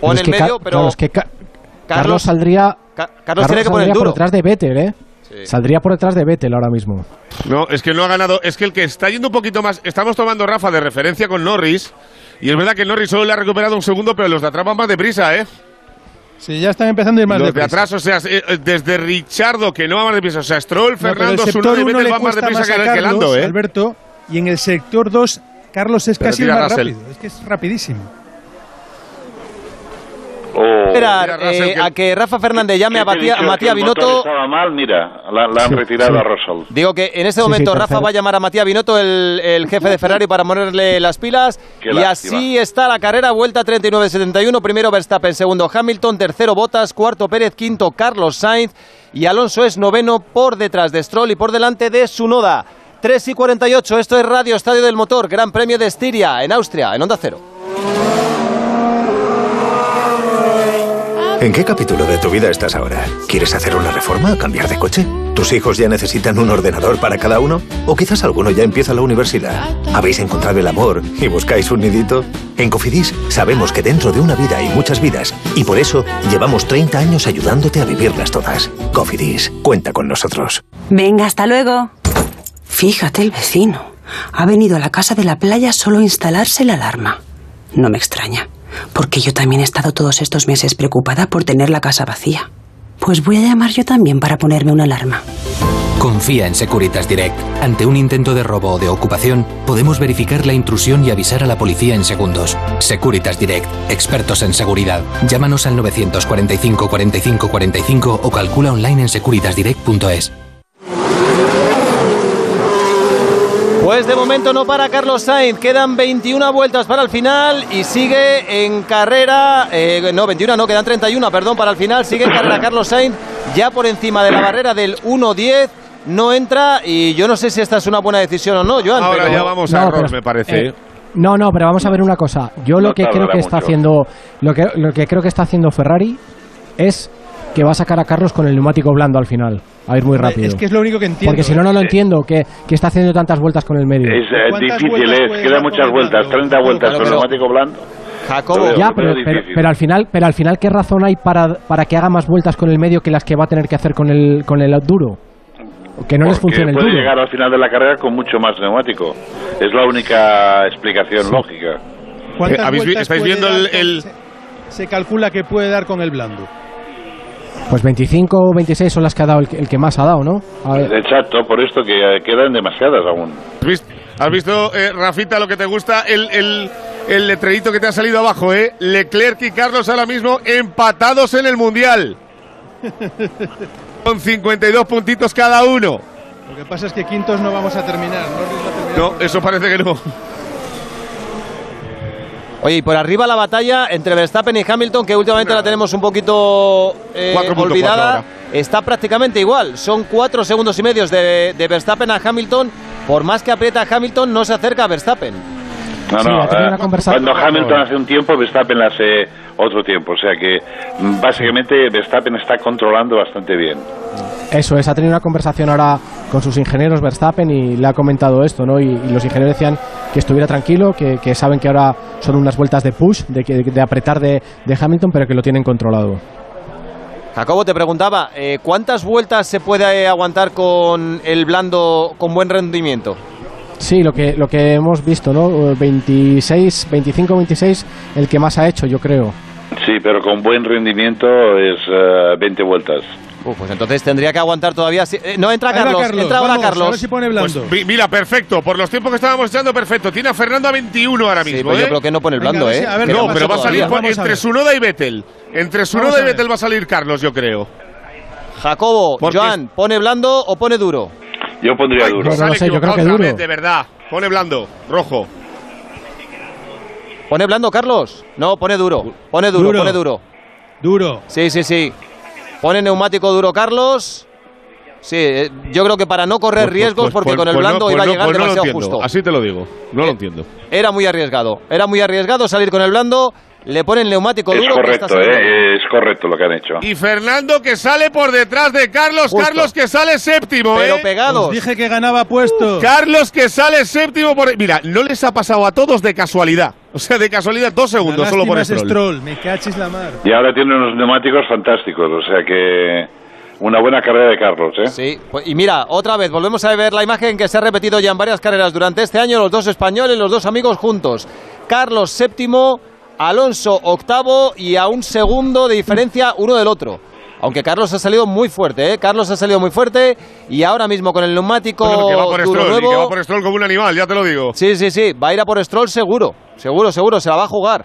Pone el medio, pero claro, es que Ca- Carlos, Carlos, saldría... Ca- Carlos tiene que poner el por detrás de Vettel, ¿eh? Saldría por detrás de Vettel ahora mismo. No, es que no ha ganado. Es que el que está yendo un poquito más. Estamos tomando Rafa de referencia con Norris. Y es verdad que Norris solo le ha recuperado un segundo, pero los de atrás van más deprisa, ¿eh? Sí, ya están empezando a ir más los de atrás, o sea, eh, desde Richardo, que no va más deprisa. O sea, Stroll, No, Fernando, sector Sunoda y 1 Vettel le van más deprisa que, Carlos, Lando, ¿eh? Alberto, y en el sector 2 Carlos es Pero casi el más rápido. Es que es rapidísimo. Oh, Esperar Mira, Russell, eh, que- a que Rafa Fernández llame a ¿qué te he Matías, Binotto. Estaba mal, mira, la, la han Sí, retirado sí. a Russell. Digo que en este momento sí, Rafa va a llamar a Matías Binotto, el, el jefe de Ferrari, para ponerle las pilas. Qué y lástima. así está la carrera, vuelta 39-71. Primero Verstappen, segundo Hamilton, tercero Bottas, cuarto Pérez, quinto Carlos Sainz. Y Alonso es noveno por detrás de Stroll y por delante de Sunoda. 3 y 48, esto es Radio Estadio del Motor, Gran Premio de Estiria, en Austria, en Onda Cero. ¿En qué capítulo de tu vida estás ahora? ¿Quieres hacer una reforma o cambiar de coche? ¿Tus hijos ya necesitan un ordenador para cada uno? ¿O quizás alguno ya empieza la universidad? ¿Habéis encontrado el amor y buscáis un nidito? En Cofidis sabemos que dentro de una vida hay muchas vidas y por eso llevamos 30 años ayudándote a vivirlas todas. Cofidis, cuenta con nosotros. Venga, hasta luego. Fíjate el vecino. Ha venido a la casa de la playa solo a instalarse la alarma. No me extraña, porque yo también he estado todos estos meses preocupada por tener la casa vacía. Pues voy a llamar yo también para ponerme una alarma. Confía en Securitas Direct. Ante un intento de robo o de ocupación, podemos verificar la intrusión y avisar a la policía en segundos. Securitas Direct, expertos en seguridad. Llámanos al 945 45 45 o calcula online en securitasdirect.es. Pues de momento no para Carlos Sainz, quedan 21 vueltas para el final y sigue en carrera, eh, no 21 no, quedan 31, perdón, para el final, sigue en carrera Carlos Sainz ya por encima de la barrera del 1.10, no entra y yo no sé si esta es una buena decisión o no, Joan. Ahora pero- ya vamos a No, pero- me parece. eh, No, no, pero vamos a ver una cosa. Yo lo No que creo que está mucho. haciendo, lo que, lo que creo que está haciendo Ferrari es que va a sacar a Carlos con el neumático blando al final. A ir muy rápido. Es que es lo único que entiendo. Porque si no, no lo entiendo. Que, que está haciendo tantas vueltas con el medio. Es eh, difícil, es, quedan muchas vueltas, 30 vueltas con el neumático blando. Jacobo, Ya, pero, pero, pero al final, pero al final, ¿qué razón hay para, para que haga más vueltas con el medio que las que va a tener que hacer con el, con el duro? Que no les Porque funcione el puede duro. llegar al final de la carrera con mucho más neumático. Es la única explicación lógica. ¿Cuántas Eh, ¿habéis vi- vueltas estáis puede viendo dar el- el- Se, se calcula que puede dar con el blando. Pues 25 o 26 son las que ha dado el, que- el que más ha dado, ¿no? A ver. Exacto, por esto que eh, quedan demasiadas aún. ¿Has visto, has visto, eh, Rafita, lo que te gusta? El, el, el letrerito que te ha salido abajo, ¿eh? Leclerc y Carlos ahora mismo empatados en el Mundial. Con 52 puntitos cada uno. Lo que pasa es que quintos no vamos a terminar. No, por- eso parece que no. Oye, y por arriba la batalla entre Verstappen y Hamilton, que últimamente la tenemos un poquito eh, 4.4 olvidada, está prácticamente igual. Son cuatro segundos y medios de, de Verstappen a Hamilton. Por más que aprieta a Hamilton, no se acerca a Verstappen. No, Sí, no, eh, una conversación- cuando Hamilton hace un tiempo, Verstappen hace otro tiempo. O sea que mm, básicamente Verstappen está controlando bastante bien. Eso es, ha tenido una conversación ahora con sus ingenieros Verstappen y le ha comentado esto, ¿no? Y, y los ingenieros decían que estuviera tranquilo, que, que saben que ahora son unas vueltas de push, de, que- de apretar de, de Hamilton, pero que lo tienen controlado. Jacobo te preguntaba, eh, ¿cuántas vueltas se puede aguantar con el blando con buen rendimiento? Sí, lo que, lo que hemos visto, ¿no? 26, 25, 26, el que más ha hecho, yo creo. Sí, pero con buen rendimiento es eh, 20 vueltas. Uh, pues entonces tendría que aguantar todavía. si- eh, no entra Carlos, Carlos, entra ahora vamos, Carlos. a ver si pone blando. Pues, mi- mira, perfecto. Por los tiempos que estábamos echando, perfecto. Tiene a Fernando a 21 ahora Sí, mismo. pero yo ¿eh? creo que no pone el blando, ¿eh? a ver No, pero va a salir por- entre. Sunoda y Vettel. Entre Sunoda y. Vettel va a salir Carlos, yo creo. Jacobo, Porque- Joan, ¿pone blando o pone duro? Yo pondría Ay, duro. no, no sé, yo creo que duro. de verdad. Pone blando, rojo. ¿Pone blando, Carlos? No, pone duro. Pone duro, Duro. pone duro. Duro. Sí, sí, sí. Pone neumático duro, Carlos. Sí, eh, yo creo que para no correr Pues- riesgos, pues- porque pues- con el no- blando iba a no- llegar no demasiado entiendo. justo. Así te lo digo. No Eh, lo entiendo. Era muy arriesgado. Era muy arriesgado salir con el blando. Le ponen neumático Es duro. que está correcto, eh, es correcto lo que han hecho. Y Fernando que sale por detrás de Carlos. Justo. Carlos que sale séptimo, Pero ¿eh? pegados. Os dije que ganaba puestos. Carlos que sale séptimo por... Mira, no les ha pasado a todos de casualidad. O sea, de casualidad, dos segundos solo por es Stroll. Stroll. Me cachis la mar. Y ahora tiene unos neumáticos fantásticos, o sea que una buena carrera de Carlos, ¿eh? Sí, pues- y mira, otra vez, volvemos a ver la imagen que se ha repetido ya en varias carreras durante este año, los dos españoles, los dos amigos juntos. Carlos séptimo, Alonso octavo y a un segundo de diferencia uno del otro. Aunque Carlos ha salido muy fuerte, ¿eh? Carlos ha salido muy fuerte y ahora mismo con el neumático Bueno, que va por Stroll, y que va por Stroll como un animal, ya te lo digo. Sí, sí, sí, va a ir a por Stroll seguro, seguro, seguro, se la va a jugar.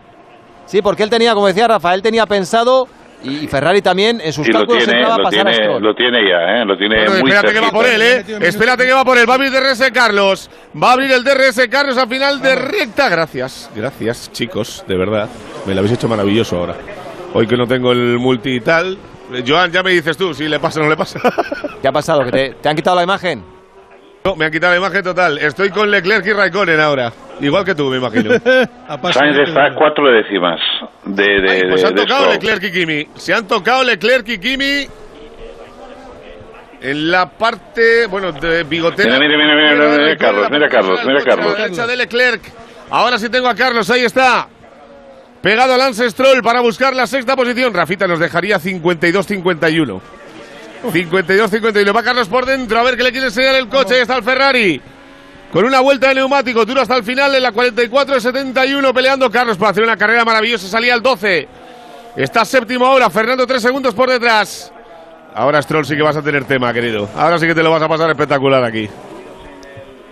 Sí, porque él tenía, como decía Rafael, tenía pensado, y Ferrari también, en sus Y lo cálculos tiene, entraba a lo pasar a tiene, Stroll. lo tiene ya, ¿eh? Lo tiene Bueno, muy espérate que va cerquita. por él, ¿eh? Espérate que va por él. Va a abrir DRS Carlos. Va a abrir el DRS Carlos al final de recta. Gracias, gracias, chicos, de verdad. Me lo habéis hecho maravilloso ahora. Hoy que no tengo el multi y tal. Joan, ya me dices tú si le pasa o no le pasa. ¿Qué ha pasado? ¿Que te, te han quitado la imagen? No, me han quitado la imagen total. Estoy con Leclerc y Raikkonen ahora. Igual que tú, me imagino. Sainz está a cuatro décimas de, de, Ay, pues de- han de tocado. Leclerc y Kimi. Se han tocado Leclerc y Kimi. En la parte, bueno, de bigotera. Mira, mira, mira, mira, mira, mira, Carlos, mira, Carlos, mira, Carlos. derecha de Leclerc. Ahora sí tengo a Carlos, ahí está. Pegado a Lance Stroll para buscar la sexta posición. Rafita nos dejaría 52-51. 52-51. Va Carlos por dentro. A ver qué le quiere enseñar el coche. Ahí está el Ferrari. Con una vuelta de neumático. Duro hasta el final en la 44-71. Peleando Carlos para hacer una carrera maravillosa. Salía el 12. Está séptimo ahora. Fernando tres segundos por detrás. ahora Stroll sí que vas a tener tema, querido. Ahora sí que te lo vas a pasar espectacular aquí.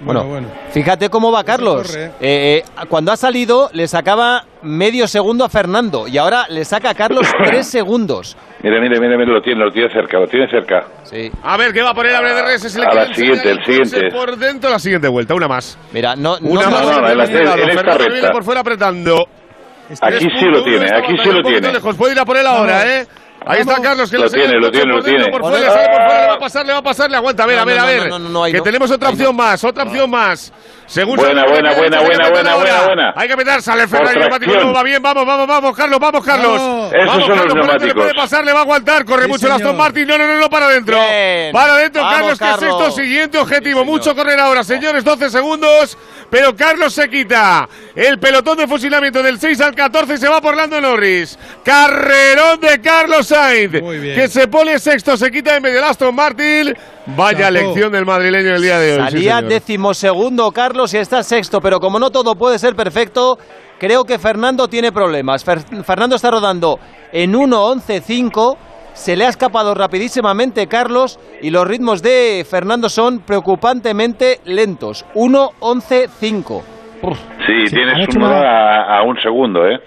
Bueno, fíjate cómo va Carlos. Eh, eh, cuando ha salido le sacaba medio segundo a Fernando y ahora le saca a Carlos tres segundos. Mire, mire, mire, mire, lo tiene, lo tiene cerca, lo tiene cerca. Sí. A ver, ¿qué va a poner a BDRS? Si le A la siguiente, el siguiente. Por dentro, la siguiente vuelta, una más. Mira, no, Una no, más. no, no, en la- en esta Fernando recta. viene por fuera apretando. Aquí sí lo tiene, aquí sí lo tiene. lejos, puede ir a por él ahora, ¿eh? Ahí está Carlos, que Lo tiene, lo tiene, por lo tiene. Por fuera, sale por fuera, le va a pasar, le va a pasar, le aguanta. A ver, a No, ver, a ver, no, a ver. no, no, no, ahí que no. tenemos otra opción más, otra opción más. Según Buena, buena, buena, buena, buena, buena, buena. Hay que meter, sale el Por Ferrari neumático nuevo, va bien, vamos, vamos, vamos, Carlos, vamos, Carlos. Esos vamos, son los Carlos, le neumáticos. puede pasar, le va a aguantar, corre Sí, mucho el Aston. Martin, no, no, no, no, para adentro. Para adentro, Vamos, Carlos, que Carlos. sexto, siguiente objetivo, mucho correr ahora, señores, 12 segundos, pero Carlos se quita el pelotón de fusilamiento del 6 al 14 y se va por Lando Norris. Carrerón de Carlos Sainz, Muy bien. que se pone sexto, se quita en medio el Aston Martin. Vaya lección del madrileño el día de hoy. sí, Salía decimosegundo Carlos y está sexto, pero como no todo puede ser perfecto, creo que Fernando tiene problemas. Fer- Fernando está rodando en 1.11.5, se le ha escapado rapidísimamente Carlos y los ritmos de Fernando son preocupantemente lentos. 1.11.5. Sí, Sí, tienes un una- a, a un segundo, ¿eh?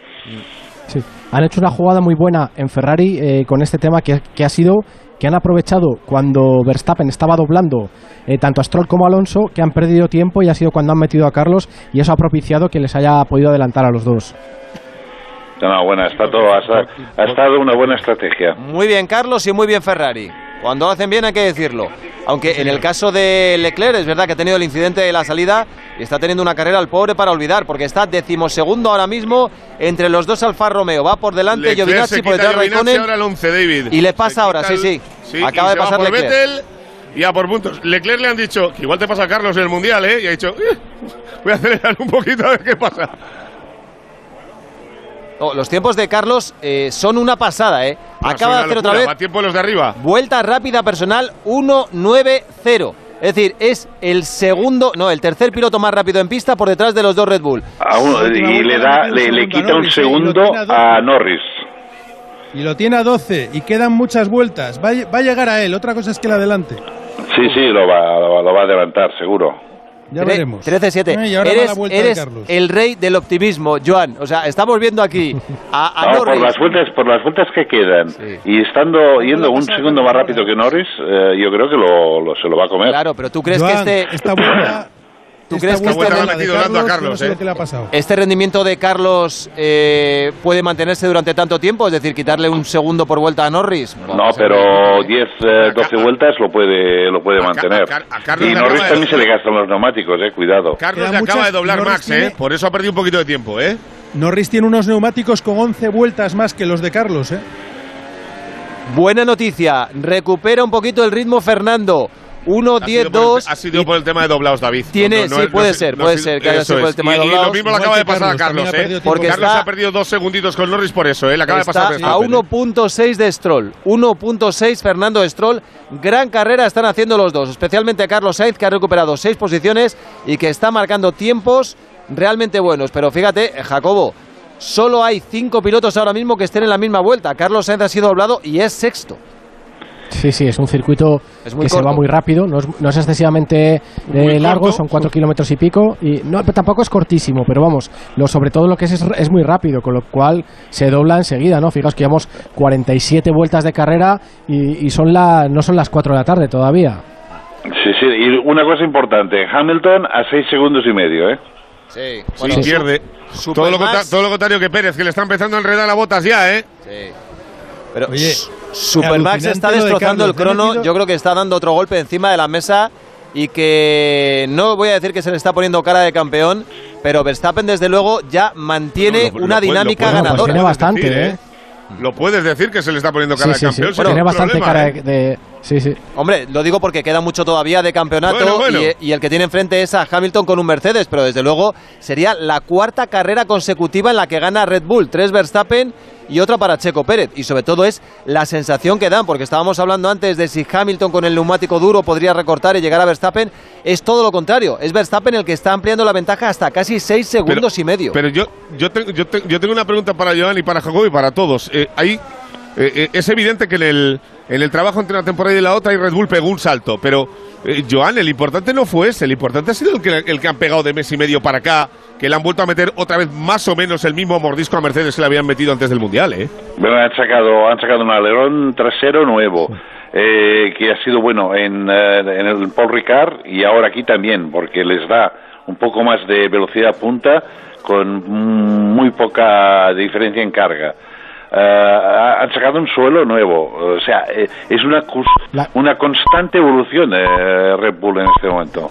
Sí. Han hecho una jugada muy buena en Ferrari eh, con este tema que, que ha sido que han aprovechado cuando Verstappen estaba doblando eh, tanto a Stroll como a Alonso, que han perdido tiempo y ha sido cuando han metido a Carlos y eso ha propiciado que les haya podido adelantar a los dos. No, no, bueno, está todo, ha, ha estado una buena estrategia. Muy bien Carlos y muy bien Ferrari. Cuando hacen bien hay que decirlo. Aunque en el caso de Leclerc es verdad que ha tenido el incidente de la salida y está teniendo una carrera al pobre para olvidar, porque está decimosegundo ahora mismo entre los dos Alfa Romeo. Va por delante Leclerc Giovinazzi por detrás Raikkonen. ahora el 11, David. Y le pasa ahora, quita sí, el- sí. Acaba de pasar Leclerc. Vettel y a por puntos. Leclerc le han dicho que igual te pasa a Carlos en el Mundial, ¿eh? Y ha dicho, "Eh, voy a acelerar un poquito a ver qué pasa. Oh, los tiempos de Carlos eh, son una pasada, ¿eh? Va a Acaba de hacer otra vez Va a tiempo los de arriba. vuelta rápida personal 1.90. Es decir, es el segundo, no, el tercer piloto más rápido en pista por detrás de los dos Red Bull. A uno- y le da, le, quita un ¿eh? Segundo a Norris. Y lo tiene a 12 y quedan muchas vueltas. Va, a- va a llegar a él. Otra cosa es que la adelante. Sí, sí, lo va, lo va, lo va a adelantar, seguro. Ya Tre- veremos. 13-7. Eh, y ahora va Eres, la vuelta de eres Carlos. el rey del optimismo, Joan. O sea, estamos viendo aquí a, a No, por Norris. las vueltas, por las vueltas que quedan y estando yendo un segundo más rápido que Norris, eh, yo creo que lo, lo- se lo va a comer. Claro, pero tú crees Joan, que este, esta vuelta, ¿tú crees que este, a Carlos, no sé eh. lo que le ha pasado. este rendimiento de Carlos eh, puede mantenerse durante tanto tiempo? Es decir, quitarle un segundo por vuelta a Norris. No, pero 10, eh, 12 vueltas lo puede, lo puede a mantener. a a Y Norris de- también se le gastan los neumáticos, eh, cuidado. Carlos le acaba de doblar Norris Max, ¿eh? Por eso ha perdido un poquito de tiempo, ¿eh? Norris tiene unos neumáticos con 11 vueltas más que los de Carlos, ¿eh? Buena noticia. Recupera un poquito el ritmo Fernando. Ha sido por el- 1-10-2. Ha sido por el tema de doblados, David. Tiene- sí, puede ser, puede ser que haya sido por el tema de Y- y doblados. lo mismo le acaba de pasar a Carlos, también Carlos, ha ¿eh? perdido Porque Carlos está- ha perdido dos segunditos con Norris por eso, ¿eh? Le acaba de pasar Está a a Verstappen, ¿eh? 1.6 de Stroll. 1.6 Fernando Stroll. Gran carrera están haciendo los dos, especialmente Carlos Sainz, que ha recuperado seis posiciones y que está marcando tiempos realmente buenos. Pero fíjate, Jacobo, solo hay cinco pilotos ahora mismo que estén en la misma vuelta. Carlos Sainz ha sido doblado y es sexto. Sí, sí, es un circuito Es que se va muy rápido, no es, no es excesivamente eh, largo, corto. son cuatro kilómetros y pico, y no, pero tampoco es cortísimo, pero vamos, lo, sobre todo lo que es, es es muy rápido, con lo cual se dobla enseguida, ¿no? Fijaos que llevamos 47 vueltas de carrera y, y son la, no son las 4 de la tarde todavía. Sí, sí, y una cosa importante, Hamilton a 6 segundos y medio, ¿eh? Sí, Sí, pierde. Todo lo, todo lo contrario que Pérez, que le está empezando a enredar a botas ya, ¿eh? Sí. Pero Oye, Supermax está de destrozando Carlos, el crono. metido- Yo creo que está dando otro golpe encima de la mesa y que no voy a decir que se le está poniendo cara de campeón, pero Verstappen desde luego ya mantiene lo- una lo dinámica lo puede- Bueno, ganadora. tiene bastante, decir, ¿eh? Lo puedes decir que se le está poniendo cara Sí, sí, de sí, campeón. sin tiene bastante problema, cara ¿eh? de, de- Sí, sí. Hombre, lo digo porque queda mucho todavía de campeonato Bueno, bueno. Y, y el que tiene enfrente es a Hamilton con un Mercedes, pero desde luego sería la cuarta carrera consecutiva en la que gana Red Bull, tres Verstappen y otra para Checo Pérez. Y sobre todo es la sensación que dan, porque estábamos hablando antes de si Hamilton con el neumático duro podría recortar y llegar a Verstappen. Es todo lo contrario, es Verstappen el que está ampliando la ventaja hasta casi seis segundos y medio. Pero yo, yo, te- yo, te- yo tengo una pregunta para Joan y para Jacobo y para todos. Eh, hay eh, eh, es evidente que en el, en el trabajo entre una temporada y la otra y Red Bull pegó un salto, pero eh, Joan, el importante no fue ese, el importante ha sido el que, el que han pegado de mes y medio para acá, que le han vuelto a meter otra vez más o menos el mismo mordisco a Mercedes que le habían metido antes del Mundial, ¿eh? Bueno, han sacado, han sacado un alerón trasero nuevo, eh, que ha sido bueno en, eh, en el Paul Ricard y ahora aquí también, porque les da un poco más de velocidad punta con muy poca diferencia en carga. Eh, han sacado un suelo nuevo, o sea, eh, es una, cus- una constante evolución de Red Bull en este momento.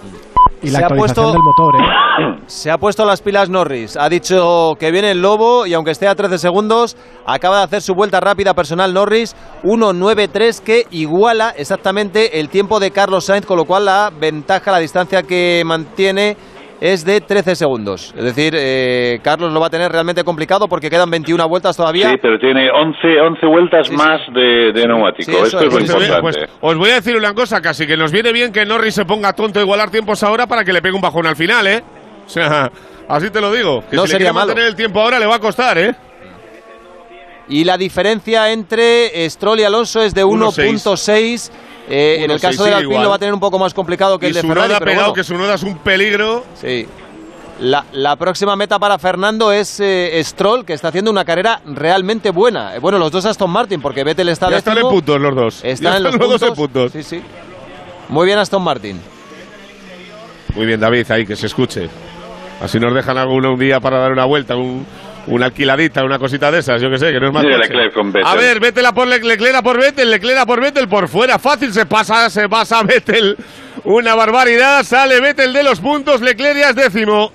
Y la Se ha puesto- del motor, ¿eh? Se ha puesto las pilas Norris. Ha dicho que viene el lobo y aunque esté a 13 segundos, acaba de hacer su vuelta rápida personal Norris 1.93 que iguala exactamente el tiempo de Carlos Sainz, con lo cual la ventaja, la distancia que mantiene es de 13 segundos. Es decir, eh, Carlos lo va a tener realmente complicado porque quedan 21 vueltas todavía. Sí, pero tiene 11, 11 vueltas más de, de neumático. Sí, Esto es, lo es. Pues, importante. pues, os voy a decir una cosa, casi que nos viene bien que Norris se ponga tonto a igualar tiempos ahora para que le pegue un bajón al final, ¿eh? O sea, así te lo digo. Que No si le sería quiere malo. mantener el tiempo ahora le va a costar, ¿eh? Y la diferencia entre Stroll y Alonso es de 1.6. Eh, en el 1.6, caso de sí, Alpine lo va a tener un poco más complicado que Y el de su Ferrari. noda pero pegado, bueno. que su noda es un peligro. Sí. La, la próxima meta para Fernando es eh, Stroll, que está haciendo una carrera realmente buena. Eh, Bueno, los dos Aston Martin, porque Vettel está Ya están en décimo. puntos los dos. Están Ya en los están los dos en puntos. puntos. Sí, sí. Muy bien Aston Martin. Muy bien, David, ahí que se escuche. Así nos dejan alguno un día para dar una vuelta, un, una alquiladita, una cosita de esas, yo que sé, que no es más. Leclerc. A ver, Vettel a por Le- Leclerc a por Vettel, Leclerc a por Vettel por fuera, fácil se pasa, se pasa Vettel. Una barbaridad, sale Vettel de los puntos, Leclerc ya es décimo.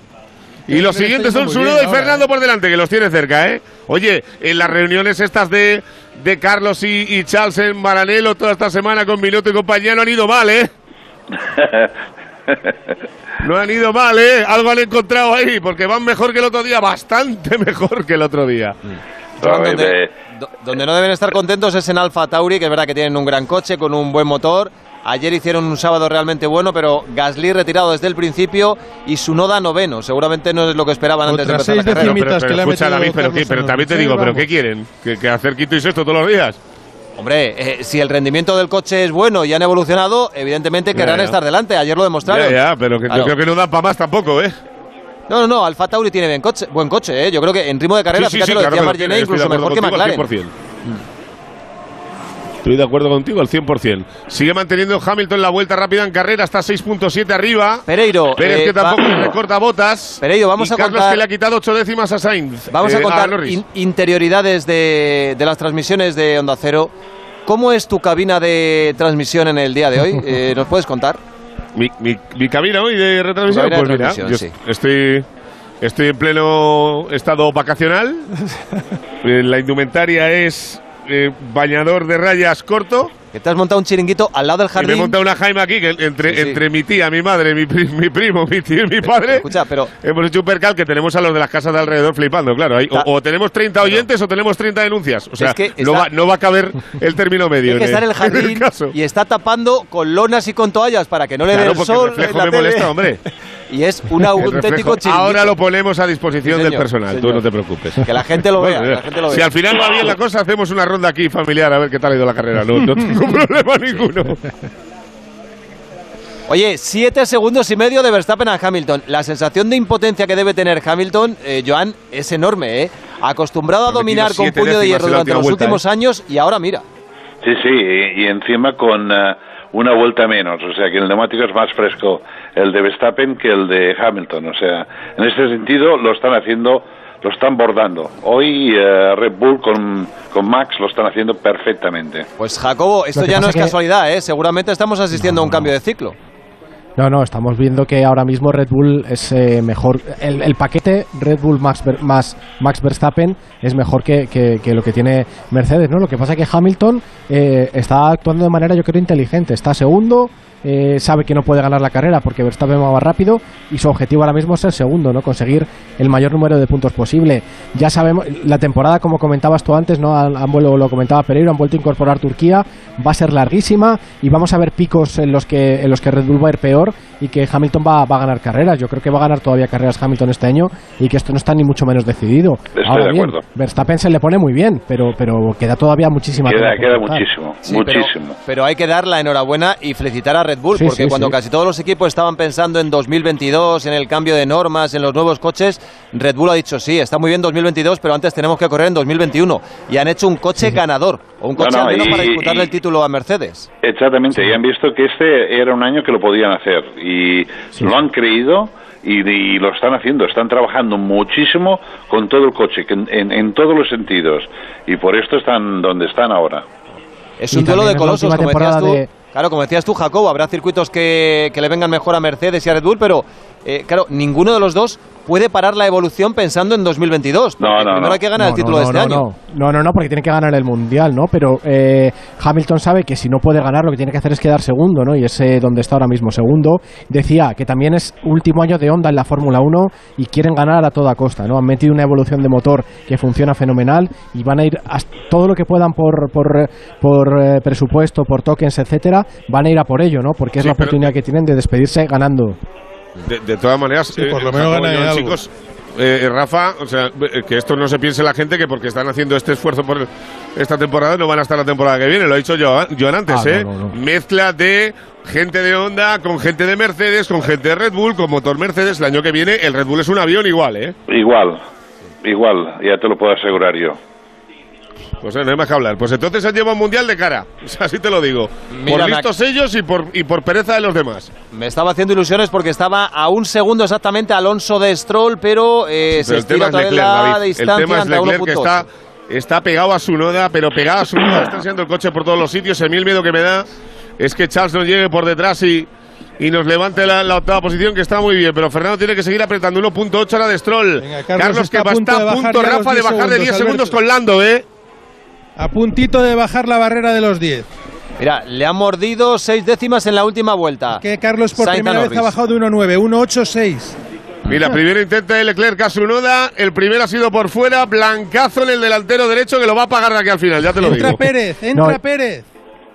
Y los Leclerc siguientes son Sunoda y Fernando por delante, que los tiene cerca, ¿eh? Oye, en las reuniones estas de, de Carlos y, y Charles en Maranello toda esta semana con Minuto y compañía no han ido mal, ¿eh? No han ido mal, ¿eh? Algo han encontrado ahí, porque van mejor que el otro día, bastante mejor que el otro día. Joan, donde, do- donde no deben estar contentos es en Alfa Tauri, que es verdad que tienen un gran coche con un buen motor. Ayer hicieron un sábado realmente bueno, pero Gasly retirado desde el principio y Sunoda noveno. Seguramente no es lo que esperaban antes de empezar la seis carrera. decimitas que le ha escucha, metido David, pero, pero Sainz. también te digo, ¿pero qué quieren? ¿Que, que hacer quito y sexto todos los días? Hombre, eh, si el rendimiento del coche es bueno y han evolucionado, evidentemente querrán ya. estar delante. Ayer lo demostraron. Ya, ya, pero que Claro. yo creo que no dan para más tampoco, ¿eh? No, no, no, Alfa Tauri tiene buen coche, buen coche, ¿eh? Yo creo que en ritmo de carrera, Sí, sí, fíjate sí, lo claro decía Margené, incluso mejor que McLaren. 100%. Estoy de acuerdo contigo al 100%. Sigue manteniendo Hamilton la vuelta rápida en carrera, está 6.7 arriba. Pereiro, Pérez eh, que tampoco va- recorta botas. Pereiro, vamos y a Carlos contar- que le ha quitado 8 décimas a Sainz. Vamos Eh, a contar Norris. in- interioridades de, de las transmisiones de Onda Cero. ¿Cómo es tu cabina de transmisión en el día de hoy? Eh, ¿Nos puedes contar? Mi, mi, mi cabina hoy de retransmisión, de pues mira, yo estoy, estoy en pleno estado vacacional. Eh, la indumentaria es eh, bañador de rayas corto. Que te has montado un chiringuito al lado del Y me he jardín. montado una jaima aquí, que entre, Sí, sí. entre mi tía, mi madre, mi, pri- mi primo, mi tío y mi padre. Escucha, pero Hemos hecho un percal que tenemos a los de las casas de alrededor flipando, claro. Ahí, o, o tenemos 30 oyentes o tenemos 30 denuncias. O sea, Es que no, está- va, no va a caber el término medio. que estar en el jardín caso. y está tapando con lonas y con toallas para que no le dé Claro, el porque sol. el reflejo en la me tele. molesta, hombre. Y es un auténtico chiringuito. Ahora lo ponemos a disposición Sí, del señor, personal, tú señor. no te preocupes. Que la gente lo vea, Bueno, la gente lo si vea. al final va bien la cosa, hacemos una ronda aquí familiar a ver qué tal ha ido la carrera. No, no tengo problema ninguno. Oye, siete segundos y medio de Verstappen a Hamilton. La sensación de impotencia que debe tener Hamilton, eh, Joan, es enorme, ¿eh? Acostumbrado a dominar con puño de hierro durante los vuelta, últimos ¿eh? años y ahora mira. Sí, sí, y, y encima con eh, una vuelta menos, o sea que el neumático es más fresco el de Verstappen que el de Hamilton, o sea, en este sentido lo están haciendo, lo están bordando. Hoy eh, Red Bull con, con Max lo están haciendo perfectamente. Pues Jacobo, esto ya no es que- casualidad, ¿eh? Seguramente estamos asistiendo a un cambio de ciclo. No, no, estamos viendo que ahora mismo Red Bull es eh, mejor. El, el paquete Red Bull Max, Ver- más Max Verstappen es mejor que, que- que lo que tiene Mercedes, ¿no? Lo que pasa es que Hamilton eh, está actuando de manera, yo creo, inteligente. Está segundo, eh, sabe que no puede ganar la carrera porque Verstappen va más rápido y su objetivo ahora mismo es el segundo, ¿no? Conseguir el mayor número de puntos posible. Ya sabemos, la temporada, como comentabas tú antes, ¿no? Han, han vuelto- lo comentaba Pereiro, han vuelto a incorporar Turquía, va a ser larguísima y vamos a ver picos en los que, en los que Red Bull va a ir peor y que Hamilton va, va a ganar carreras. Yo creo que va a ganar todavía carreras Hamilton este año y que esto no está ni mucho menos decidido. Estoy ahora de bien, acuerdo. Verstappen se le pone muy bien, pero, pero queda todavía muchísima Queda, queda muchísimo, Sí, pero- muchísimo. Pero, hay que dar la enhorabuena y felicitar a Red Bull, Sí, porque sí, cuando sí. casi todos los equipos estaban pensando en 2022, en el cambio de normas, en los nuevos coches, Red Bull ha dicho sí, está muy bien 2022, pero antes tenemos que correr en 2021. Y han hecho un coche ganador, o un coche No, no, al menos y- para disputarle y- el título a Mercedes. Exactamente, y han visto que este era un año que lo podían hacer y lo han creído y, y lo están haciendo, están trabajando muchísimo con todo el coche, que en, en- en todos los sentidos y por esto están donde están ahora. Es un duelo de colosos, como decías tú. temporada de- Claro, como decías tú, Jacobo, habrá circuitos que, que le vengan mejor a Mercedes y a Red Bull, pero eh, claro, ninguno de los dos puede parar la evolución pensando en 2022. porque No, no, primero no. hay que ganar el No, título no, de este no, año. No, no, no, no, porque tiene que ganar el Mundial, ¿no? Pero eh, Hamilton sabe que si no puede ganar, lo que tiene que hacer es quedar segundo, ¿no? Y es eh, donde está ahora mismo, segundo. Decía que también es último año de Honda en la Fórmula 1 y quieren ganar a toda costa, ¿no? Han metido una evolución de motor que funciona fenomenal y van a ir hasta todo lo que puedan por, por, por eh, presupuesto, por tokens, etcétera, van a ir a por ello, ¿no? Porque es Sí, la pero- oportunidad que tienen de despedirse ganando. De, de todas maneras, Sí, por lo menos en algo. chicos, eh, Rafa, o sea, eh, que esto no se piense la gente que porque están haciendo este esfuerzo por esta temporada no van a estar la temporada que viene. Lo ha dicho yo, Joan antes, Ah, no, ¿eh? no, no. Mezcla de gente de Honda con gente de Mercedes, con gente de Red Bull, con motor Mercedes. El año que viene el Red Bull es un avión igual, ¿eh? Igual, igual, ya te lo puedo asegurar yo. Pues eh, no hay más que hablar. Pues entonces han llevado un mundial de cara. O sea, así te lo digo. Mira, por me listos ellos y por, y por pereza de los demás. Me estaba haciendo ilusiones porque estaba a un segundo exactamente Alonso de Stroll, pero eh, se Pero el estira tema es otra vez la David. El distancia tema es a Leclerc que 1.8. está, está pegado a su noda, pero pegado a su noda. Está enseñando el coche por todos los sitios. A mí el miedo que me da es que Charles no llegue por detrás y, y nos levante la, la octava posición, que está muy bien. Pero Fernando tiene que seguir apretando 1.8 ahora de Stroll. Venga, Carlos, Carlos que está va a de a punto, Rafa, de 10 bajar de 10 segundos, con Lando, ¿eh? A puntito de bajar la barrera de los 10. Mira, le ha mordido seis décimas en la última vuelta. Que Carlos por primera vez ha bajado de 1.9, 1.86. Mira, primero intenta de Leclerc a su noda. El primero ha sido por fuera. Blancazo en el delantero derecho que lo va a pagar de aquí al final, ya te lo Entra digo. Pérez, entra No, Pérez.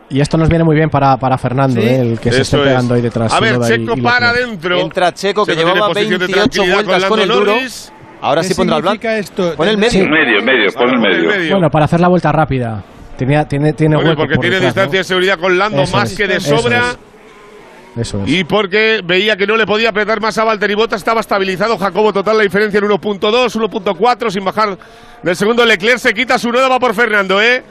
Y esto nos viene muy bien para, para Fernando, Sí. ¿eh? el que se Eso esté es. pegando ahí detrás. A ver, Checo y para adentro. Entra Checo, que Checo llevaba posición de 28 tranquilidad vueltas con el duro. Norris. Ahora ¿Qué sí pondrá el blanco. esto? Pon el medio. Medio, medio, pon el medio. Bueno, para hacer la vuelta rápida. Tenía, tiene tiene hueco porque por tiene detrás, ¿no? distancia de seguridad con Lando Eso más es, que de eso sobra. es. Eso es. Y porque veía que no le podía apretar más a Valtteri Bottas, estaba estabilizado Jacobo total la diferencia en 1.2, 1.4 sin bajar del segundo. Leclerc se quita su noda, va por Fernando, ¿eh?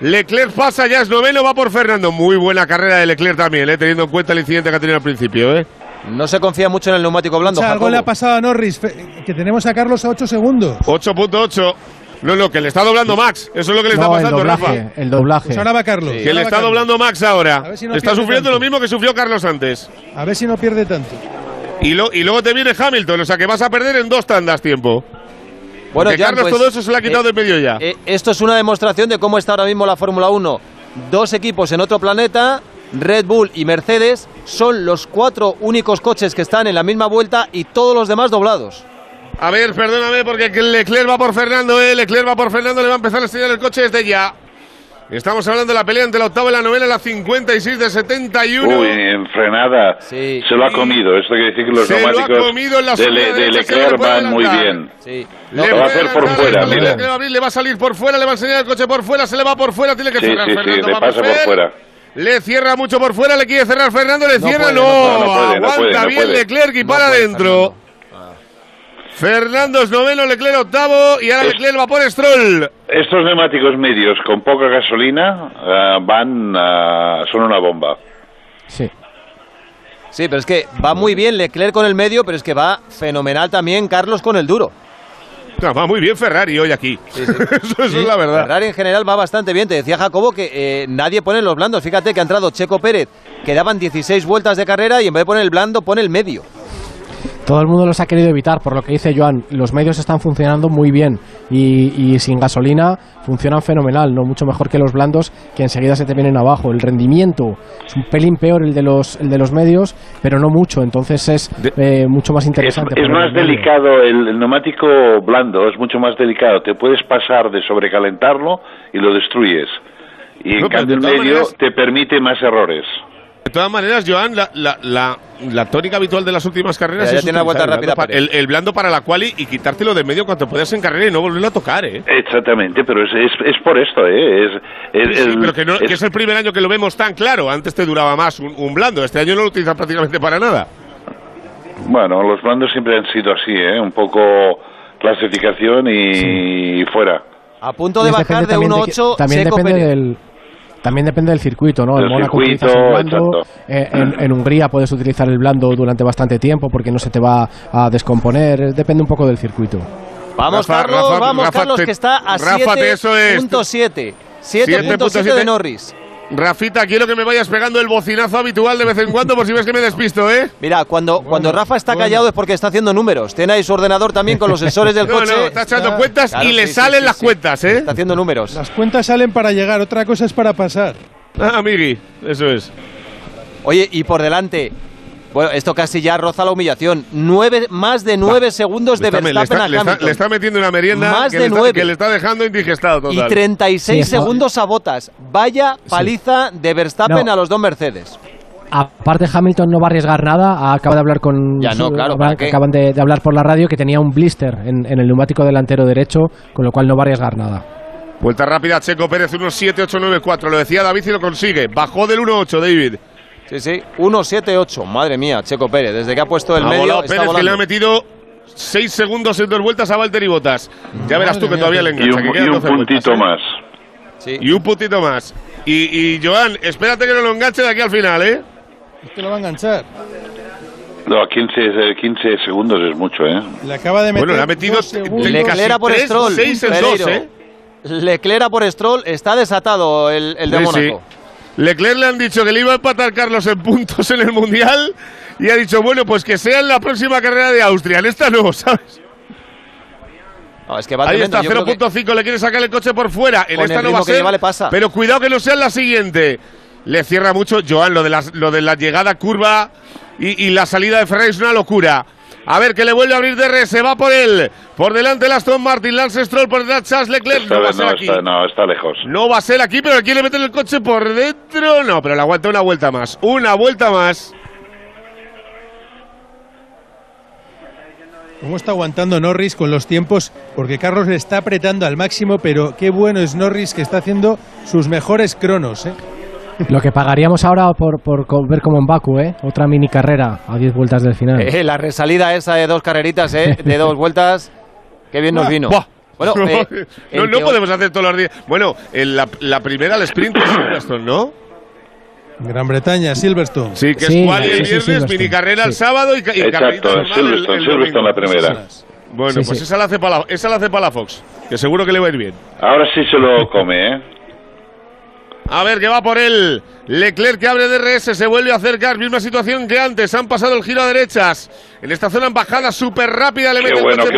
Leclerc pasa, ya es noveno, va por Fernando. Muy buena carrera de Leclerc también, ¿eh? Teniendo en cuenta el incidente que ha tenido al principio, ¿eh? No se confía mucho en el neumático blando. O sea, algo le ha pasado a Norris, que tenemos a Carlos a 8 segundos. 8.8. No, no, que le está doblando Max. Eso es lo que le está No, el pasando, doblaje, Rafa. el doblaje. Pues ahora va Carlos. Que ahora le está Carlos. doblando Max ahora. A ver si no está sufriendo tanto. lo mismo que sufrió Carlos antes. A ver si no pierde tanto. Y, lo- y luego te viene Hamilton, o sea que vas a perder en dos tandas tiempo. Bueno, Porque Jan, Carlos pues, todo eso se lo ha quitado eh, del medio ya. eh, esto es una demostración de cómo está ahora mismo la Fórmula 1. Dos equipos en otro planeta, Red Bull y Mercedes, son los cuatro únicos coches que están en la misma vuelta y todos los demás doblados. A ver, perdóname, porque Leclerc va por Fernando, ¿eh? Leclerc va por Fernando, le va a empezar a enseñar el coche desde ya. Estamos hablando de la pelea entre la octava y la novena, la 56 de 71. Uy, en frenada Sí. se lo ha comido. Esto quiere decir que los Se lo ha neumáticos comido en la de, Le- de le Leclerc van muy bien. Sí. Le Lo va a hacer por fuera, mira. Leclerc va a abrir, Le va a salir por fuera, le va a enseñar el coche por fuera, se le va por fuera, tiene que Sí, cerrar sí, sí, Fernando. le vamos, pasa por fuera. Le cierra mucho por fuera, le quiere cerrar Fernando, le No cierra, puede, no, no puede, no puede, no aguanta puede, bien. Leclerc y No para adentro. Fernando es noveno, Leclerc octavo y ahora Es- Leclerc va por Stroll. Estos neumáticos medios con poca gasolina ah, van, ah, son una bomba. Sí. Sí, pero es que va muy bien Leclerc con el medio, pero es que va fenomenal también Carlos con el duro. No, va muy bien Ferrari hoy aquí. eso eso es la verdad. Ferrari en general va bastante bien. Te decía Jacobo que eh, nadie pone los blandos. Fíjate que ha entrado Checo Pérez, que daban 16 vueltas de carrera y en vez de poner el blando pone el medio. Todo el mundo los ha querido evitar, por lo que dice Joan. Los medios están funcionando muy bien y, y, sin gasolina funcionan fenomenal, no mucho mejor que los blandos que enseguida se te vienen abajo. El rendimiento es un pelín peor el de los, el de los medios, pero no mucho, entonces es eh, mucho más interesante. Es, es más delicado, el, el, neumático blando es mucho más delicado. Te puedes pasar de sobrecalentarlo y lo destruyes. Y en cambio el medio maneras... te permite más errores. De todas maneras, Joan, la, la, la, la, tónica habitual de las últimas carreras ya, ya es tiene vuelta el, rápida blando el, el, blando para la quali y quitártelo de medio cuanto puedas en carrera y no volverlo a tocar, ¿eh? Exactamente, pero es, es, es por esto, ¿eh? Es, es, sí, sí, pero que, no, que, es, el primer año que lo vemos tan claro. Antes te duraba más un, un blando, este año no lo utilizas prácticamente para nada. Bueno, los blandos siempre han sido así, ¿eh? Un poco clasificación y sí. fuera. A punto de bajar de 1.8 También Seco depende Pérez. del también depende del circuito, ¿no? Del en Mónaco circuito, utilizas el blando, eh, en, en, Hungría puedes utilizar el blando durante bastante tiempo porque no se te va a descomponer, depende un poco del circuito. Vamos, Rafa, Carlos, Rafa, vamos, Rafa, Carlos, te, que está a 7.7. 7.7 de Norris. Rafita, quiero que me vayas pegando el bocinazo habitual de vez en cuando por si ves que me despisto, ¿eh? Mira, cuando, bueno, cuando Rafa está bueno. callado es porque está haciendo números. Tiene ahí su ordenador también con los sensores del no, coche. No, está echando cuentas claro, y le sí, salen sí, las sí, cuentas, ¿eh? Está haciendo números. Las cuentas salen para llegar, otra cosa es para pasar. Ah, Migui, eso es. Oye, y por delante, bueno, esto casi ya roza la humillación. Nueve, más de nueve segundos de Verstappen le está, a Hamilton. Le está, le está, metiendo una merienda más que, de le nueve. Está, que le está dejando indigestado total. Y 36 sí, segundos a botas. Vaya paliza sí. de Verstappen no. a los dos Mercedes. Aparte Hamilton no va a arriesgar nada, acaba de hablar con ya no, claro, acaban de, de, hablar por la radio que tenía un blister en, en, el neumático delantero derecho, con lo cual no va a arriesgar nada. Vuelta rápida, Checo Pérez 1.7894, lo decía David y lo consigue. Bajó del 1.8, David. Sí, sí, 1.78, madre mía, Checo Pérez, desde que ha puesto el ha medio. Volado Pérez que le ha metido 6 segundos en dos vueltas a Valtteri Bottas. Ya verás tú que todavía le engancha. Y un, que y un puntito vueltas, ¿eh? más. Sí. Y un puntito más. Y, y Joan, espérate que no lo enganche de aquí al final, ¿eh? Este lo va a enganchar. No, 15, 15 segundos es mucho, ¿eh? Le acaba de meter Bueno, le ha metido Leclerc por Stroll. 6 en 2, ¿eh? Leclerc por Stroll está desatado el, el de sí, Mónaco. Sí. Leclerc le han dicho que le iba a empatar Carlos en puntos en el Mundial y ha dicho, bueno, pues que sea en la próxima carrera de Austria. En esta no, ¿sabes? No, es que va Ahí está, 0.5, que... le quiere sacar el coche por fuera. En esta no va a ser, lleva, pasa. pero cuidado que no sea en la siguiente. Le cierra mucho, Joan, lo de, las, lo de la llegada curva y, y la salida de Ferrari es una locura. A ver, que le vuelve a abrir DRS, se va por él. Por delante el Aston Martin, Lance Stroll por detrás Charles Leclerc. Está, no va a ser no, aquí. Está, no, está lejos. No va a ser aquí, pero quiere meter el coche por dentro. No, pero le aguanta una vuelta más. Una vuelta más. ¿Cómo está aguantando Norris con los tiempos? Porque Carlos le está apretando al máximo, pero qué bueno es Norris que está haciendo sus mejores cronos, ¿eh? Lo que pagaríamos ahora por, por, ver como en Baku, ¿eh? Otra mini carrera a 10 vueltas del final. Eh, la resalida esa de dos carreritas, ¿eh? De dos vueltas. Qué bien nos vino. Buah. Bueno, eh, no, no podemos hacer todos los días. Bueno, en la, la primera, el sprint es Silverstone, ¿no? Gran Bretaña, Silverstone. Sí, que sí, es cual el viernes, sí, mini carrera el sábado y, y Exacto, en Silverstone, el, el Silverstone la primera. Bueno, pues Esa, la hace para la, esa la hace para la Fox, que seguro que le va a ir bien. Ahora sí se lo come, ¿eh? A ver, que va por él. Leclerc que abre DRS, se vuelve a acercar. Misma situación que antes. Han pasado el giro a derechas. En esta zona en bajada súper rápida. Le qué mete bueno, el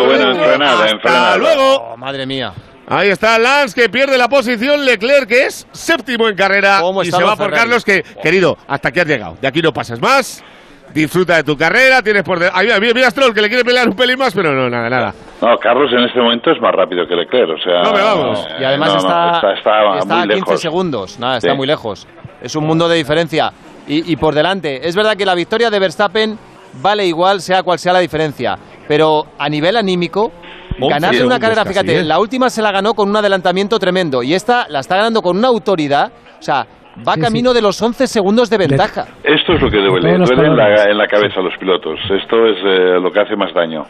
qué luego. Oh, madre mía. Ahí está Lance que pierde la posición. Leclerc que es séptimo en carrera. Y se va por Ferrari? Carlos que, querido, hasta aquí has llegado. De aquí no pasas más. Disfruta de tu carrera. Tienes por. De... Ahí, mira, mira Stroll que le quiere pelear un pelín más, pero no, nada, nada. No, Carlos en este momento es más rápido que Leclerc, o sea... No me vamos. Y además no, está, no, está, está, está muy a 15 lejos. segundos. Nada, está Sí. muy lejos. Es un mundo de diferencia. Y, y por delante, es verdad que la victoria de Verstappen vale igual, sea cual sea la diferencia. Pero a nivel anímico, ganarse una carrera, fíjate, la última se la ganó con un adelantamiento tremendo. Y esta la está ganando con una autoridad. O sea, va Sí, camino de los 11 segundos de ventaja. Esto es lo que duele, duele en la, en la cabeza a los pilotos. Esto es eh, lo que hace más daño.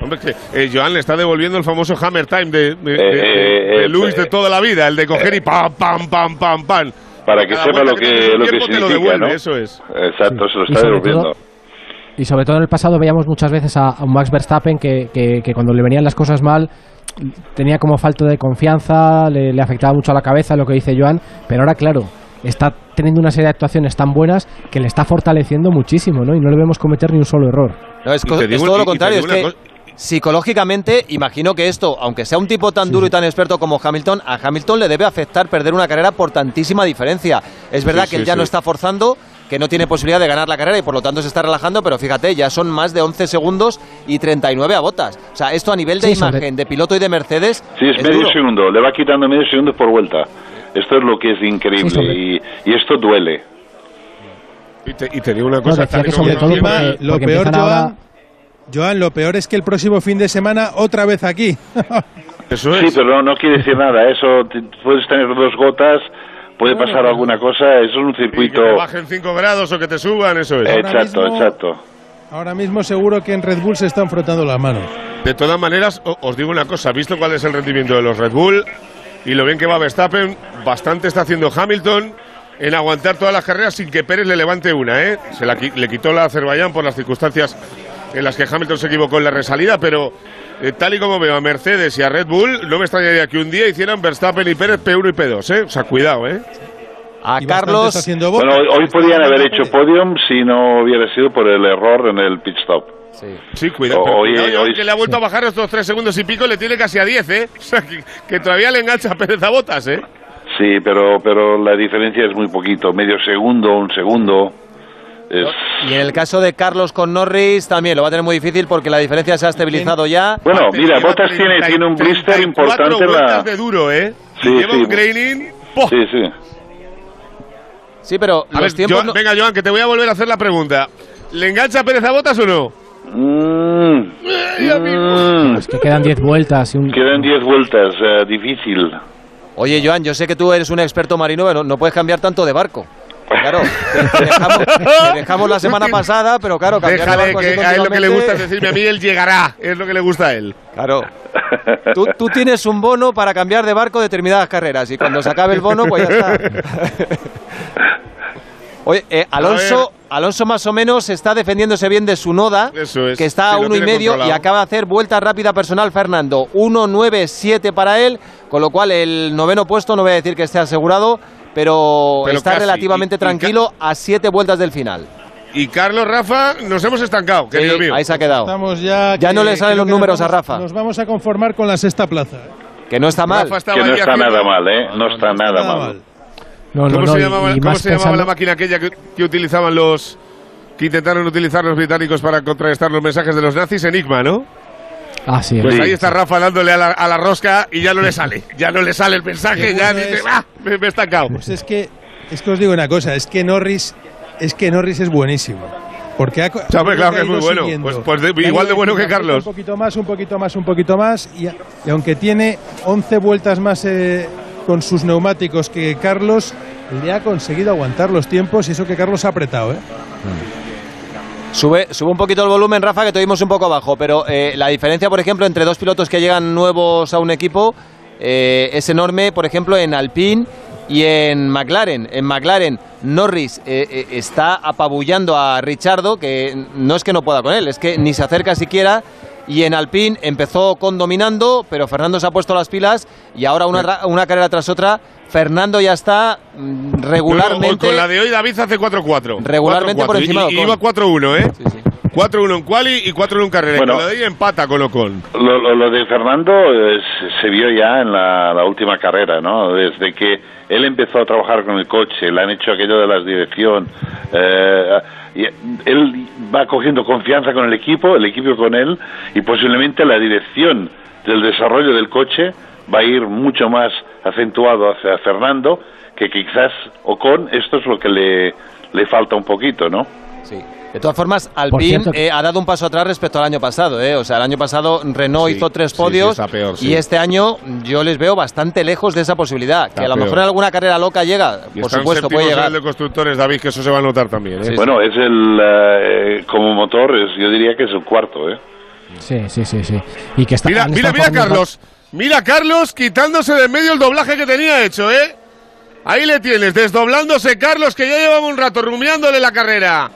Hombre, que eh, Joan le está devolviendo el famoso Hammer Time de, de, de- Eh, de eh, Luis de eh, toda la vida, el de coger y pam, pam, pam, pam, pam. Para que sepa lo que, un lo que te lo significa, devuelve, ¿no? Eso es. Exacto, se lo está devolviendo. todo- Y sobre todo en el pasado veíamos muchas veces a, Max Verstappen que, que- que cuando le venían las cosas mal tenía como falta de confianza, le, le afectaba mucho a la cabeza lo que dice Joan, pero ahora claro, está teniendo una serie de actuaciones tan buenas que le está fortaleciendo muchísimo, ¿no? Y no le vemos cometer ni un solo error. No, es, todo lo contrario, es que psicológicamente imagino que esto, aunque sea un tipo tan duro y tan experto como Hamilton, a Hamilton le debe afectar perder una carrera por tantísima diferencia. Es verdad Sí, que él sí, ya no está forzando, que no tiene posibilidad de ganar la carrera y por lo tanto se está relajando, pero fíjate, ya son más de 11 segundos y 39 a botas. O sea, esto a nivel de Sí, sobre- imagen de piloto y de Mercedes Sí, es, medio duro. segundo, le va quitando medio segundo por vuelta. Esto es lo que es increíble Sí, y, y esto duele. Y te, y te digo una No, cosa. tal y que sobre lo todo porque- lo porque peor, empiezan ahora- Joan, Joan, lo peor es que el próximo fin de semana otra vez aquí. Eso Sí, es. pero no, no quiere decir nada. Eso te- puedes tener dos gotas, puede pasar alguna cosa. Eso es un Y que circuito. te bajen 5 grados o que te suban, eso es. Ahora Exacto, mismo- exacto. Ahora mismo seguro que en Red Bull se están frotando las manos. De todas maneras, os digo una cosa, visto cuál es el rendimiento de los Red Bull y lo bien que va Verstappen, bastante está haciendo Hamilton en aguantar todas las carreras sin que Pérez le levante una, ¿eh? Se la le quitó la Azerbaiyán por las circunstancias en las que Hamilton se equivocó en la resalida, pero eh, tal y como veo a Mercedes y a Red Bull, no me extrañaría que un día hicieran Verstappen y Pérez P1 y P2, ¿eh? O sea, cuidado, ¿eh? A Carlos, haciendo. Bueno, hoy, podían haber hecho podium si no hubiera sido por el error en el pit stop. Sí, cuidado. O- pero oye, cuidado, hoy- que le ha vuelto a bajar estos tres segundos y pico, le tiene casi a 10, ¿eh? O sea, que, que todavía le engancha a Pérez a botas, ¿eh? Sí, pero, pero la diferencia es muy poquito. Medio segundo, un segundo. Es... y en el caso de Carlos con Norris también lo va a tener muy difícil porque la diferencia se ha estabilizado ya. Bueno, mira, Bottas tiene, 30 tiene un blister 34 importante la... vueltas de duro, ¿eh? Sí, lleva sí. un graining. ¡poh! Sí, sí. Sí, pero A los ver, tiempos Joan, no- venga, Joan, que te voy a volver a hacer la pregunta. ¿Le engancha a Pérez a botas o no? Mm, mm. Es que quedan 10 vueltas y un... Quedan 10 vueltas, eh, difícil. Oye, Joan, yo sé que tú eres un experto marino, pero no puedes cambiar tanto de barco. Claro, te, dejamos, te dejamos la semana pasada, pero claro, cambiar de Déjale que a él lo que le gusta es decirme a mí, él llegará. Es lo que le gusta a él. Claro. Tú, tú tienes un bono para cambiar de barco determinadas carreras y cuando se acabe el bono, pues ya está. Oye, eh, Alonso, Alonso más o menos está defendiéndose bien de su noda, Eso es. que está a uno y medio y controlado. acaba de hacer vuelta rápida personal Fernando. 1.97 para él, con lo cual el noveno puesto, no voy a decir que esté asegurado, pero, Pero está casi. relativamente Y- y ca- tranquilo a siete vueltas del final. Y Carlos, Rafa, nos hemos estancado, querido Sí, mío. ahí se ha quedado. Estamos ya. Ya que- no le salen los números a Rafa. Nos vamos a conformar con la sexta plaza. Que no está mal. Que no está nada mal, ¿eh? No está nada mal. mal. No, no, ¿Cómo no, se llamaba, cómo se la máquina aquella que, que utilizaban los... que intentaron utilizar los británicos para contrarrestar los mensajes de los nazis? Enigma, ¿no? Ah, sí. Pues Sí. ahí está Rafa dándole a la, a la rosca y ya no le sale. Ya no le sale el mensaje, ya dice, es. ¡ah! Me, me he estancado. Pues es que, es que os digo una cosa, es que Norris, es que Norris es buenísimo. Porque ha, hombre, claro que ha es muy bueno. Pues- pues de- igual de bueno que Carlos. Un poquito más, un poquito más, un poquito más. Y, y aunque tiene 11 vueltas más eh, con sus neumáticos que Carlos, le ha conseguido aguantar los tiempos y eso que Carlos ha apretado, ¿eh? Sube, sube un poquito el volumen, Rafa, que te oímos un poco bajo, pero eh, la diferencia, por ejemplo, entre dos pilotos que llegan nuevos a un equipo eh, es enorme, por ejemplo, en Alpine y en McLaren. En McLaren, Norris eh, eh, está apabullando a Richardo, que no es que no pueda con él, es que ni se acerca siquiera. Y en Alpine empezó con dominando, pero Fernando se ha puesto las pilas y ahora una, una carrera tras otra, Fernando ya está mm, No, no, regularmente... con la de hoy David hace 4-4. Regularmente 4-4. por encima Y, y iba 4-1, ¿eh? Sí, sí. 4-1 en quali y 4-1 en carrera. Bueno. y de empata con Ocon. Lo, lo- lo de Fernando eh, se- se vio ya en la, la última carrera, ¿no? Desde que él empezó a trabajar con el coche, le han hecho aquello de la dirección. eh, y él va cogiendo confianza con el equipo, el equipo con él, y posiblemente la dirección del desarrollo del coche va a ir mucho más acentuado hacia Fernando, que quizás Ocon, esto es lo que le, le falta un poquito, ¿no? Sí. De todas formas, Alpine cierto- eh, ha dado un paso atrás respecto al año pasado. ¿eh? O sea, el año pasado Renault Sí, hizo tres sí, sí, podios está peor, sí. y este año yo les veo bastante lejos de esa posibilidad. Está que a lo peor. mejor en alguna carrera loca llega, Y por supuesto, puede llegar. el de constructores, David, que eso se va a notar también. ¿eh? Sí, Bueno, es el, eh, como motor, es, yo diría que es el cuarto, ¿eh? Sí, sí, sí, sí. Y que está, Mira, mira, mira, Carlos. Mira, Carlos, quitándose de en medio el doblaje que tenía hecho, ¿eh? Ahí le tienes, desdoblándose Carlos, que ya llevaba un rato rumiándole la carrera.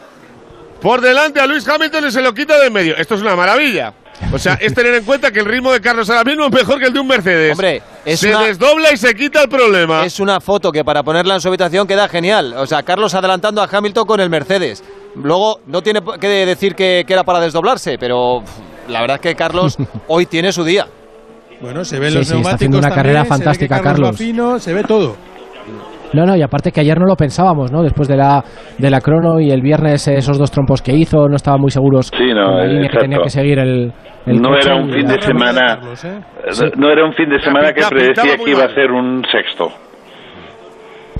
Por delante a Luis Hamilton y se lo quita de en medio. Esto es una maravilla. O sea, es tener en cuenta que el ritmo de Carlos ahora mismo es mejor que el de un Mercedes. Hombre, es se una- desdobla y se quita el problema. Es una foto que para ponerla en su habitación queda genial. O sea, Carlos adelantando a Hamilton con el Mercedes. Luego, no tiene que decir que, que era para desdoblarse, pero la verdad es que Carlos hoy tiene su día. Bueno, se ven Sí, los sí, está neumáticos haciendo una también, carrera se ve que fantástica, Carlos. Carlos. va fino, se ve todo. No, no, y aparte que ayer no lo pensábamos, ¿no? Después de la, de la crono y el viernes esos dos trompos que hizo, no estaban muy seguros Sí, no, la línea que tenía que seguir el, el no era un fin la- de semana Sí. no era un fin de semana que predecía que iba a ser un sexto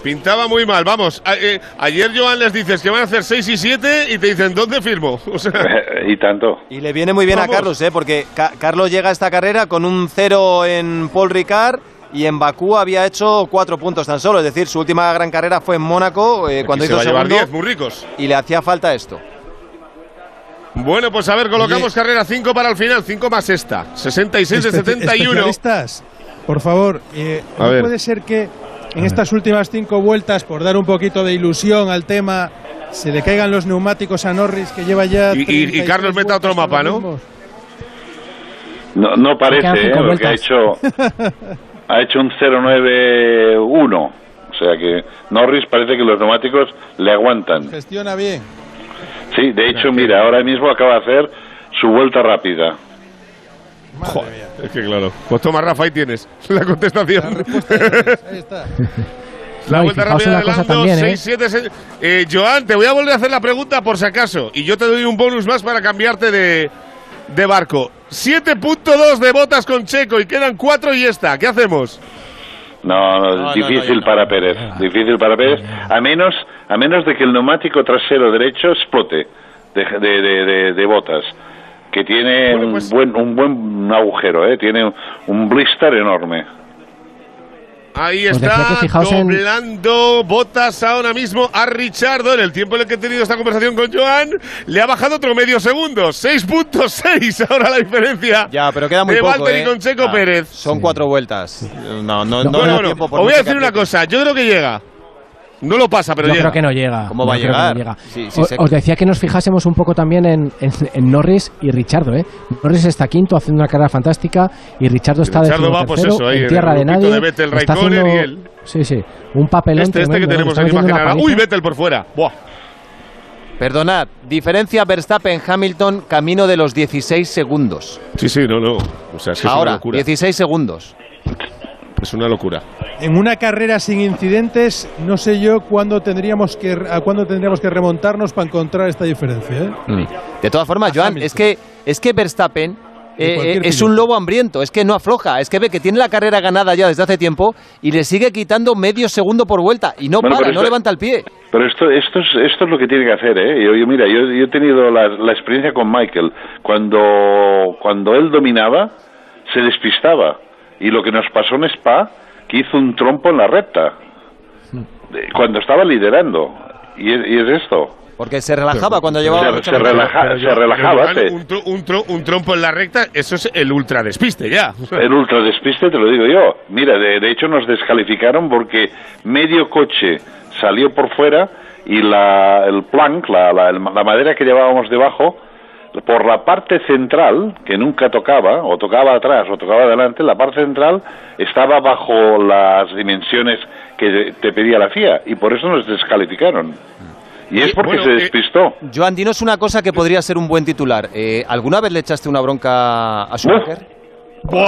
Pintaba muy mal, vamos. a- eh, ayer, Joan, les dices que van a hacer 6 y 7 y te dicen, ¿dónde firmo? O sea, y tanto Y le viene muy bien Vamos. a Carlos, ¿eh? porque Ca- Carlos llega a esta carrera con un cero en Paul Ricard y en Bakú había hecho cuatro puntos tan solo. Es decir, su última gran carrera fue en Mónaco eh, cuando se hizo va a llevar segundo 10, muy ricos. y le hacía falta esto. Bueno, pues a ver, colocamos carrera 5 para el final, 5 más esta. 66 de Espe- 71. Especialistas, por favor, eh, A ¿no ver. puede ser que en estas últimas cinco vueltas, por dar un poquito de ilusión al tema, se le caigan los neumáticos a Norris, que lleva ya. Y- y- y 33 Carlos meta otro mapa, ¿no? no, no parece ¿eh? cinco porque ha hecho ha hecho un 091 o sea que Norris parece que los neumáticos le aguantan Gestiona bien. sí de hecho mira ahora mismo acaba de hacer su vuelta rápida Joder, es que claro. Pues toma, Rafa, ahí tienes la contestación. Ahí está. La No, vuelta rápida de Lando, también, ¿eh? 6, 7, 6. Eh, Joan, te voy a volver a hacer la pregunta por si acaso. Y yo te doy un bonus más para cambiarte de, de barco. 7.2 de botas con Checo y quedan 4 y esta. ¿Qué hacemos? No, no, No, no, difícil no, para Pérez, difícil para Pérez, a menos, a menos de que el neumático trasero derecho explote de, de, de, de- de botas, que tiene Bueno, un pues- buen un buen agujero, ¿eh? tiene un, un blister enorme. Ahí está, en- doblando botas ahora mismo a Richardo. En el tiempo en el que he tenido esta conversación con Joan, le ha bajado otro medio segundo. 6.6 ahora la diferencia. Ya, pero queda muy de poco. Valtteri ¿eh? con Checo Ah, Pérez. Son cuatro vueltas. No, no, no, No, tiempo por os voy a decir una cosa. Yo creo que llega. No lo pasa, pero Yo llega. creo que no llega. ¿Cómo va a que no llegar? llega. Sí, sí, os que- decía que nos fijásemos un poco también en, en- en Norris y Richardo, ¿eh? Norris está quinto haciendo una carrera fantástica y Richardo está Richardo va, pues eso, ahí, en tierra de nadie. de Vettel, está haciendo, y él. Sí, sí, un papelón Este, este que tremendo, ¿eh? tenemos en imagen ahora. Uy, Vettel por fuera. Buah. Perdonad, diferencia Verstappen-Hamilton camino de los 16 segundos. Sí, sí, no, no. O sea, es que es una Ahora, locura. 16 segundos. Es una locura. En una carrera sin incidentes, no sé yo cuándo tendríamos que, a cuándo tendríamos que remontarnos para encontrar esta diferencia. ¿eh? De todas formas, Joan, es que, es que Verstappen eh, eh, es un lobo hambriento, es que no afloja, es que ve que tiene la carrera ganada ya desde hace tiempo y le sigue quitando medio segundo por vuelta y no Bueno, para, no esto- levanta el pie. Pero esto, esto, es, esto es lo que tiene que hacer, ¿eh? Yo, yo- mira, yo, yo he tenido la, la experiencia con Michael. Cuando, cuando él dominaba, se despistaba. Y lo que nos pasó en Spa, que hizo un trompo en la recta. De- Cuando estaba liderando. Y es, y es esto. Porque se relajaba cuando llevaba se, se relaja- se relajaba. un, tro- un tro- un trompo en la recta, eso es el ultra despiste ya. El ultradespiste te lo digo yo. Mira, de, de hecho nos descalificaron porque medio coche salió por fuera y la, el plank, la, la, la madera que llevábamos debajo, por la parte central, que nunca tocaba, o tocaba atrás o tocaba adelante, la parte central estaba bajo las dimensiones que te pedía la FIA y por eso nos descalificaron. Y es porque Bueno, se eh, despistó. Joan, dinos una cosa que podría ser un buen titular. Eh, ¿Alguna vez le echaste una bronca a Schumacher?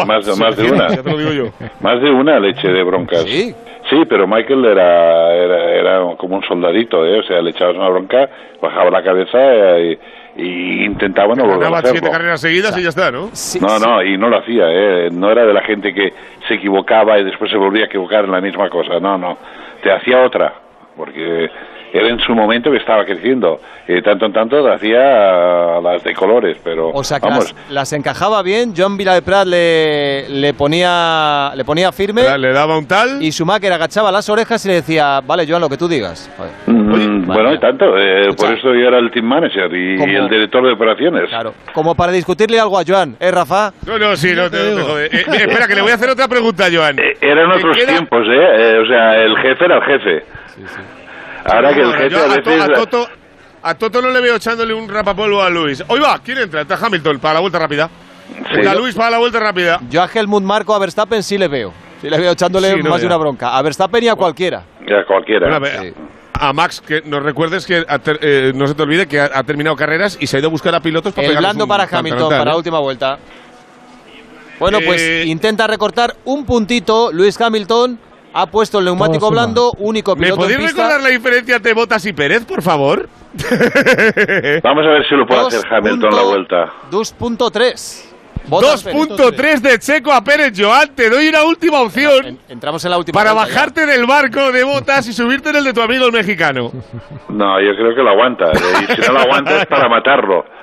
más, de, más de una. Ya te lo digo yo. Más de una leche de broncas. Sí. Sí, pero Michael era, era, era como un soldadito, ¿eh? O sea, le echabas una bronca, bajaba la cabeza eh, y, y intentaba no volver a Ganaba hacerlo. siete carreras seguidas y ya está, ¿no? no, no, y no lo hacía, ¿eh? No era de la gente que se equivocaba y después se volvía a equivocar en la misma cosa. No, no. Te hacía otra, porque era en su momento que estaba creciendo. De tanto en tanto hacía las de colores, pero O sea, que vamos, las, las encajaba bien, John Viladeprat le, le, ponía, le ponía firme. Le daba un tal. Y Schumacher agachaba las orejas y le decía, vale, Joan, lo que tú digas. Mm, bueno, y tanto. eh, por eso yo era el team manager y, el director de operaciones. Claro. Como para discutirle algo a Joan, ¿eh, Rafa? No, no, sí, no te, te jode. Eh, eh, espera, que le voy a hacer otra pregunta, Joan. Eran otros queda- tiempos, ¿eh? Eh, O sea, el jefe era el jefe. Ahora que el Bueno, jefe yo a a, To- veces... a Toto, a Toto no le veo echándole un rapapolvo a Luis. Hoy va, ¿quién entra? Está Hamilton para la vuelta rápida. La Luis para la vuelta rápida. Yo a Helmut Marco a Verstappen sí le veo. Sí le veo echándole Sí, no, más de una bronca. A Verstappen y a cualquiera. Ya cualquiera. Bueno, a ver, A Max, que nos recuerdes que ter- eh, no se te olvide que ha, ha terminado carreras y se ha ido a buscar a pilotos para El blando para Hamilton, para ¿eh? la última vuelta. Bueno, pues Eh, intenta recortar un puntito. Luis Hamilton ha puesto el neumático blando, único ¿Me piloto en podéis pista. recordar la diferencia entre Botas y Pérez, por favor? Vamos a ver si lo puede hacer Hamilton la punto- vuelta. 2.3. Bottas, Pérez. 2.3 de Checo a Pérez, Joan. Te doy una última opción Entramos en la última para vuelta ya. bajarte del barco de Botas y subirte en el de tu amigo el mexicano. No, yo creo que lo aguanta. eh, Y si no lo aguanta es para matarlo.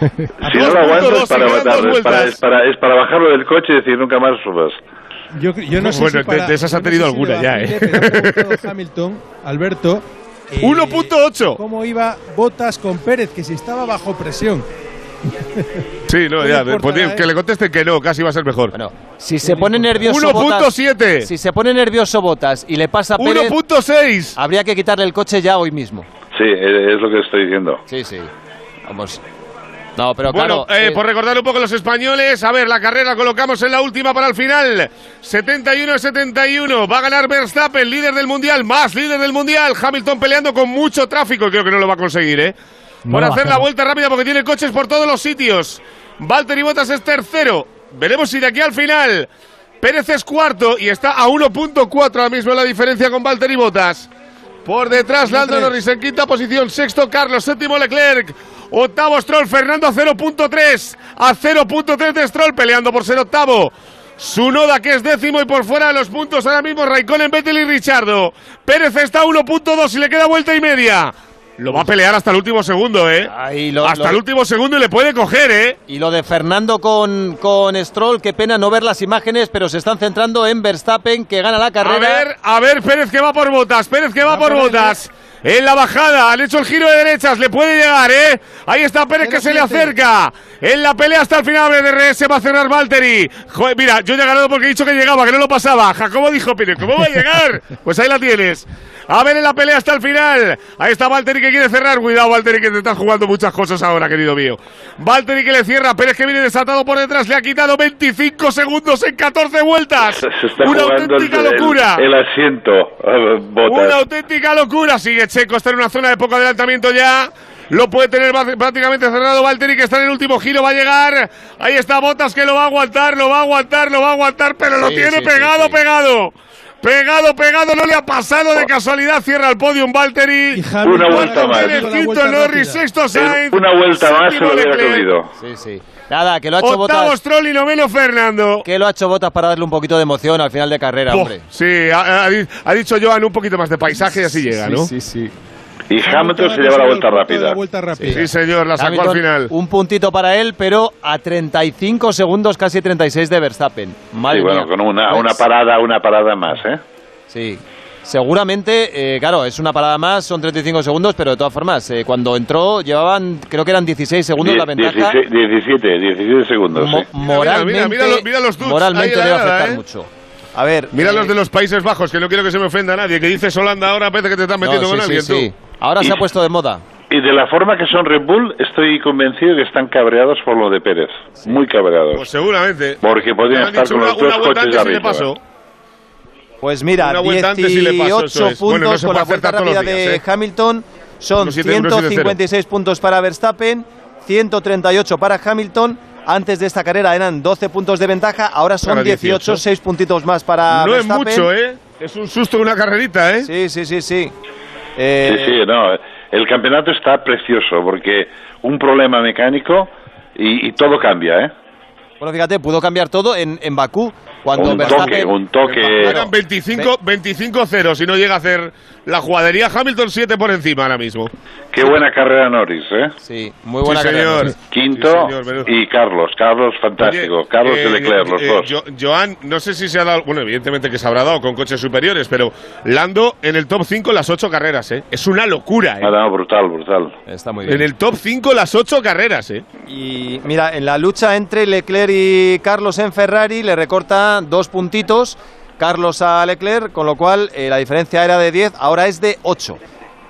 Si no lo aguanta es para matarlo. Es para, es, para, es para bajarlo del coche y decir nunca más subas. Yo, yo no sé Bueno, si para- de- de esas ha yo no tenido sé si alguna le ya, ¿eh? Pero Hamilton, Alberto. eh, 1.8. ¿Cómo iba Botas con Pérez? Que si estaba bajo presión. Sí, no, ya, le importará, pues, ¿eh? que le contesten que no, casi va a ser mejor. Si se pone nervioso 1.7. Botas, si se pone nervioso Botas y le pasa a Pérez, 1.6. habría que quitarle el coche ya hoy mismo. Sí, es lo que estoy diciendo. Sí, sí. Vamos. No, pero Bueno, claro. eh, eh, por recordar un poco los españoles, a ver, la carrera colocamos en la última para el final. 71-71, va a ganar Verstappen, líder del Mundial, más líder del Mundial. Hamilton peleando con mucho tráfico y creo que no lo va a conseguir, ¿eh? No por lo va a hacer la vuelta rápida porque tiene coches por todos los sitios. Valtteri Bottas es tercero. Veremos si de aquí al final Pérez es cuarto y está a 1.4 ahora mismo la diferencia con Valtteri Bottas. Por detrás, Lando Norris en quinta posición. Sexto, Carlos. Séptimo, Leclerc. Octavo, Stroll. Fernando a 0.3. A 0.3 de Stroll peleando por ser octavo. Sunoda, que es décimo y por fuera de los puntos ahora mismo Raikkonen, Vettel y Richardo. Pérez está a 1.2 y le queda vuelta y media. Lo va a pelear hasta el último segundo, ¿eh? lo- hasta lo- el último segundo y le puede coger, ¿eh? Y lo de Fernando con, con Stroll, qué pena no ver las imágenes, pero se están centrando en Verstappen, que gana la carrera. A ver, a ver, Pérez que va por botas, Pérez que va por botas. En la bajada, han hecho el giro de derechas, le puede llegar, ¿eh? Ahí está Pérez que se le acerca. En la pelea hasta el final, BDRS va a cerrar Valtteri. Joder, mira, yo ya he ganado porque he dicho que llegaba, que no lo pasaba. Jacobo dijo, Pérez, ¿cómo va a llegar? Pues ahí la tienes. A ver en la pelea hasta el final. Ahí está Valtteri que quiere cerrar. Cuidado, Valtteri, que te están jugando muchas cosas ahora, querido mío. Valtteri que le cierra. Pérez que viene desatado por detrás. Le ha quitado 25 segundos en 14 vueltas. Se está Una el, auténtica locura. el, el asiento. eh, Botas. Una auténtica locura. Sigue Checo, está en una zona de poco adelantamiento ya. Lo puede tener prácticamente cerrado Valtteri, que está en el último giro, va a llegar. Ahí está Botas, que lo va a aguantar, lo va a aguantar, lo va a aguantar, pero lo tiene sí, pegado, sí. pegado. Pegado, pegado, no le ha pasado de casualidad. Cierra el podium Valtteri. Una vuelta más. Quinto Norris, sexto Sainz. Una vuelta más se lo hubiera cogido. Sí, sí. Nada, que lo ha hecho Octavo Botas. Stroll y noveno Fernando. Que lo ha hecho Botas para darle un poquito de emoción al final de carrera, hombre. Sí, ha, ha di- ha dicho Joan un poquito más de paisaje y así llega, ¿no? Sí, sí. Y Hamilton se lleva la vuelta rápida. La vuelta rápida. Sí, señor, la sacó al final. Un puntito para él, pero a 35 segundos, casi 36 de Verstappen. Madre Sí, bueno, mía. con una, Pues, una parada, una parada más, ¿eh? Sí. Seguramente, eh, claro, es una parada más, son 35 segundos, pero de todas formas, eh, cuando entró llevaban, creo que eran 16 segundos la Die- ventaja. 16 17, 17 segundos, Mo- sí. moralmente, mira, mira los- mira los dudes moralmente le la va a afectar ¿eh? mucho. A ver, Mira eh, los de los Países Bajos, que no quiero que se me ofenda a nadie. Que dices Holanda ahora, parece que te estás no, metiendo sí, con sí, alguien sí. tú. Ahora se Y- ha puesto de moda. Y de la forma que son Red Bull, estoy convencido que están cabreados por lo de Pérez. Muy cabreados. Pues seguramente. Porque podrían estar con una, los dos una coches arriba. pasó. Pues mira, Una vuelta antes y le pasó, 18 eso es. puntos Bueno, no se con la vuelta rápida días, de ¿eh? Hamilton. Son 1-7-1, 1-7-0. 156 puntos para Verstappen, 138 para Hamilton. Antes de esta carrera eran 12 puntos de ventaja, ahora son Ahora 18, 18. 6 puntitos más para No es Verstappen. mucho, ¿eh? Es un susto una carrerita, ¿eh? Sí, sí, sí, sí. Sí, Eh, sí, no. El campeonato está precioso porque un problema mecánico y, y todo cambia, ¿eh? Bueno, fíjate, pudo cambiar todo en, en Bakú. Cuando Un Verstappen... toque, un toque. Eran 25 25-0 si no llega a hacer la jugadería. Hamilton 7 por encima ahora mismo. Qué buena carrera Norris, ¿eh? Sí, muy buena Sí, carrera. señor. Quinto Sí, señor, y Carlos. Carlos, fantástico. Oye, Carlos eh, y Leclerc, los eh, dos. Jo- Joan, no sé si se ha dado, bueno, evidentemente que se habrá dado con coches superiores, pero Lando en el top 5 las 8 carreras, ¿eh? Es una locura, ¿eh? Ah, no, brutal, brutal. Está muy bien. En el top 5 las 8 carreras, ¿eh? Y mira, en la lucha entre Leclerc y Carlos en Ferrari le recorta dos puntitos Carlos a Leclerc, con lo cual eh, la diferencia era de 10, ahora es de 8.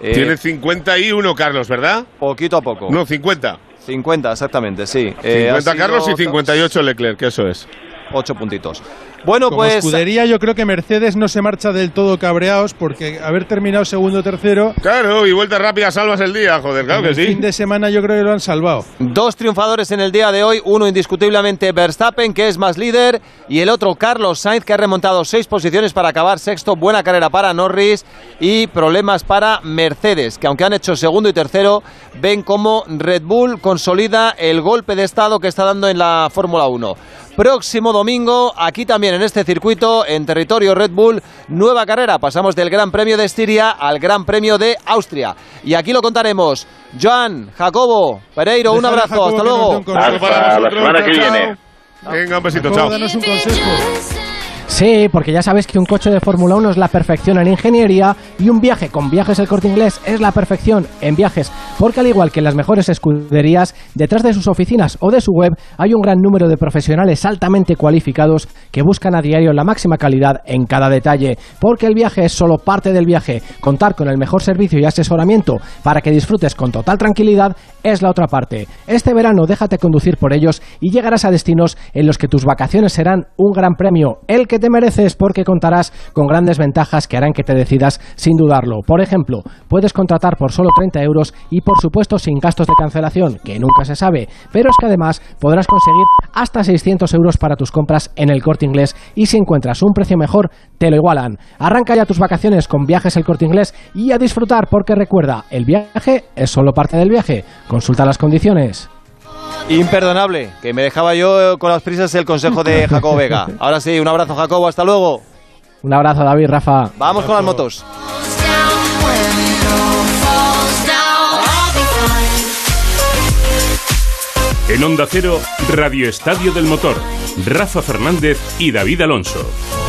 Eh, Tiene 51 Carlos, ¿verdad? Poquito a poco. No, 50. 50, exactamente, sí. 50 Carlos y 58 Leclerc, que eso es. 8 puntitos. Bueno, Como pues. escudería, yo creo que Mercedes no se marcha del todo cabreados porque haber terminado segundo o tercero. Claro, y vuelta rápida salvas el día, joder, claro que el sí. fin de semana yo creo que lo han salvado. Dos triunfadores en el día de hoy, uno indiscutiblemente Verstappen, que es más líder, y el otro Carlos Sainz, que ha remontado seis posiciones para acabar sexto. Buena carrera para Norris y problemas para Mercedes, que aunque han hecho segundo y tercero, ven cómo Red Bull consolida el golpe de estado que está dando en la Fórmula 1. Próximo domingo, aquí también en este circuito, en territorio Red Bull, nueva carrera. Pasamos del Gran Premio de Estiria al Gran Premio de Austria. Y aquí lo contaremos. Joan, Jacobo, Pereiro, un abrazo, Jacobo hasta luego. Hasta la semana que viene. Venga, un besito, chao. danos un consejo. Sí, porque ya sabes que un coche de Fórmula 1 es la perfección en ingeniería y un viaje con viajes el corte inglés es la perfección en viajes, porque al igual que en las mejores escuderías, detrás de sus oficinas o de su web hay un gran número de profesionales altamente cualificados que buscan a diario la máxima calidad en cada detalle, porque el viaje es solo parte del viaje. Contar con el mejor servicio y asesoramiento para que disfrutes con total tranquilidad es la otra parte. Este verano déjate conducir por ellos y llegarás a destinos en los que tus vacaciones serán un gran premio, el que te mereces porque contarás con grandes ventajas que harán que te decidas sin dudarlo. Por ejemplo, puedes contratar por solo 30 euros y por supuesto sin gastos de cancelación, que nunca se sabe, pero es que además podrás conseguir hasta 600 euros para tus compras en el corte inglés y si encuentras un precio mejor, te lo igualan. Arranca ya tus vacaciones con viajes el corte inglés y a disfrutar porque recuerda, el viaje es solo parte del viaje. Consulta las condiciones. Imperdonable, que me dejaba yo con las prisas el consejo de Jacobo Vega. Ahora sí, un abrazo Jacobo, hasta luego. Un abrazo David, Rafa. Vamos con las motos. En Onda Cero, Radio Estadio del Motor. Rafa Fernández y David Alonso.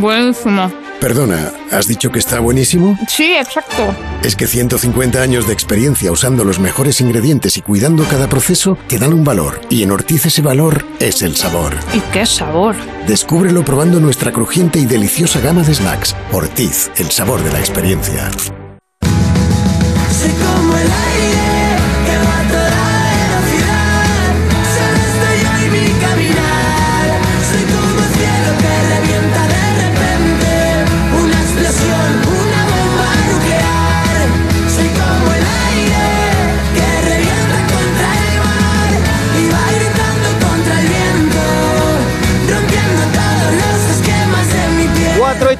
buenísimo. Perdona, ¿has dicho que está buenísimo? Sí, exacto. Es que 150 años de experiencia usando los mejores ingredientes y cuidando cada proceso te dan un valor. Y en Ortiz ese valor es el sabor. ¿Y qué sabor? Descúbrelo probando nuestra crujiente y deliciosa gama de snacks. Ortiz, el sabor de la experiencia.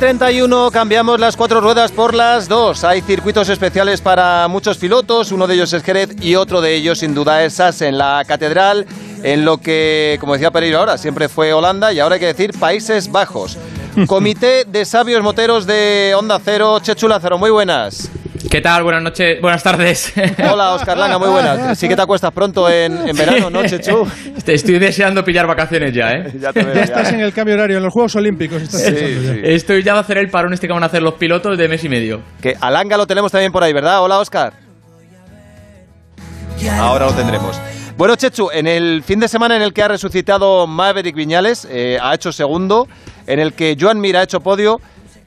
31, cambiamos las cuatro ruedas por las dos. Hay circuitos especiales para muchos pilotos, uno de ellos es Jerez y otro de ellos sin duda es en la Catedral, en lo que, como decía Pereiro ahora, siempre fue Holanda y ahora hay que decir Países Bajos. Comité de Sabios Moteros de Onda Cero, Chechu Lázaro, muy buenas. ¿Qué tal? Buenas noches, buenas tardes. Hola, Oscar Langa, muy buenas. Sí que te acuestas pronto en, en verano, ¿no, Chechu? Te estoy deseando pillar vacaciones ya, ¿eh? Ya te veo, Ya ya. estás en el cambio horario, en los Juegos Olímpicos. Estás Sí, pensando ya. sí. Estoy ya de hacer el parón este que van a hacer los pilotos de mes y medio. Que a Langa lo tenemos también por ahí, ¿verdad? Hola, Oscar. Ahora lo tendremos. Bueno, Chechu, en el fin de semana en el que ha resucitado Maverick Viñales, eh, ha hecho segundo, en el que Joan Mir ha hecho podio,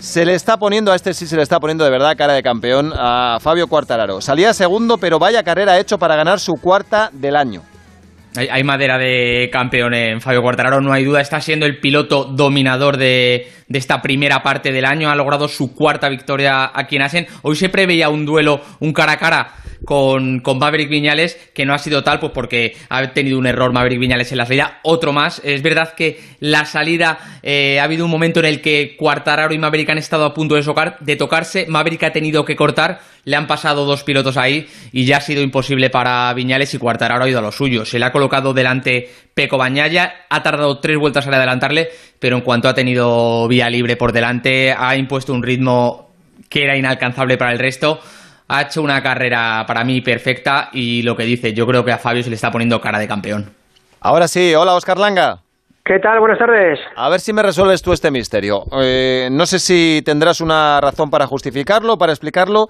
se le está poniendo, a este sí se le está poniendo de verdad cara de campeón, a Fabio Quartararo. Salía segundo, pero vaya carrera hecho para ganar su cuarta del año. Hay, hay madera de campeón en Fabio Quartararo, no hay duda. Está siendo el piloto dominador de, de esta primera parte del año. Ha logrado su cuarta victoria aquí en Asen. Hoy se preveía un duelo, un cara a cara con, Maverick Viñales, que no ha sido tal, pues porque ha tenido un error Maverick Viñales en la salida. Otro más. Es verdad que la salida eh, ha habido un momento en el que Quartararo y Maverick han estado a punto de, de tocarse. Maverick ha tenido que cortar. Le han pasado dos pilotos ahí y ya ha sido imposible para Viñales y Quartararo ha ido a lo suyo. Se le ha colocado delante Peco Bañaya, ha tardado tres vueltas en adelantarle, pero en cuanto ha tenido vía libre por delante, ha impuesto un ritmo que era inalcanzable para el resto. Ha hecho una carrera para mí perfecta y lo que dice, yo creo que a Fabio se le está poniendo cara de campeón. Ahora sí, hola Oscar Langa. ¿Qué tal? Buenas tardes. A ver si me resuelves tú este misterio. Eh, no sé si tendrás una razón para justificarlo, para explicarlo.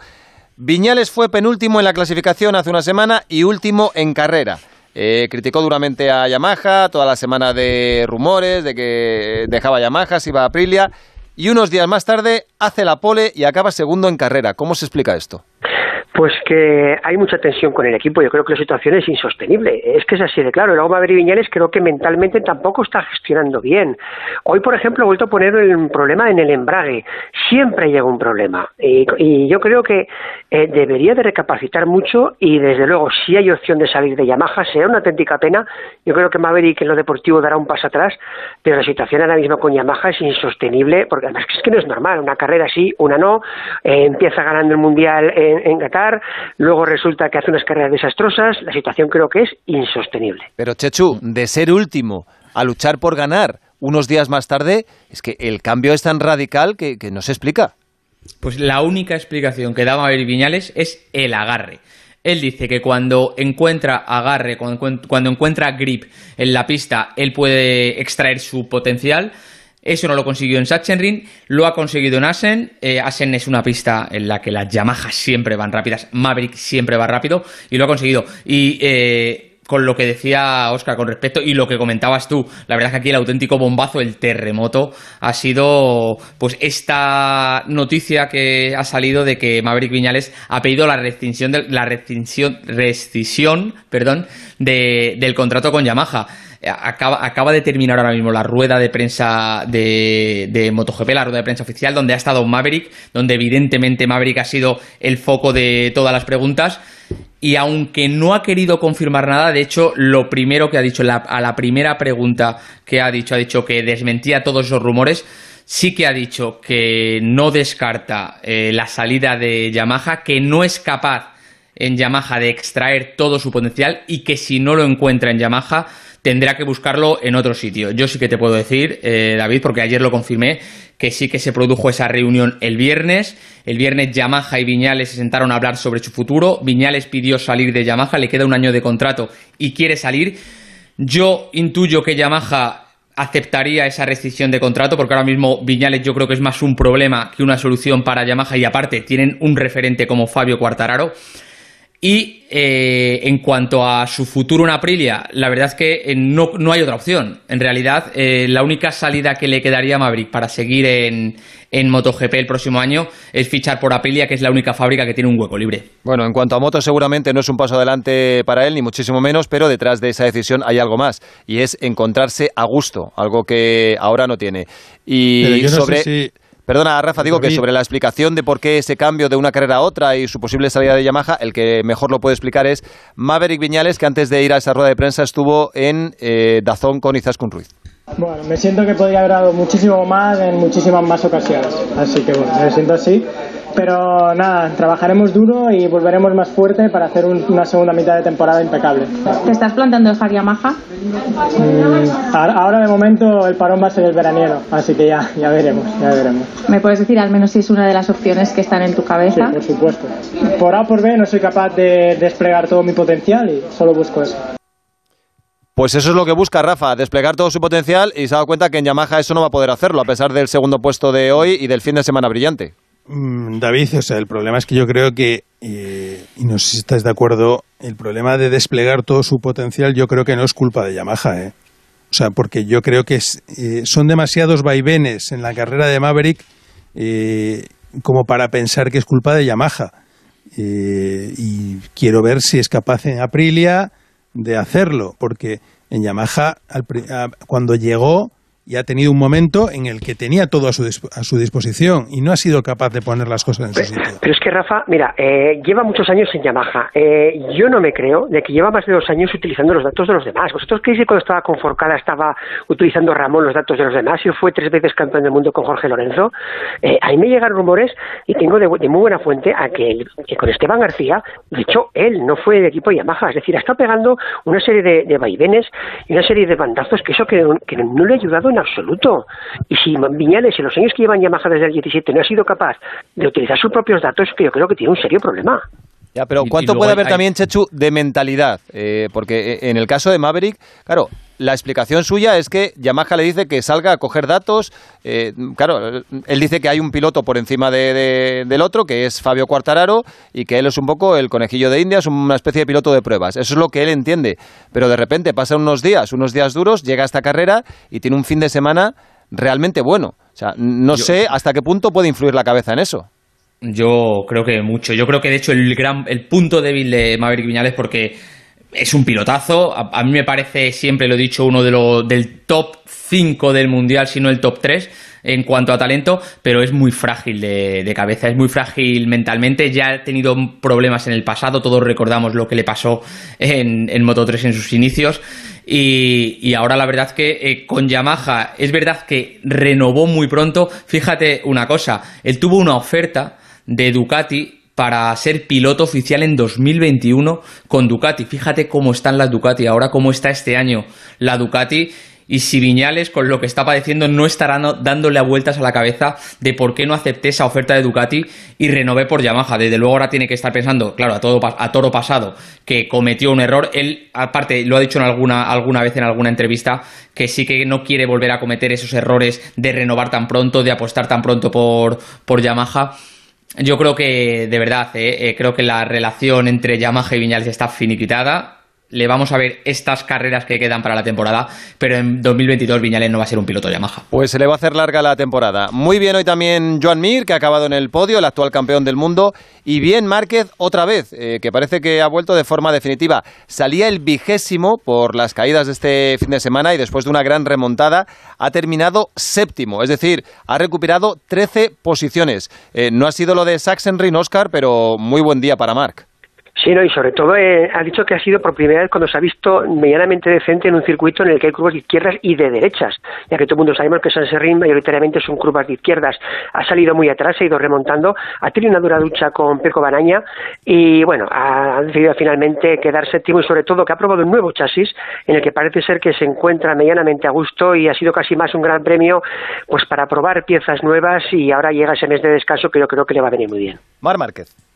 Viñales fue penúltimo en la clasificación hace una semana y último en carrera. Eh, criticó duramente a Yamaha, toda la semana de rumores, de que dejaba Yamaha, se iba a Aprilia, y unos días más tarde hace la pole y acaba segundo en carrera. ¿Cómo se explica esto? Pues que hay mucha tensión con el equipo. Yo creo que la situación es insostenible. Es que es así de claro. Luego Maverick Viñales creo que mentalmente tampoco está gestionando bien. Hoy, por ejemplo, he vuelto a poner el problema en el embrague. Siempre llega un problema. Y, yo creo que eh, debería de recapacitar mucho y, desde luego, si hay opción de salir de Yamaha, será una auténtica pena. Yo creo que Maverick en lo deportivo dará un paso atrás, pero la situación ahora mismo con Yamaha es insostenible, porque además es que no es normal. Una carrera sí, una no. Eh, empieza ganando el Mundial en, en Qatar luego resulta que hace unas carreras desastrosas, la situación creo que es insostenible. Pero Chechu, de ser último a luchar por ganar unos días más tarde, es que el cambio es tan radical que, que no se explica. Pues la única explicación que da Maverick Viñales es el agarre. Él dice que cuando encuentra agarre, cuando encuentra grip en la pista, él puede extraer su potencial. Eso no lo consiguió en Sachsenring, lo ha conseguido en Assen. Eh, Assen es una pista en la que las Yamaha siempre van rápidas, Maverick siempre va rápido y lo ha conseguido. Y eh, con lo que decía Oscar con respecto y lo que comentabas tú, la verdad es que aquí el auténtico bombazo, el terremoto, ha sido pues esta noticia que ha salido de que Maverick Viñales ha pedido la rescisión de, la rescisión, rescisión perdón, de- del contrato con Yamaha. Acaba, de terminar ahora mismo la rueda de prensa de, de MotoGP, la rueda de prensa oficial, donde ha estado Maverick, donde evidentemente Maverick ha sido el foco de todas las preguntas. Y aunque no ha querido confirmar nada, de hecho, lo primero que ha dicho, a la primera pregunta que ha dicho, ha dicho que desmentía todos esos rumores, sí que ha dicho que no descarta eh, la salida de Yamaha, que no es capaz en Yamaha de extraer todo su potencial y que si no lo encuentra en Yamaha tendrá que buscarlo en otro sitio. Yo sí que te puedo decir, eh, David, porque ayer lo confirmé, que sí que se produjo esa reunión el viernes. El viernes Yamaha y Viñales se sentaron a hablar sobre su futuro. Viñales pidió salir de Yamaha, le queda un año de contrato y quiere salir. Yo intuyo que Yamaha aceptaría esa rescisión de contrato porque ahora mismo Viñales yo creo que es más un problema que una solución para Yamaha y aparte tienen un referente como Fabio Quartararo. Y eh, en cuanto a su futuro en Aprilia, la verdad es que eh, no, no hay otra opción. En realidad, eh, la única salida que le quedaría a Maverick para seguir en, en MotoGP el próximo año es fichar por Aprilia, que es la única fábrica que tiene un hueco libre. Bueno, en cuanto a moto, seguramente no es un paso adelante para él, ni muchísimo menos, pero detrás de esa decisión hay algo más, y es encontrarse a gusto, algo que ahora no tiene. Y Pero yo no sé sobre. si- Perdona, Rafa, digo que sobre la explicación de por qué ese cambio de una carrera a otra y su posible salida de Yamaha, el que mejor lo puede explicar es Maverick Viñales, que antes de ir a esa rueda de prensa estuvo en eh, Dazón con Izaskun Ruiz. Bueno, me siento que podría haber dado muchísimo más en muchísimas más ocasiones. Así que bueno, me siento así. Pero nada, trabajaremos duro y volveremos más fuerte para hacer un- una segunda mitad de temporada impecable. ¿Te estás planteando dejar Yamaha? Mm, ahora, de momento el parón va a ser el veraniego, así que ya, ya veremos, ya veremos. ¿Me puedes decir al menos si es una de las opciones que están en tu Sí, cabeza? por supuesto. Por A o por B no soy capaz de desplegar todo mi potencial y solo busco eso. Pues eso es lo que busca Rafa, desplegar todo su potencial y se ha dado cuenta que en Yamaha eso no va a poder hacerlo, a pesar del segundo puesto de hoy y del fin de semana brillante. Mm, David, o sea, el problema es que yo creo que, eh, y no sé si estás de acuerdo, el problema de desplegar todo su potencial yo creo que no es culpa de Yamaha, ¿eh? O sea, porque yo creo que eh, son demasiados vaivenes en la carrera de Maverick eh, como para pensar que es culpa de Yamaha. Y quiero ver si es capaz en Aprilia de hacerlo, porque en Yamaha al a- cuando llegó y ha tenido un momento en el que tenía todo a su, a su disposición y no ha sido capaz de poner las cosas en su sitio. Pero es que Rafa, mira, eh, lleva muchos años en Yamaha. Eh, yo no me creo de que lleva más de dos años utilizando los datos de los demás. ¿Vosotros creéis que cuando estaba con Forcada estaba utilizando Ramón los datos de los demás y fue tres veces campeón del mundo con Jorge Lorenzo? Eh, a mí me llegan rumores y tengo de, de muy buena fuente a que, con Esteban García, de hecho, él no fue del equipo de Yamaha. Es decir, ha estado pegando una serie de, de vaivenes y una serie de bandazos que eso que, que no le ha ayudado en absoluto. Y si Viñales, en los años que llevan Yamaha desde el 17, no ha sido capaz de utilizar sus propios datos, que yo creo que tiene un serio problema. Ya, pero ¿cuánto puede hay- haber hay- también, Chechu, de mentalidad? Eh, porque en el caso de Maverick, claro, la explicación suya es que Yamaha le dice que salga a coger datos. eh, claro, él dice que hay un piloto por encima de- de- del otro, que es Fabio Quartararo, y que él es un poco el conejillo de Indias, una especie de piloto de pruebas. Eso es lo que él entiende. Pero de repente pasan unos días, unos días duros, llega a esta carrera y tiene un fin de semana realmente bueno. O sea, no sé hasta qué punto puede influir la cabeza en eso. Yo creo que mucho. Yo creo que de hecho el gran el punto débil de Maverick Viñales porque es un pilotazo. A, mí me parece, siempre lo he dicho, uno de los del top 5 del mundial, si no el top 3 en cuanto a talento, pero es muy frágil de, cabeza, es muy frágil mentalmente. Ya ha tenido problemas en el pasado, todos recordamos lo que le pasó en, en Moto 3 en sus inicios. Y, y ahora la verdad que eh, con Yamaha es verdad que renovó muy pronto. Fíjate una cosa, él tuvo una oferta de Ducati para ser piloto oficial en 2021 con Ducati. Fíjate cómo están las Ducati ahora, cómo está este año la Ducati. Y si Viñales, con lo que está padeciendo, no estará dándole vueltas a la cabeza de por qué no acepté esa oferta de Ducati y renové por Yamaha. Desde luego ahora tiene que estar pensando, claro, a, todo, a toro pasado, que cometió un error. Él, aparte, lo ha dicho en alguna, alguna vez en alguna entrevista, que sí que no quiere volver a cometer esos errores de renovar tan pronto, de apostar tan pronto por, por Yamaha. Yo creo que, de verdad, eh, eh, creo que la relación entre Yamaha y Viñales está finiquitada. Le vamos a ver estas carreras que quedan para la temporada, pero en 2022 Viñales no va a ser un piloto Yamaha. Pues se le va a hacer larga la temporada. Muy bien hoy también Joan Mir, que ha acabado en el podio, el actual campeón del mundo. Y bien Márquez otra vez, eh, que parece que ha vuelto de forma definitiva. Salía el vigésimo por las caídas de este fin de semana y después de una gran remontada ha terminado séptimo. Es decir, ha recuperado 13 posiciones. Eh, no ha sido lo de Sachsenring, Oscar, pero muy buen día para Marc. Sí, no, y sobre todo eh, ha dicho que ha sido por primera vez cuando se ha visto medianamente decente en un circuito en el que hay curvas de izquierdas y de derechas, ya que todo el mundo sabemos que San Serrín mayoritariamente son curvas de izquierdas. Ha salido muy atrás, ha ido remontando, ha tenido una dura ducha con Peco Baraña y bueno, ha decidido finalmente quedar séptimo y sobre todo que ha probado un nuevo chasis en el que parece ser que se encuentra medianamente a gusto y ha sido casi más un gran premio pues para probar piezas nuevas y ahora llega ese mes de descanso que yo creo que le va a venir muy bien. Mar Márquez.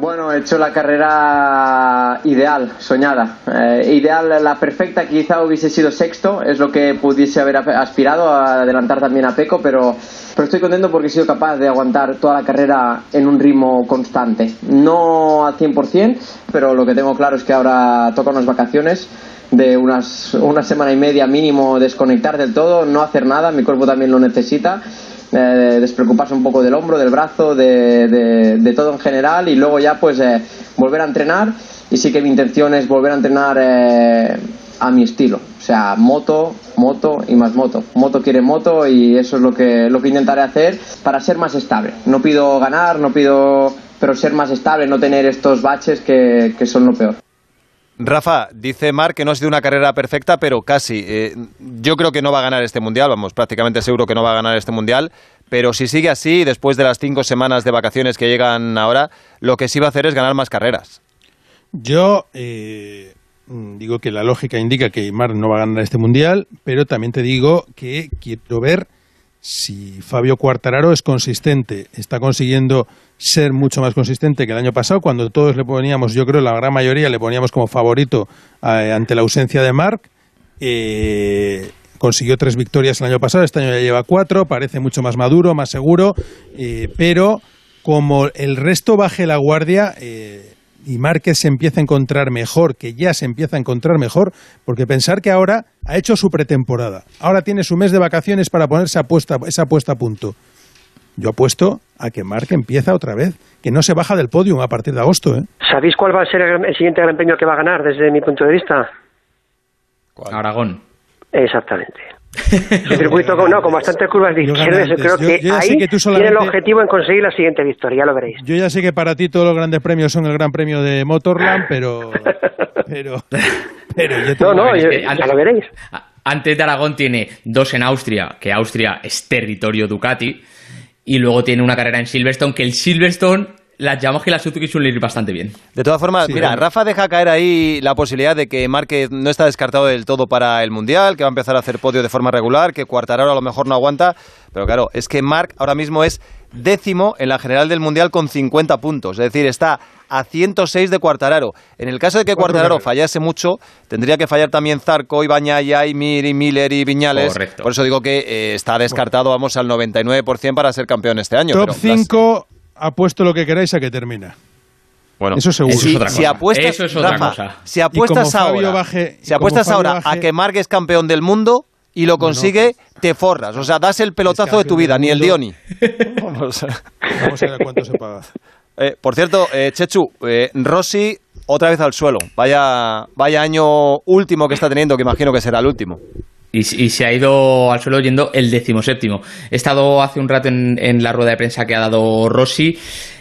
Bueno, he hecho la carrera ideal, soñada. Eh, ideal, la perfecta, quizá hubiese sido sexto, es lo que pudiese haber aspirado a adelantar también a Peco, pero, pero estoy contento porque he sido capaz de aguantar toda la carrera en un ritmo constante. No al 100%, pero lo que tengo claro es que ahora toca unas vacaciones de unas, una semana y media mínimo desconectar del todo, no hacer nada, mi cuerpo también lo necesita eh, despreocuparse un poco del hombro, del brazo, de, de- todo en general y luego ya pues eh, volver a entrenar y sí que mi intención es volver a entrenar eh, a mi estilo, o sea, moto, moto y más moto. Moto quiere moto y eso es lo que, lo que intentaré hacer para ser más estable. No pido ganar, no pido, pero ser más estable, no tener estos baches que, que son lo peor. Rafa, dice Marc que no ha sido una carrera perfecta, pero casi. Eh, yo creo que no va a ganar este mundial, vamos, prácticamente seguro que no va a ganar este mundial. Pero si sigue así, después de las cinco semanas de vacaciones que llegan ahora, lo que sí va a hacer es ganar más carreras. Yo eh, mm, digo que la lógica indica que Mar no va a ganar este mundial, pero también te digo que quiero ver si Fabio Quartararo es consistente, está consiguiendo ser mucho más consistente que el año pasado, cuando todos le poníamos, yo creo la gran mayoría le poníamos como favorito eh, ante la ausencia de Marc. Eh, consiguió tres victorias el año pasado, este año ya lleva cuatro, parece mucho más maduro, más seguro, eh, pero como el resto baje la guardia eh, y Márquez se empieza a encontrar mejor, que ya se empieza a encontrar mejor, porque pensar que ahora ha hecho su pretemporada, ahora tiene su mes de vacaciones para ponerse apuesta, esa apuesta a punto. Yo apuesto a que Marc empieza otra vez, que no se baja del podium a partir de agosto. ¿eh? ¿Sabéis cuál va a ser el, el siguiente gran premio que va a ganar desde mi punto de vista? Aragón. Exactamente. Un circuito con, no, con bastantes curvas de Yo izquierda. Yo creo. Yo- que yo ahí que tú tiene el objetivo en conseguir la siguiente victoria, ya lo veréis. Yo ya sé que para ti todos los grandes premios son el Gran Premio de Motorland, pero... pero, pero yo te No, no, yo- que ya lo veréis. Antes de Aragón tiene dos en Austria, que Austria es territorio Ducati, y luego tiene una carrera en Silverstone, que el Silverstone las Yamaha y las Suzuki suelen ir bastante bien. De todas formas, Sí, mira. Rafa deja caer ahí la posibilidad de que Márquez no está descartado del todo para el Mundial, que va a empezar a hacer podio de forma regular, que Cuartararo a lo mejor no aguanta, pero claro, es que Marc ahora mismo es décimo en la general del Mundial con 50 puntos, es decir, está a 106 de Cuartararo. En el caso de que Cuartararo fallase mucho, tendría que fallar también Zarco, y Bañaya, y Mir, y Miller, y Viñales. Correcto. Por eso digo que eh, está descartado, vamos, al 99% para ser campeón este año. Top pero las- 5, apuesto lo que queráis a que termina. Bueno, Eso seguro. Si, si apuestas, Eso es otra Rafa, cosa. Si apuestas ahora, baje- si apuestas ahora a que Marc es campeón del mundo y lo consigue, te forras. O sea, das el pelotazo de tu vida, ni el Dioni. Vamos a, Vamos a ver a cuánto se paga. Eh, por cierto, eh, Chechu, eh, Rossi otra vez al suelo. Vaya, vaya año último que está teniendo, que imagino que será el último. Y, y se ha ido al suelo yendo el decimoséptimo. He estado hace un rato en, en la rueda de prensa que ha dado Rossi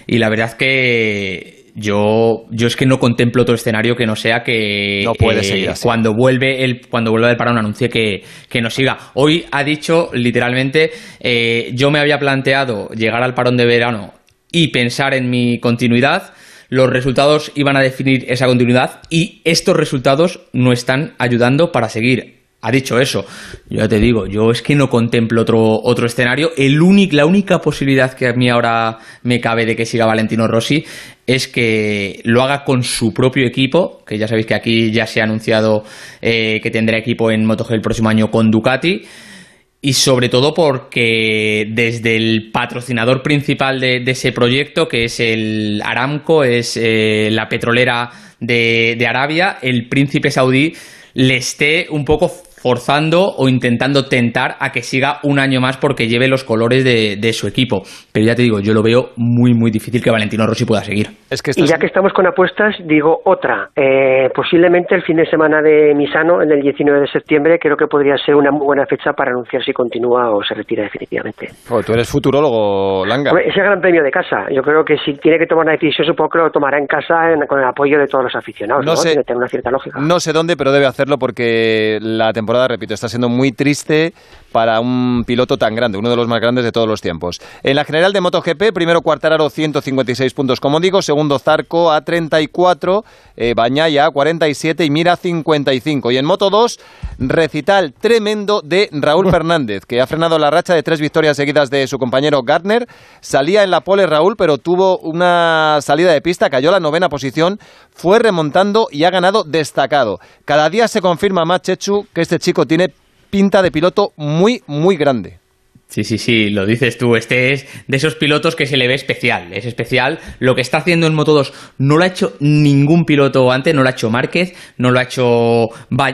y la verdad que yo, yo es que no contemplo otro escenario que no sea que No puede seguir así. cuando vuelve el cuando vuelva del parón anuncie que, que no siga. Hoy ha dicho literalmente eh, yo me había planteado llegar al parón de verano y pensar en mi continuidad. Los resultados iban a definir esa continuidad y estos resultados no están ayudando para seguir. Ha dicho eso. Yo te digo, yo es que no contemplo otro, otro escenario. El únic- la única posibilidad que a mí ahora me cabe de que siga Valentino Rossi es que lo haga con su propio equipo, que ya sabéis que aquí ya se ha anunciado eh, que tendrá equipo en MotoGP el próximo año con Ducati. Y sobre todo porque desde el patrocinador principal de, ese proyecto, que es el Aramco, es eh, la petrolera de Arabia, el príncipe saudí le esté un poco forzando o intentando tentar a que siga un año más porque lleve los colores de, de su equipo. Pero ya te digo, yo lo veo muy, muy difícil que Valentino Rossi pueda seguir. Es que Y ya que estamos con apuestas, digo otra. Eh, posiblemente el fin de semana de Misano, en el 19 de septiembre, creo que podría ser una muy buena fecha para anunciar si continúa o se retira definitivamente. Tú eres futurólogo, Langa. Hombre, es el gran premio de casa. Yo creo que si tiene que tomar una decisión, supongo que lo tomará en casa en- con el apoyo de todos los aficionados. No No, sé. Tiene que tener una cierta lógica. No sé dónde, pero debe hacerlo porque la temporada, repito, está siendo muy triste para un piloto tan grande, uno de los más grandes de todos los tiempos. En la general de MotoGP, primero Cuartararo 156 puntos, como digo, segundo Zarco a 34, eh, Bañaya a 47 y Mira 55. Y en Moto 2, recital tremendo de Raúl Fernández, que ha frenado la racha de tres victorias seguidas de su compañero Gardner. Salía en la pole Raúl, pero tuvo una salida de pista, cayó a la novena posición, fue remontando y ha ganado destacado. Cada día se confirma más, Chechu, que este chico tiene pinta de piloto muy, muy grande. Sí, sí, sí, lo dices tú. Este es de esos pilotos que se le ve especial. Es especial. Lo que está haciendo en Moto 2 no lo ha hecho ningún piloto antes. No lo ha hecho Márquez, no lo ha hecho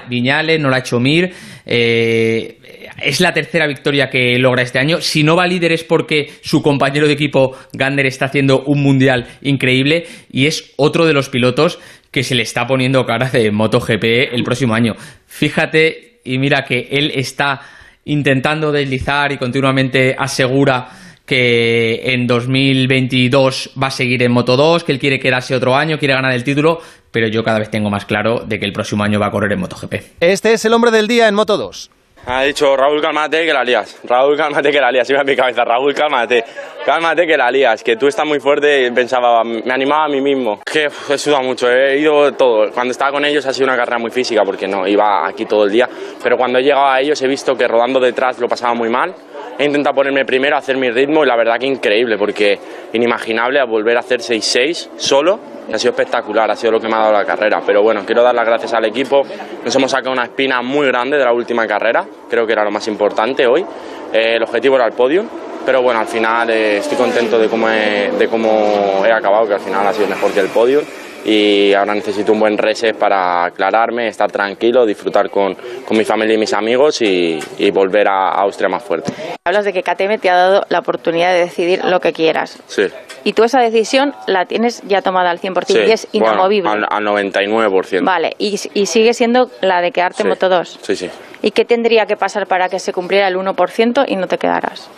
Viñales, no lo ha hecho Mir. Eh, es la tercera victoria que logra este año. Si no va líder es porque su compañero de equipo Gander está haciendo un mundial increíble y es otro de los pilotos que se le está poniendo cara de MotoGP el próximo año. Fíjate y mira que él está intentando deslizar y continuamente asegura que en 2022 va a seguir en Moto 2, que él quiere quedarse otro año, quiere ganar el título, pero yo cada vez tengo más claro de que el próximo año va a correr en MotoGP. Este es el hombre del día en Moto 2. Ha dicho Raúl, cálmate que la lías. Raúl, cálmate que la lías. Iba en mi cabeza. Raúl, cálmate. Cálmate que la lías. Que tú estás muy fuerte. Pensaba, me animaba a mí mismo. Que uf, he sudado mucho. He ido todo. Cuando estaba con ellos ha sido una carrera muy física porque no iba aquí todo el día. Pero cuando he llegado a ellos he visto que rodando detrás lo pasaba muy mal. He intentado ponerme primero, hacer mi ritmo y la verdad que increíble porque inimaginable a volver a hacer 6-6 solo. Ha sido espectacular, ha sido lo que me ha dado la carrera. Pero bueno, quiero dar las gracias al equipo. Nos hemos sacado una espina muy grande de la última carrera. Creo que era lo más importante hoy. Eh, el objetivo era el podio. Pero bueno, al final eh, estoy contento de cómo, he, de cómo he acabado, que al final ha sido mejor que el podio. Y ahora necesito un buen reset para aclararme, estar tranquilo, disfrutar con, con mi familia y mis amigos y, y volver a Austria más fuerte. Hablas de que KTM te ha dado la oportunidad de decidir lo que quieras. Sí. Y tú esa decisión la tienes ya tomada al 100% sí. y es Bueno, inamovible. al, al 99%. Vale, y, y sigue siendo la de quedarte en Sí. Moto 2. Sí, sí. ¿Y qué tendría que pasar para que se cumpliera el 1% y no te quedaras?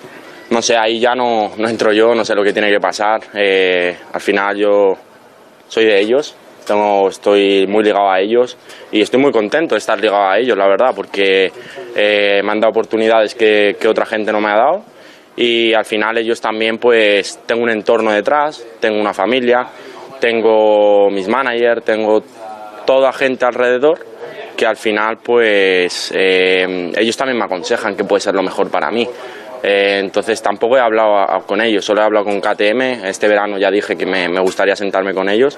No sé, ahí ya no, no entro yo, no sé lo que tiene que pasar. Eh, al final yo soy de ellos, tengo, estoy muy ligado a ellos y estoy muy contento de estar ligado a ellos, la verdad, porque eh, me han dado oportunidades que, que otra gente no me ha dado y al final ellos también pues tengo un entorno detrás, tengo una familia, tengo mis managers, tengo toda gente alrededor que al final pues eh, ellos también me aconsejan que puede ser lo mejor para mí. Eh, entonces tampoco he hablado con ellos, solo he hablado con KTM. Este verano ya dije que me, gustaría sentarme con ellos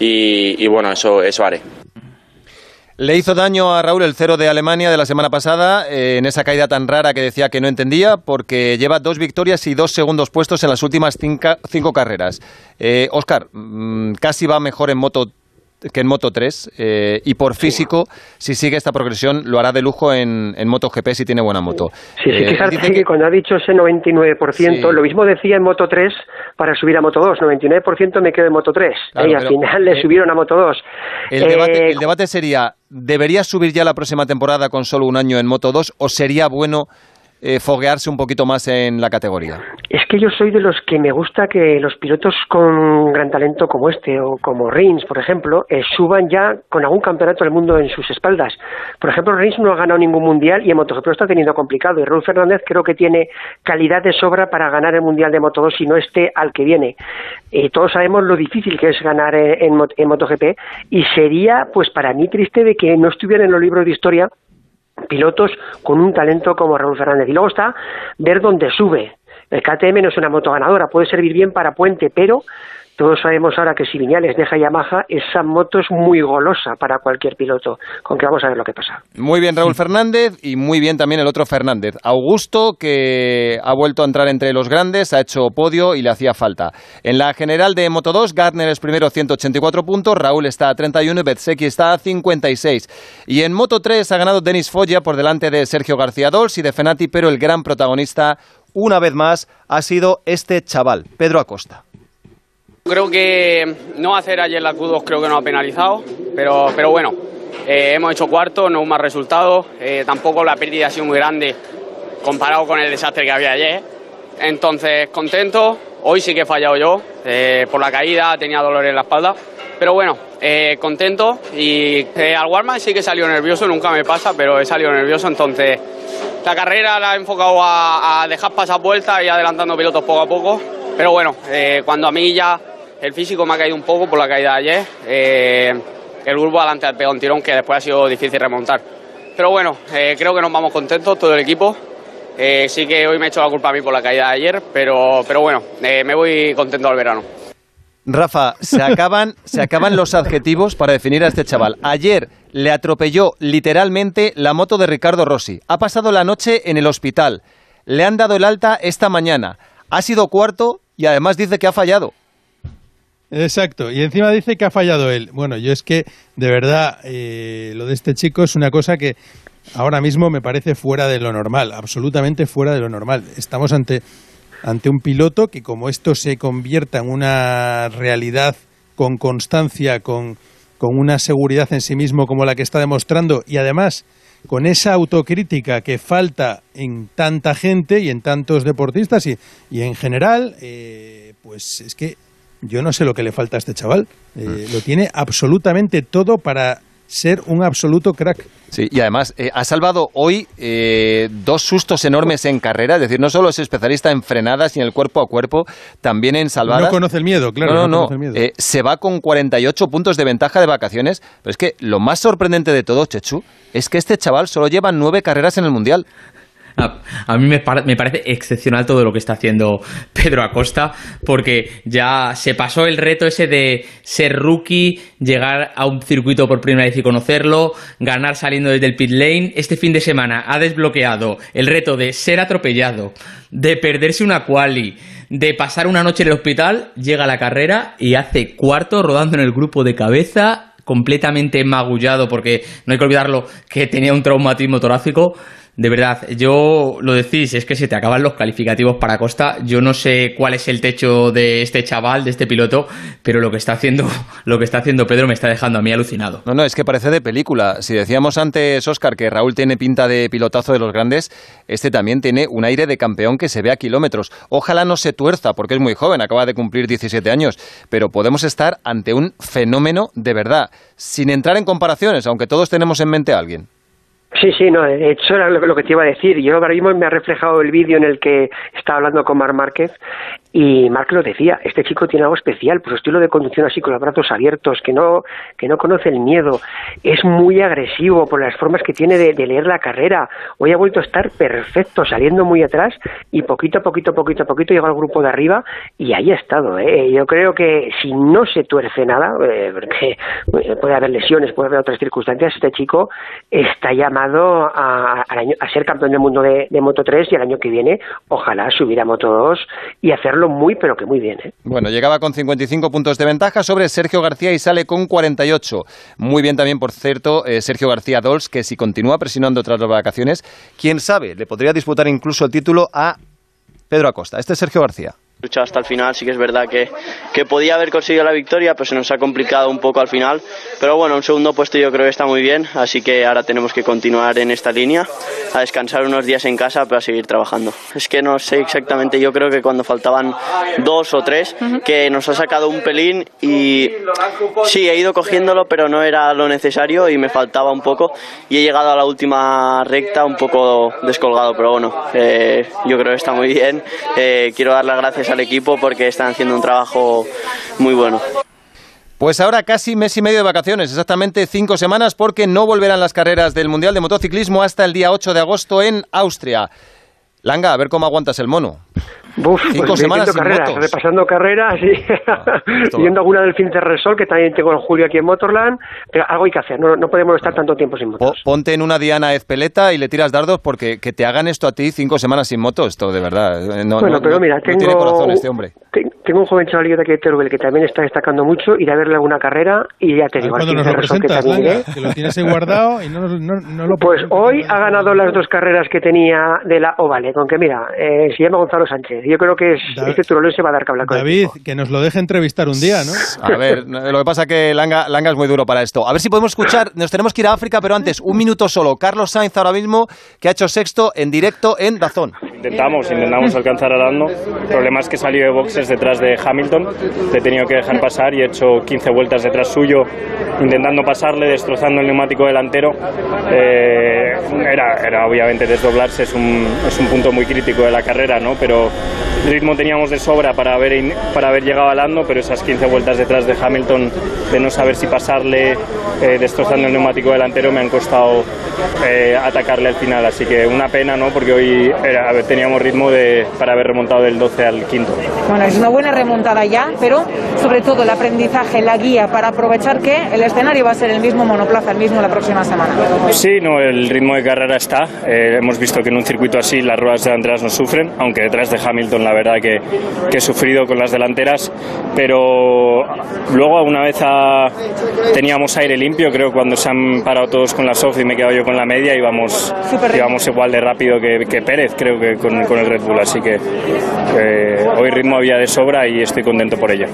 y, bueno, eso, eso haré. Le hizo daño a Raúl el cero de Alemania de la semana pasada eh, en esa caída tan rara que decía que no entendía porque lleva dos victorias y dos segundos puestos en las últimas cinco carreras. Eh, Oscar, mm, casi va mejor en moto que en Moto 3 eh, y por físico, si sigue esta progresión, lo hará de lujo en, en MotoGP si tiene buena moto. Sí, sí, Eh, dice que cuando ha dicho ese 99%, Sí. lo mismo decía en Moto 3 para subir a Moto 2, 99% me quedo en Moto 3, Claro, y al final le eh, subieron a Moto 2. El, Eh, debate, el debate sería, ¿debería subir ya la próxima temporada con solo un año en Moto 2 o sería bueno eh, foguearse un poquito más en la categoría? Es que yo soy de los que me gusta que los pilotos con gran talento como este o como Rins, por ejemplo, eh, suban ya con algún campeonato del mundo en sus espaldas. Por ejemplo, Rins no ha ganado ningún mundial y en MotoGP lo está teniendo complicado. Y Raúl Fernández creo que tiene calidad de sobra para ganar el mundial de Moto 2 si no esté al que viene. Eh, todos sabemos lo difícil que es ganar eh, en, en MotoGP y sería, pues para mí, triste de que no estuviera en los libros de historia pilotos con un talento como Raúl Fernández. Y luego está ver dónde sube. El KTM no es una moto ganadora, puede servir bien para puente, pero todos sabemos ahora que si Viñales deja Yamaha, esa moto es muy golosa para cualquier piloto. Con que vamos a ver lo que pasa. Muy bien Raúl Fernández y muy bien también el otro Fernández. Augusto, que ha vuelto a entrar entre los grandes, ha hecho podio y le hacía falta. En la general de Moto 2, Gardner es primero 184 puntos, Raúl está a 31 y Bezzecchi está a 56. Y en Moto 3 ha ganado Denis Foya por delante de Sergio García Dols y de Fenati, pero el gran protagonista, una vez más, ha sido este chaval, Pedro Acosta. Creo que no hacer ayer la Q2 creo que nos ha penalizado, pero, pero bueno, eh, hemos hecho cuarto, no un mal resultado, eh, tampoco la pérdida ha sido muy grande comparado con el desastre que había ayer. Entonces, contento, hoy sí que he fallado yo, eh, por la caída tenía dolor en la espalda, pero bueno, eh, contento y eh, al Warman sí que salió nervioso, nunca me pasa, pero he salido nervioso, entonces la carrera la he enfocado a, a dejar pasar vueltas y adelantando pilotos poco a poco. Pero bueno, eh, cuando a mí ya el físico me ha caído un poco por la caída de ayer, eh, el grupo adelante ha pegado un tirón que después ha sido difícil remontar. Pero bueno, eh, creo que nos vamos contentos todo el equipo. Eh, sí que hoy me he hecho la culpa a mí por la caída de ayer, pero, pero bueno, me voy contento al verano. Rafa, se acaban, se acaban los adjetivos para definir a este chaval. Ayer le atropelló literalmente la moto de Ricardo Rossi. Ha pasado la noche en el hospital. Le han dado el alta esta mañana. Ha sido cuarto y además dice que ha fallado. Exacto, y encima dice que ha fallado él. Bueno, yo es que, de verdad, eh, lo de este chico es una cosa que ahora mismo me parece fuera de lo normal, absolutamente fuera de lo normal. Estamos ante, ante un piloto que como esto se convierta en una realidad con constancia, con, con una seguridad en sí mismo como la que está demostrando y además con esa autocrítica que falta en tanta gente y en tantos deportistas y, y en general, eh, pues es que yo no sé lo que le falta a este chaval. Eh, lo tiene absolutamente todo para ser un absoluto crack. Sí, y además eh, ha salvado hoy eh, dos sustos enormes en carrera. Es decir, no solo es especialista en frenadas y en el cuerpo a cuerpo, también en salvadas. No conoce el miedo, claro. No, no, no. conoce el miedo. Eh, se va con 48 puntos de ventaja de vacaciones. Pero es que lo más sorprendente de todo, Chechu, es que este chaval solo lleva nueve carreras en el Mundial. A, mí me, me parece excepcional todo lo que está haciendo Pedro Acosta, porque ya se pasó el reto ese de ser rookie, llegar a un circuito por primera vez y conocerlo, ganar saliendo desde el pit lane. Este fin de semana ha desbloqueado el reto de ser atropellado, de perderse una quali, de pasar una noche en el hospital, llega a la carrera y hace cuarto rodando en el grupo de cabeza, completamente magullado, porque no hay que olvidarlo que tenía un traumatismo torácico. De verdad, yo lo decís, es que se te acaban los calificativos para Costa. Yo no sé cuál es el techo de este chaval, de este piloto, pero lo que está haciendo, lo que está haciendo Pedro me está dejando a mí alucinado. No, no, es que parece de película. Si decíamos antes, Oscar, que Raúl tiene pinta de pilotazo de los grandes, este también tiene un aire de campeón que se ve a kilómetros. Ojalá no se tuerza, porque es muy joven, acaba de cumplir 17 años, pero podemos estar ante un fenómeno de verdad, sin entrar en comparaciones, aunque todos tenemos en mente a alguien. Sí, sí, no, de hecho era lo, que te iba a decir. Yo ahora mismo me ha reflejado el vídeo en el que estaba hablando con Mar Márquez y Marc lo decía, este chico tiene algo especial, por su estilo de conducción así con los brazos abiertos, que no, que no conoce el miedo, es muy agresivo por las formas que tiene de, leer la carrera. Hoy ha vuelto a estar perfecto, saliendo muy atrás y poquito a poquito, poquito a poquito llega al grupo de arriba y ahí ha estado. ¿eh? Yo creo que si no se tuerce nada, eh, porque puede haber lesiones, puede haber otras circunstancias, este chico está llamado a, año- a ser campeón del mundo de, de Moto 3 y el año que viene ojalá subir a Moto 2 y hacerlo muy pero que muy bien. ¿eh? Bueno, llegaba con 55 puntos de ventaja sobre Sergio García y sale con 48. Muy bien también, por cierto, eh, Sergio García Dols, que si continúa presionando tras las vacaciones, quién sabe, le podría disputar incluso el título a Pedro Acosta. Este es Sergio García. Luchado hasta el final, sí que es verdad que, que podía haber conseguido la victoria, pero se nos ha complicado un poco al final. Pero bueno, un segundo puesto yo creo que está muy bien, así que ahora tenemos que continuar en esta línea, a descansar unos días en casa para seguir trabajando. Es que no sé exactamente, yo creo que cuando faltaban dos o tres, que nos ha sacado un pelín y sí, he ido cogiéndolo, pero no era lo necesario y me faltaba un poco. Y he llegado a la última recta un poco descolgado, pero bueno, eh, yo creo que está muy bien. Eh, quiero dar las gracias al equipo porque están haciendo un trabajo muy bueno. Pues ahora casi mes y medio de vacaciones, exactamente cinco semanas, porque no volverán las carreras del Mundial de Motociclismo hasta el día 8 de agosto en Austria. Langa, a ver cómo aguantas el mono. Buf, Cinco pues semanas sin carreras, motos. repasando carreras y viendo alguna del fin de Resol, que también tengo en julio aquí en Motorland, pero algo hay que hacer, no, no podemos estar tanto tiempo sin motos. Po- Ponte en una Diana Ezpeleta y le tiras dardos porque que te hagan esto a ti cinco semanas sin moto, esto de verdad. eh, No, bueno, no- pero mira, tengo, tiene corazón este hombre. Te- tengo un joven chavalillo de aquí de Teruel que también está destacando mucho, iré a verle alguna carrera y ya te digo, Cuando nos lo que también Langa, iré. que lo tienes ahí guardado y no, no, no lo Pues hoy ha ganado las dos carreras que tenía de la Ovale, con que mira, eh, se llama Gonzalo Sánchez. Yo creo que es, Da- este se va a dar que hablar con él. David, que nos lo deje entrevistar un día, ¿no? A ver, lo que pasa que Langa, Langa es muy duro para esto. A ver si podemos escuchar, nos tenemos que ir a África, pero antes, un minuto solo. Carlos Sainz ahora mismo, que ha hecho sexto en directo en Dazón. Intentamos, intentamos alcanzar a Lando. El problema es que salió de boxes detrás de Hamilton. Le he tenido que dejar pasar y he hecho 15 vueltas detrás suyo, intentando pasarle, destrozando el neumático delantero. Eh, era, era obviamente desdoblarse, es un, es un punto muy crítico de la carrera, ¿no? Pero ritmo teníamos de sobra para haber, para haber llegado a Lando, pero esas 15 vueltas detrás de Hamilton, de no saber si pasarle, eh, destrozando el neumático delantero, me han costado eh, atacarle al final. Así que una pena, ¿no? Porque hoy era- teníamos ritmo de, para haber remontado del 12 al quinto. Bueno, es una buena remontada ya, pero sobre todo el aprendizaje, la guía para aprovechar que el escenario va a ser el mismo monoplaza, el mismo la próxima semana. Sí, no, el ritmo de carrera está. Eh, hemos visto que en un circuito así las ruedas delanteras no sufren, aunque detrás de Hamilton la verdad que, que he sufrido con las delanteras. Pero luego una vez a- teníamos aire limpio, creo cuando se han parado todos con la soft y me he quedado yo con la media, íbamos, íbamos igual de rápido que, que Pérez, creo que con, con el Red Bull. Así que eh, hoy ritmo había de sobra y estoy contento por ello.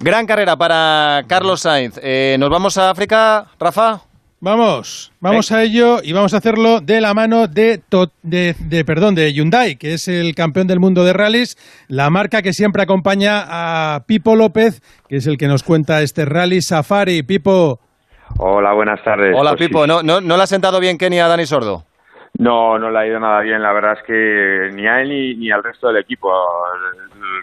Gran carrera para Carlos Sainz. Eh, ¿Nos vamos a África, Rafa? Vamos, vamos a ello y vamos a hacerlo de la mano de, To- de, de, perdón, de Hyundai, que es el campeón del mundo de rallies, la marca que siempre acompaña a Pipo López, que es el que nos cuenta este rally Safari. Pipo, Hola, buenas tardes. Hola, Pues sí. Pipo. ¿No, no, ¿No le ha sentado bien Kenny a Dani Sordo? No, no le ha ido nada bien. La verdad es que ni a él ni, ni al resto del equipo,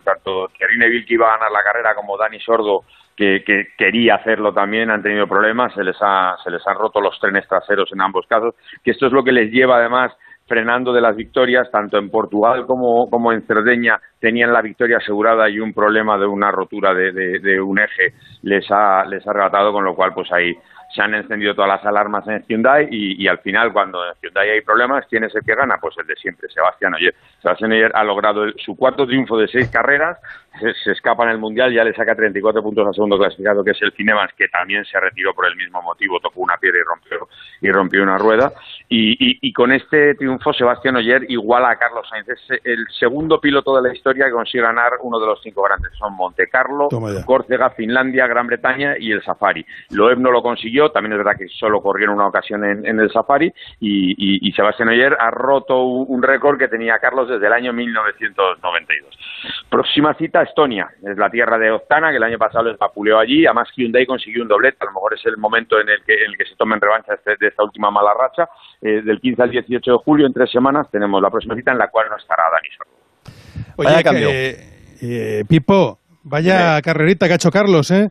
tanto Thierry Neville que iba a ganar la carrera como Dani Sordo que, que quería hacerlo también han tenido problemas. Se les ha se les han roto los trenes traseros en ambos casos. Que esto es lo que les lleva además frenando de las victorias, tanto en Portugal como, en Cerdeña tenían la victoria asegurada y un problema de una rotura de, de- un eje les ha, les ha arrebatado, con lo cual pues ahí se han encendido todas las alarmas en Hyundai y, al final cuando en Hyundai hay problemas, ¿quién es el que gana? Pues el de siempre, Sebastián Oyer. Sebastián Oyer ha logrado el- su cuarto triunfo de seis carreras, se, se escapa en el Mundial, ya le saca 34 puntos al segundo clasificado que es el Cinemas, que también se retiró por el mismo motivo, tocó una piedra y rompió, y rompió una rueda. Y, y- y con este triunfo Sebastián Oyer iguala a Carlos Sainz. Es el segundo piloto de la historia que consigue ganar uno de los cinco grandes. Son Monte Carlo. Córcega, Finlandia, Gran Bretaña y el Safari. Loeb no lo consiguió, también es verdad que solo corrió en una ocasión en, en el Safari y, y- y Sebastián Oyer ha roto un, un récord que tenía Carlos desde el año 1992. Próxima cita, Estonia, es la tierra de Octana, que el año pasado les vapuleó allí, además Hyundai consiguió un doblete, a lo mejor es el momento en el que, en el que se tomen revancha este- de esta última mala racha, eh, del 15 al 18 de julio, en tres semanas, tenemos la próxima cita en la cual no estará Dani Sordo. Oye, Vaya que, cambio. eh, Pipo, vaya carrerita que ha hecho Carlos, ¿eh?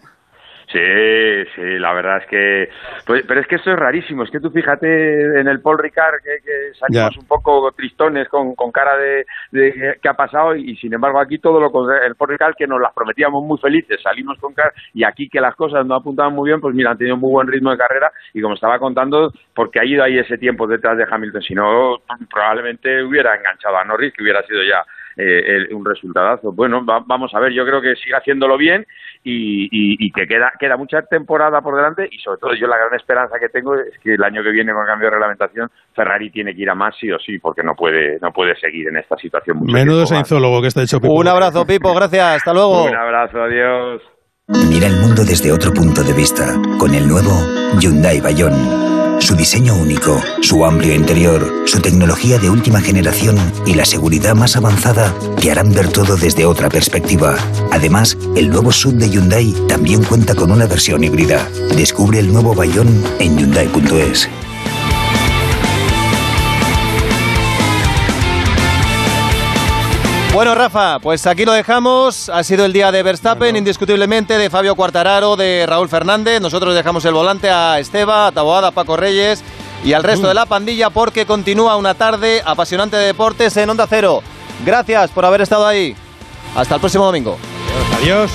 Sí, sí, la verdad es que... pues- pero es que esto es rarísimo, es que tú fíjate en el Paul Ricard que, que salimos Ya. un poco tristones con, con cara de, de qué ha pasado y, sin embargo aquí todo lo contrario, el Paul Ricard que nos las prometíamos muy felices, salimos con cara y aquí que las cosas no apuntaban muy bien, pues mira, han tenido muy buen ritmo de carrera y como estaba contando, porque ha ido ahí ese tiempo detrás de Hamilton, si no probablemente hubiera enganchado a Norris, que hubiera sido ya eh, el- un resultadazo. Bueno, va- vamos a ver, yo creo que sigue haciéndolo bien y, y- y que queda, queda mucha temporada por delante y sobre todo yo la gran esperanza que tengo es que el año que viene con el cambio de reglamentación Ferrari tiene que ir a más sí o sí porque no puede no puede seguir en esta situación mucho Menudo sainzólogo que está hecho Pipo. Un abrazo, Pipo, gracias, hasta luego. Un abrazo, adiós. Mira el mundo desde otro punto de vista con el nuevo Hyundai Bayon. Su diseño único, su amplio interior, su tecnología de última generación y la seguridad más avanzada te harán ver todo desde otra perspectiva. Además, el nuevo SUV de Hyundai también cuenta con una versión híbrida. Descubre el nuevo Bayon en Hyundai.es. Bueno, Rafa, pues aquí lo dejamos. Ha sido el día de Verstappen, indiscutiblemente, de Fabio Quartararo, de Raúl Fernández. Nosotros dejamos el volante a Esteba, a Taboada, a Paco Reyes y al resto de la pandilla porque continúa una tarde apasionante de deportes en Onda Cero. Gracias por haber estado ahí. Hasta el próximo domingo. Adiós.